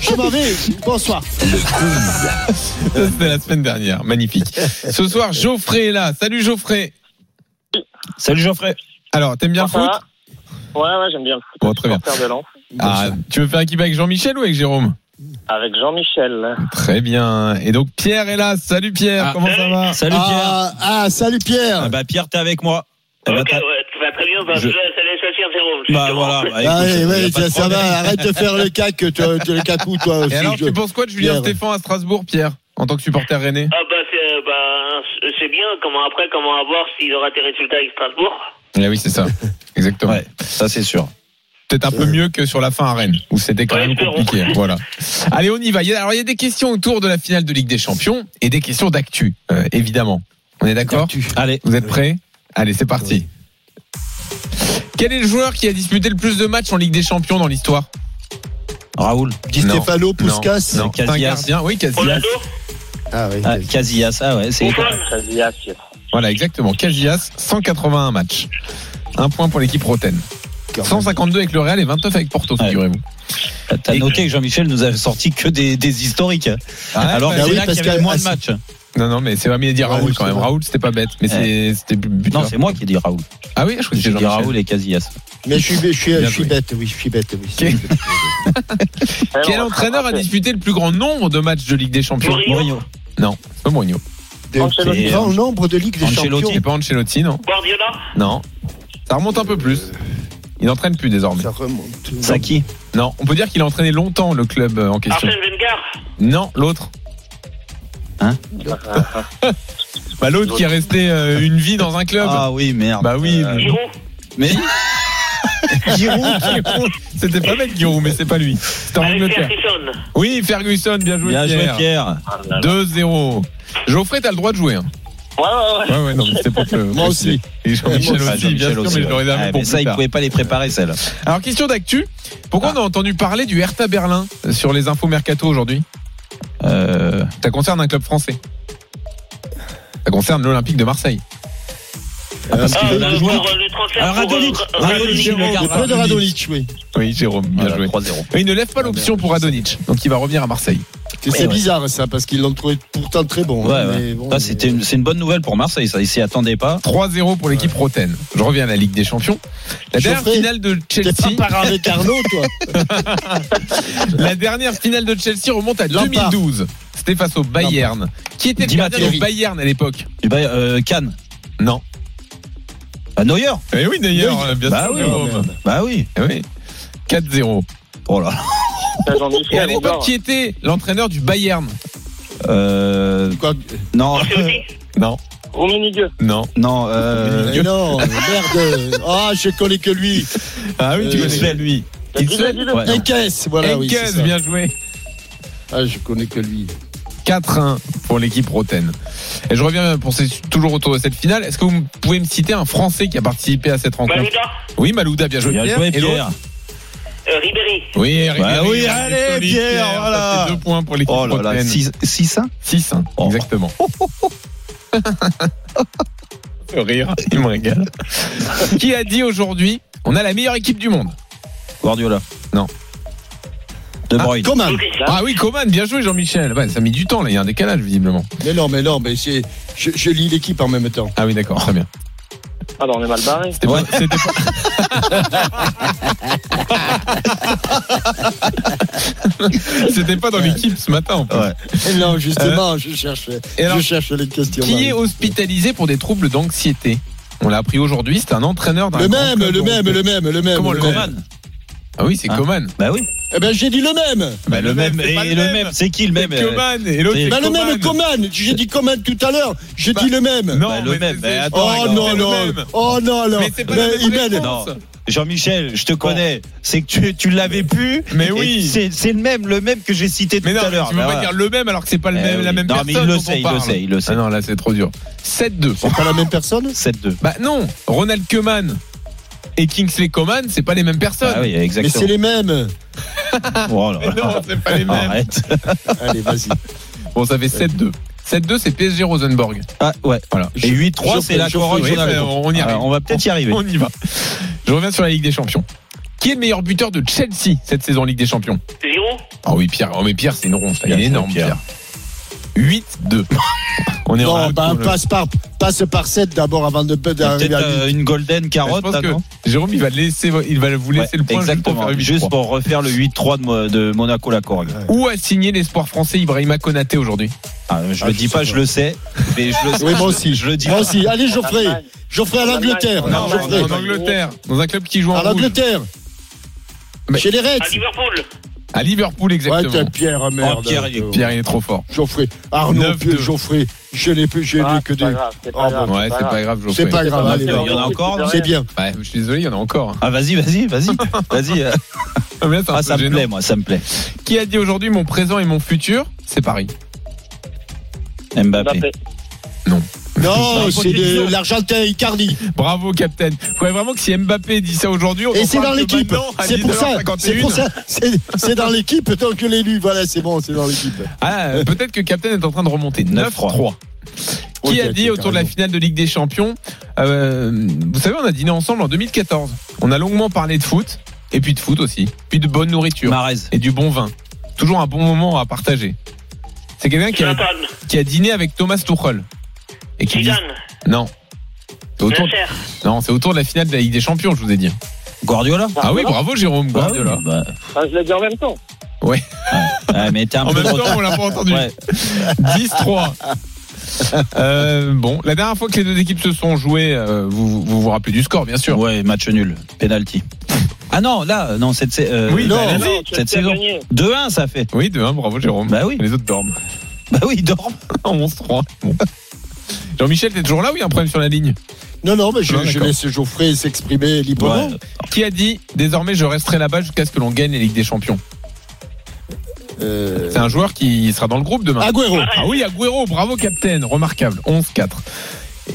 Je m'en vais. Bonsoir. Ça, C'était la semaine dernière, magnifique. Ce soir, Geoffrey est là. Salut Geoffrey. Salut Geoffrey. Alors, t'aimes bien le foot? Ouais, ouais, j'aime bien le foot. Bon, très bien. Ah, tu veux faire équipe avec Jean-Michel ou avec Jérôme? Avec Jean-Michel. Très bien. Et donc Pierre est là. Salut Pierre, Ah. comment ça va Salut Pierre. Ah, ah, salut Pierre. Ah bah Pierre, t'es avec moi. Eh bah, Ok, ouais, tu vas très bien. Bah, Je- je... bah voilà. Bah, Ah, écoute, pas de ça, va. Arrête de faire le cac, toi, le cacou, toi aussi. Et alors, je- tu penses quoi de Julien Pierre. Stéphan à Strasbourg, Pierre, en tant que supporter rennais Ah, bah, c'est bah, c'est bien. Comment après, comment à voir s'il aura des résultats avec Strasbourg? Eh oui, c'est ça. Exactement. Ouais, ça c'est sûr. Peut-être un peu mieux que sur la fin à Rennes, où c'était quand Ouais, même compliqué. Voilà. Allez, on y va. Il y a- Alors, il y a des questions autour de la finale de Ligue des Champions et des questions d'actu, euh, évidemment. On est d'accord Allez. Vous êtes prêts? Allez, c'est parti. Quel est le joueur qui a disputé le plus de matchs en Ligue des Champions dans l'histoire? Raoul. Di. Stefano, Puskas. Non, c'est un Casillas. gardien. Oui, Casillas. Ah oui. Ah, Casillas, ah ouais, c'est. Casillas. Voilà, exactement. Casillas, 181 matchs. Un point pour l'équipe Roten. 152 avec le Real et 29 avec Porto, figurez-vous. T'as noté que Jean-Michel nous a sorti que des, des historiques. Ah ouais, Alors bah oui, là parce qu'il y avait moins de matchs. Non, non, mais c'est pas mieux de dire Ouais, Raoul quand même. vrai. Raoul, c'était pas bête, mais c'est- c'était buteur. Non, c'est moi qui ai dit Raoul. Ah oui, je crois que J'ai dit Jean-Michel. Raoul et Casillas. Mais je suis, je suis, je suis bête, oui, je suis bête, oui. Quel entraîneur a disputé le plus grand nombre de matchs de Ligue des Champions Mourinho. Non, c'est pas Mourinho. Plus grand nombre de Ligue des Champions. C'est pas Ancelotti, non Guardiola Non. Ça remonte un peu plus. Il n'entraîne plus désormais. Ça remonte. Saki Non, on peut dire qu'il a entraîné longtemps le club euh, en question. Arsène Wenger Non, l'autre. Hein Bah l'autre qui est resté euh, une vie dans un club. Ah oui, merde. Bah oui. Euh, Giroud Mais Giroud, Giroud. C'était pas bête Giroud, mais c'est pas lui. C'était en Angleterre. Ferguson Oui, Ferguson, bien joué bien joué Pierre. Pierre. 2-0. Geoffrey, t'as le droit de jouer. Hein. Ouais, ouais, ouais. Ouais, ouais, non, mais c'était pour que. Moi aussi. Et Jean-Michel Ah, aussi, bien sûr, aussi, mais je l'aurais ouais. jamais Ah, pour mais ça, plus il tard. pouvait pas les préparer, celle. Alors, question d'actu. Pourquoi on a entendu parler du Hertha Berlin sur les infos mercato aujourd'hui Euh, Ça concerne un club français. Ça concerne l'Olympique de Marseille. Parce Ah, euh, pour le transfert Ah, pour, Radonic. euh, Radonic, le Radonic. gars. Le peu de Radonic, oui. Oui, Jérôme, bien Voilà, joué. 3-0. Et il ne lève pas l'option pour Radonic, donc il va revenir à Marseille. C'est bizarre ça, parce qu'ils l'ont trouvé pourtant très bon. Ouais, hein, ouais. mais bon, une, c'est une bonne nouvelle pour Marseille, ça. Ils s'y attendaient pas. 3-0 pour l'équipe Roten. Je reviens à la Ligue des Champions. La dernière finale de T'es Chelsea. pas avec Arnaud, toi La dernière finale de Chelsea remonte à Lampard. 2012. C'était face au Bayern. Qui était le Di gardien du Bayern à l'époque? Du Bay- euh, Cannes. Non. Bah, Neuer. Eh oui, d'ailleurs, Oui. bien Bah sûr. oui. Jérôme. Bah oui. Eh oui. 4-0. Oh là là. Et à l'époque, qui était l'entraîneur du Bayern Euh, Quoi non. Ancelotti Non, non. Non, euh, Mais Non, merde. Ah, je connais que lui. Ah oui, tu Euh, connais lui. Dis-le. ouais. Enkes, voilà, oui. ça. bien joué. Ah, je connais que lui. 4-1 pour l'équipe Roten. Et je reviens pour ces- toujours autour de cette finale. Est-ce que vous pouvez me citer un Français qui a participé à cette rencontre? Malouda Oui, Malouda, bien joué. Bien Pierre. joué, Et l'autre? Pierre. euh, Ribéry. Oui, Bah Ribéry, oui, hein, allez, solide, Pierre, voilà. Deux points pour l'équipe Oh là là, Roten. 6-1 6 hein, Oh. exactement. Le rire, il me régale. Qui a dit aujourd'hui on a la meilleure équipe du monde? Guardiola. Non. De Bruyne. Coman. Ah oui, Coman, bien joué Jean-Michel. Ouais, ça a mis du temps là, il y a un décalage visiblement. Mais non, mais non, mais c'est. Je, je lis l'équipe en même temps. Ah oui, d'accord, très bien. Ah non, on est mal barré. C'était pas- c'était pas... C'était pas dans l'équipe ce matin en plus. Ouais. Non, justement, je cherche, Et alors, je cherche les questions. Qui est hospitalisé pour des troubles d'anxiété? On l'a appris aujourd'hui, c'est un entraîneur d'un Le même, le même, le même, le même. Comment le. Coman. Ah oui, c'est Hein Coman. Bah oui. Eh ben, j'ai dit le même. Bah, le même. c'est pas Et le même, c'est qui le même euh, Coman et l'autre Bah, le Coman. même Coman. J'ai dit Coman tout à l'heure. J'ai dit le même. Non, Bah, le même. Bah, attends, Oh c'est non, le non. même. Oh non, non. Mais c'est pas Mais la même. Jean-Michel, je te connais. C'est que tu, tu l'avais plus. Mais oui. C'est c'est le même, le même que j'ai cité tout Mais non, à l'heure. tu peux Bah, pas dire le même alors que c'est pas le Eh même, oui. la même Non, personne. mais il le sait, il le sait, il le sait. Ah non, là c'est trop dur. 7-2. C'est pas la même personne? 7-2. Bah non, Ronald Koeman et Kingsley Coman, c'est pas les mêmes personnes. Ah oui, Mais exactement. c'est les mêmes. Oh là Mais non, c'est pas les mêmes. Arrête. Allez, vas-y. Bon, ça fait 7-2. 7-2, c'est PSG Rosenborg. Ah ouais. Voilà. Et 8-3, c'est la bah, on y arrive. Alors, on va peut-être y arriver. On y va. Je reviens sur la Ligue des Champions. Qui est le meilleur buteur de Chelsea cette saison en Ligue des Champions? Giroud Ah oui, Pierre. Oh, mais Pierre, c'est une ronde. Il est énorme, Pierre. Pierre. 8-2. On est en Non, bah, passe par, passe par 7 d'abord avant de Peut-être d'arriver à euh, une golden Je carotte. pense là, que non Jérôme, il va, laisser, il va vous laisser Ouais, le point juste pour exactement. faire 8-3. Juste pour refaire le 8-3 de, de Monaco la. Où a signé l'espoir français Ibrahima Konaté aujourd'hui Ah, je Ah, le je dis pas, je le sais. Mais je le sais. Oui, moi aussi. Je le dis Moi pas. aussi. Allez, Geoffrey. Geoffrey à l'Angleterre. Non, en, Geoffrey. en Angleterre, dans un club qui joue en À l'Angleterre. Mais- Chez les Reds. À Liverpool. À Liverpool, exactement. Pierre, merde. Oh, Pierre, il est- Pierre, il est trop fort. Geoffrey. Arnaud, 9-2. Pierre, Geoffrey. Je n'ai plus, je n'ai Ah, que deux. grave, c'est Oh, pas grave. Ouais, c'est pas grave, Geoffrey. C'est pas grave. Allez, Il y en a encore. non C'est bien. Ouais, je suis désolé, il y en a encore. Ah, vas-y, vas-y, vas-y. Vas-y. euh. Ah, Ah, ça me plaît, moi, ça me plaît. Qui a dit aujourd'hui mon présent et mon futur C'est Paris. Mbappé. Non, Bonne c'est de l'Argentin Icardi. Bravo, Captain. Faudrait vraiment que si Mbappé dit ça aujourd'hui, on Et c'est dans l'équipe. C'est pour ça. 19h51. C'est pour ça. C'est dans l'équipe tant que l'élu. Voilà, c'est bon, c'est dans l'équipe. Ah, euh, peut-être que Captain est en train de remonter. 9-3. Qui a dit autour de la finale de Ligue des Champions euh, Vous savez, on a dîné ensemble en 2014. On a longuement parlé de foot, et puis de foot aussi, puis de bonne nourriture Marez. et du bon vin. Toujours un bon moment à partager. C'est quelqu'un qui a, Zlatan. qui a dîné avec Thomas Tuchel. Et qui dit... Non. C'est autour, Nasser. non, c'est autour de la finale de la Ligue des Champions, je vous ai dit. Guardiola Ah oui, bravo Jérôme, Guardiola. Bah, Ah, je l'ai dit en même temps. Ouais. ouais, mais t'es un En peu même temps, on l'a pas entendu. Ouais. 10-3. Euh, bon, la dernière fois que les deux équipes se sont jouées, euh, vous, vous vous rappelez du score, bien sûr. Ouais, match nul, penalty. Ah non, là, non, cette, euh, Oui, bah, non, là, non, cette saison. gagné. 2-1, ça fait. Oui, 2-1, bravo Jérôme. Bah oui. Les autres dorment. Bah oui, il dort. 11-3. Bon. Jean-Michel, t'es toujours là ou il y a un problème sur la ligne? Non, non, mais je, Non, je laisse Geoffrey s'exprimer librement. Ouais. Qui a dit désormais je resterai là-bas jusqu'à ce que l'on gagne la Ligue des Champions? Euh, C'est un joueur qui sera dans le groupe demain. Agüero. Ah oui, Agüero, bravo capitaine, remarquable. 11-4.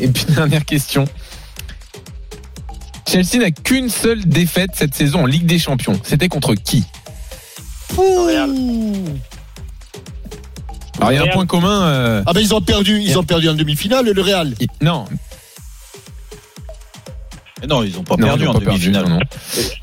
Et puis dernière question. Chelsea n'a qu'une seule défaite cette saison en Ligue des Champions. C'était contre qui? Real. Alors il y a un point commun. euh, Ah ben ils ont perdu, ils ont perdu en demi-finale le Real. il- Non, Mais non, ils ont pas non, perdu ils ont en demi-finale. non, non.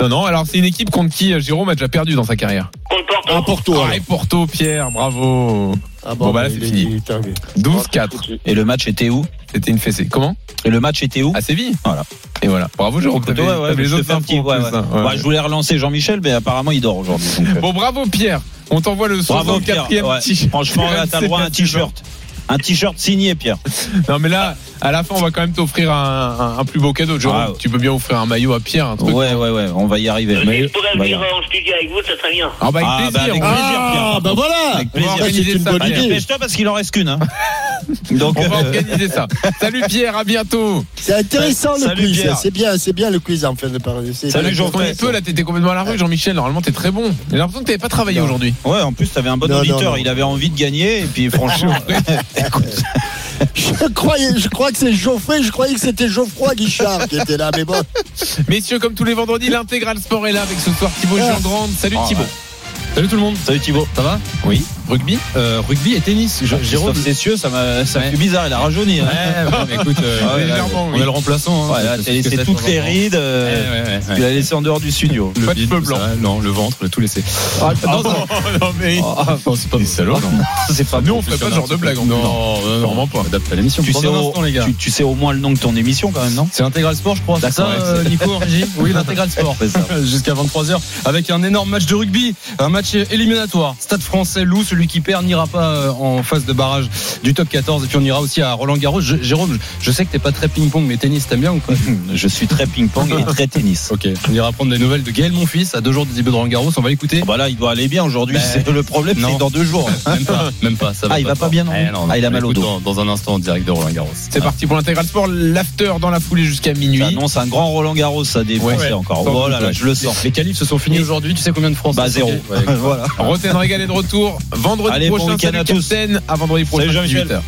Non, non, alors c'est une équipe contre qui euh, Jérôme a déjà perdu dans sa carrière. Contre Porto. Porto. Ah, et Porto, Pierre, bravo. Ah Bon, bah là, c'est est- fini. il est arrivé. 12-4. Et le match était où? C'était une fessée. Comment Et le match était où À Séville. Voilà. Et voilà. Bravo Jérôme. Ouais, les je autres infos ouais, hein. Ouais, je voulais relancer Jean-Michel, mais apparemment il dort aujourd'hui. euh, Bon, bravo Pierre. On t'envoie le Bravo 64e Pierre. Ouais. t-shirt. Franchement, là, t'as le droit à un t-shirt. Un t-shirt signé, Pierre. Non, mais là, à la fin, on va quand même t'offrir un, un- un plus beau cadeau. Jérôme, Ah, tu peux bien offrir un maillot à Pierre, un truc. Ouais, ouais, ouais, on va y arriver. Si je pourrais venir en studio avec vous, ça serait bien. Ah, bah, avec Ah, bah, plaisir. avec on va- plaisir, Pierre. Ah ben voilà. Avec On va plaisir. organiser C'est une ça, bonne idée. Dépêche-toi parce qu'il en reste qu'une. Hein. Donc, On va euh, organiser ça. Salut Pierre, à bientôt. C'est intéressant le Salut, quiz. C'est bien, c'est bien le quiz en fin de parler. Salut, bien. Jean. Quand il peut, là, t'étais complètement à la rue, Jean-Michel. Normalement, t'es très bon. J'ai l'impression que t'avais pas travaillé aujourd'hui. Ouais, en plus, t'avais un bon Non, non, auditeur. non. Il avait envie de gagner. Et puis, franchement, écoute, Je croyais, je crois que c'est Geoffrey. Je croyais que c'était Geoffroy Guichard qui était là, mais bon. Messieurs, comme tous les vendredis, l'intégral sport est là avec ce soir Thibaut Ah. Grande. Salut Oh, Thibaut. Salut tout le monde. salut Thibaut. Ça va Oui. Rugby? Euh, Rugby et tennis. Je- Jérôme. Cessieux, ça m'a ça Ouais. fait bizarre. Il a rajeuni. hein. Ouais, ouais, mais écoute, euh, Ah là, on oui. est le remplaçant. hein. T'as laissé toutes les rides. Euh. Tu l'as laissé en dehors du studio. Le Pas de tout blanc. ça, Non, le ventre, tout laissé. Ah, non, bon. non, mais. Ah, non, c'est pas des salauds. C'est pas Nous, on ferait pas ce genre de blague. Non, non, non, Vraiment pas. Adapte à l'émission. Tu sais, au, moins le nom de ton émission quand même, non C'est l'intégral sport, je crois. C'est ça, euh, Nico, Régie Oui, l'intégral sport. Jusqu'à 23h. Avec un énorme match de rugby. Un match éliminatoire. Stade français, Loup. Celui qui perd n'ira pas euh, en phase de barrage du top 14. Et puis on ira aussi à Roland Garros. Je- Jérôme, je sais que t'es pas très ping-pong, mais tennis, t'aimes bien ou pas Je suis très ping-pong et très tennis. Ok. On ira prendre des nouvelles de Gaël Monfils à deux jours du début de Roland Garros. On va l'écouter. Bah là, il doit aller bien aujourd'hui. Ben, c'est le problème, c'est dans deux jours. Même pas, même pas. Ça va Ah, il va pas bien, non Eh non, Ah, il a mal au dos. Dans, dans un instant, en direct de Roland Garros. C'est parti pour l'intégral sport. L'after dans la foulée jusqu'à minuit. Ça annonce un grand Roland Garros, ça des Ouais. Français encore. Sans Oh doute, là là, ouais. je le sens. Les qualifs se sont finis aujourd'hui. Tu sais combien de France Bah zéro. Voilà. Roten Régal est de retour vendredi Allez, bon prochain. week-end Salut. Captain. À vendredi prochain. Salut Jean-Michel. 18h.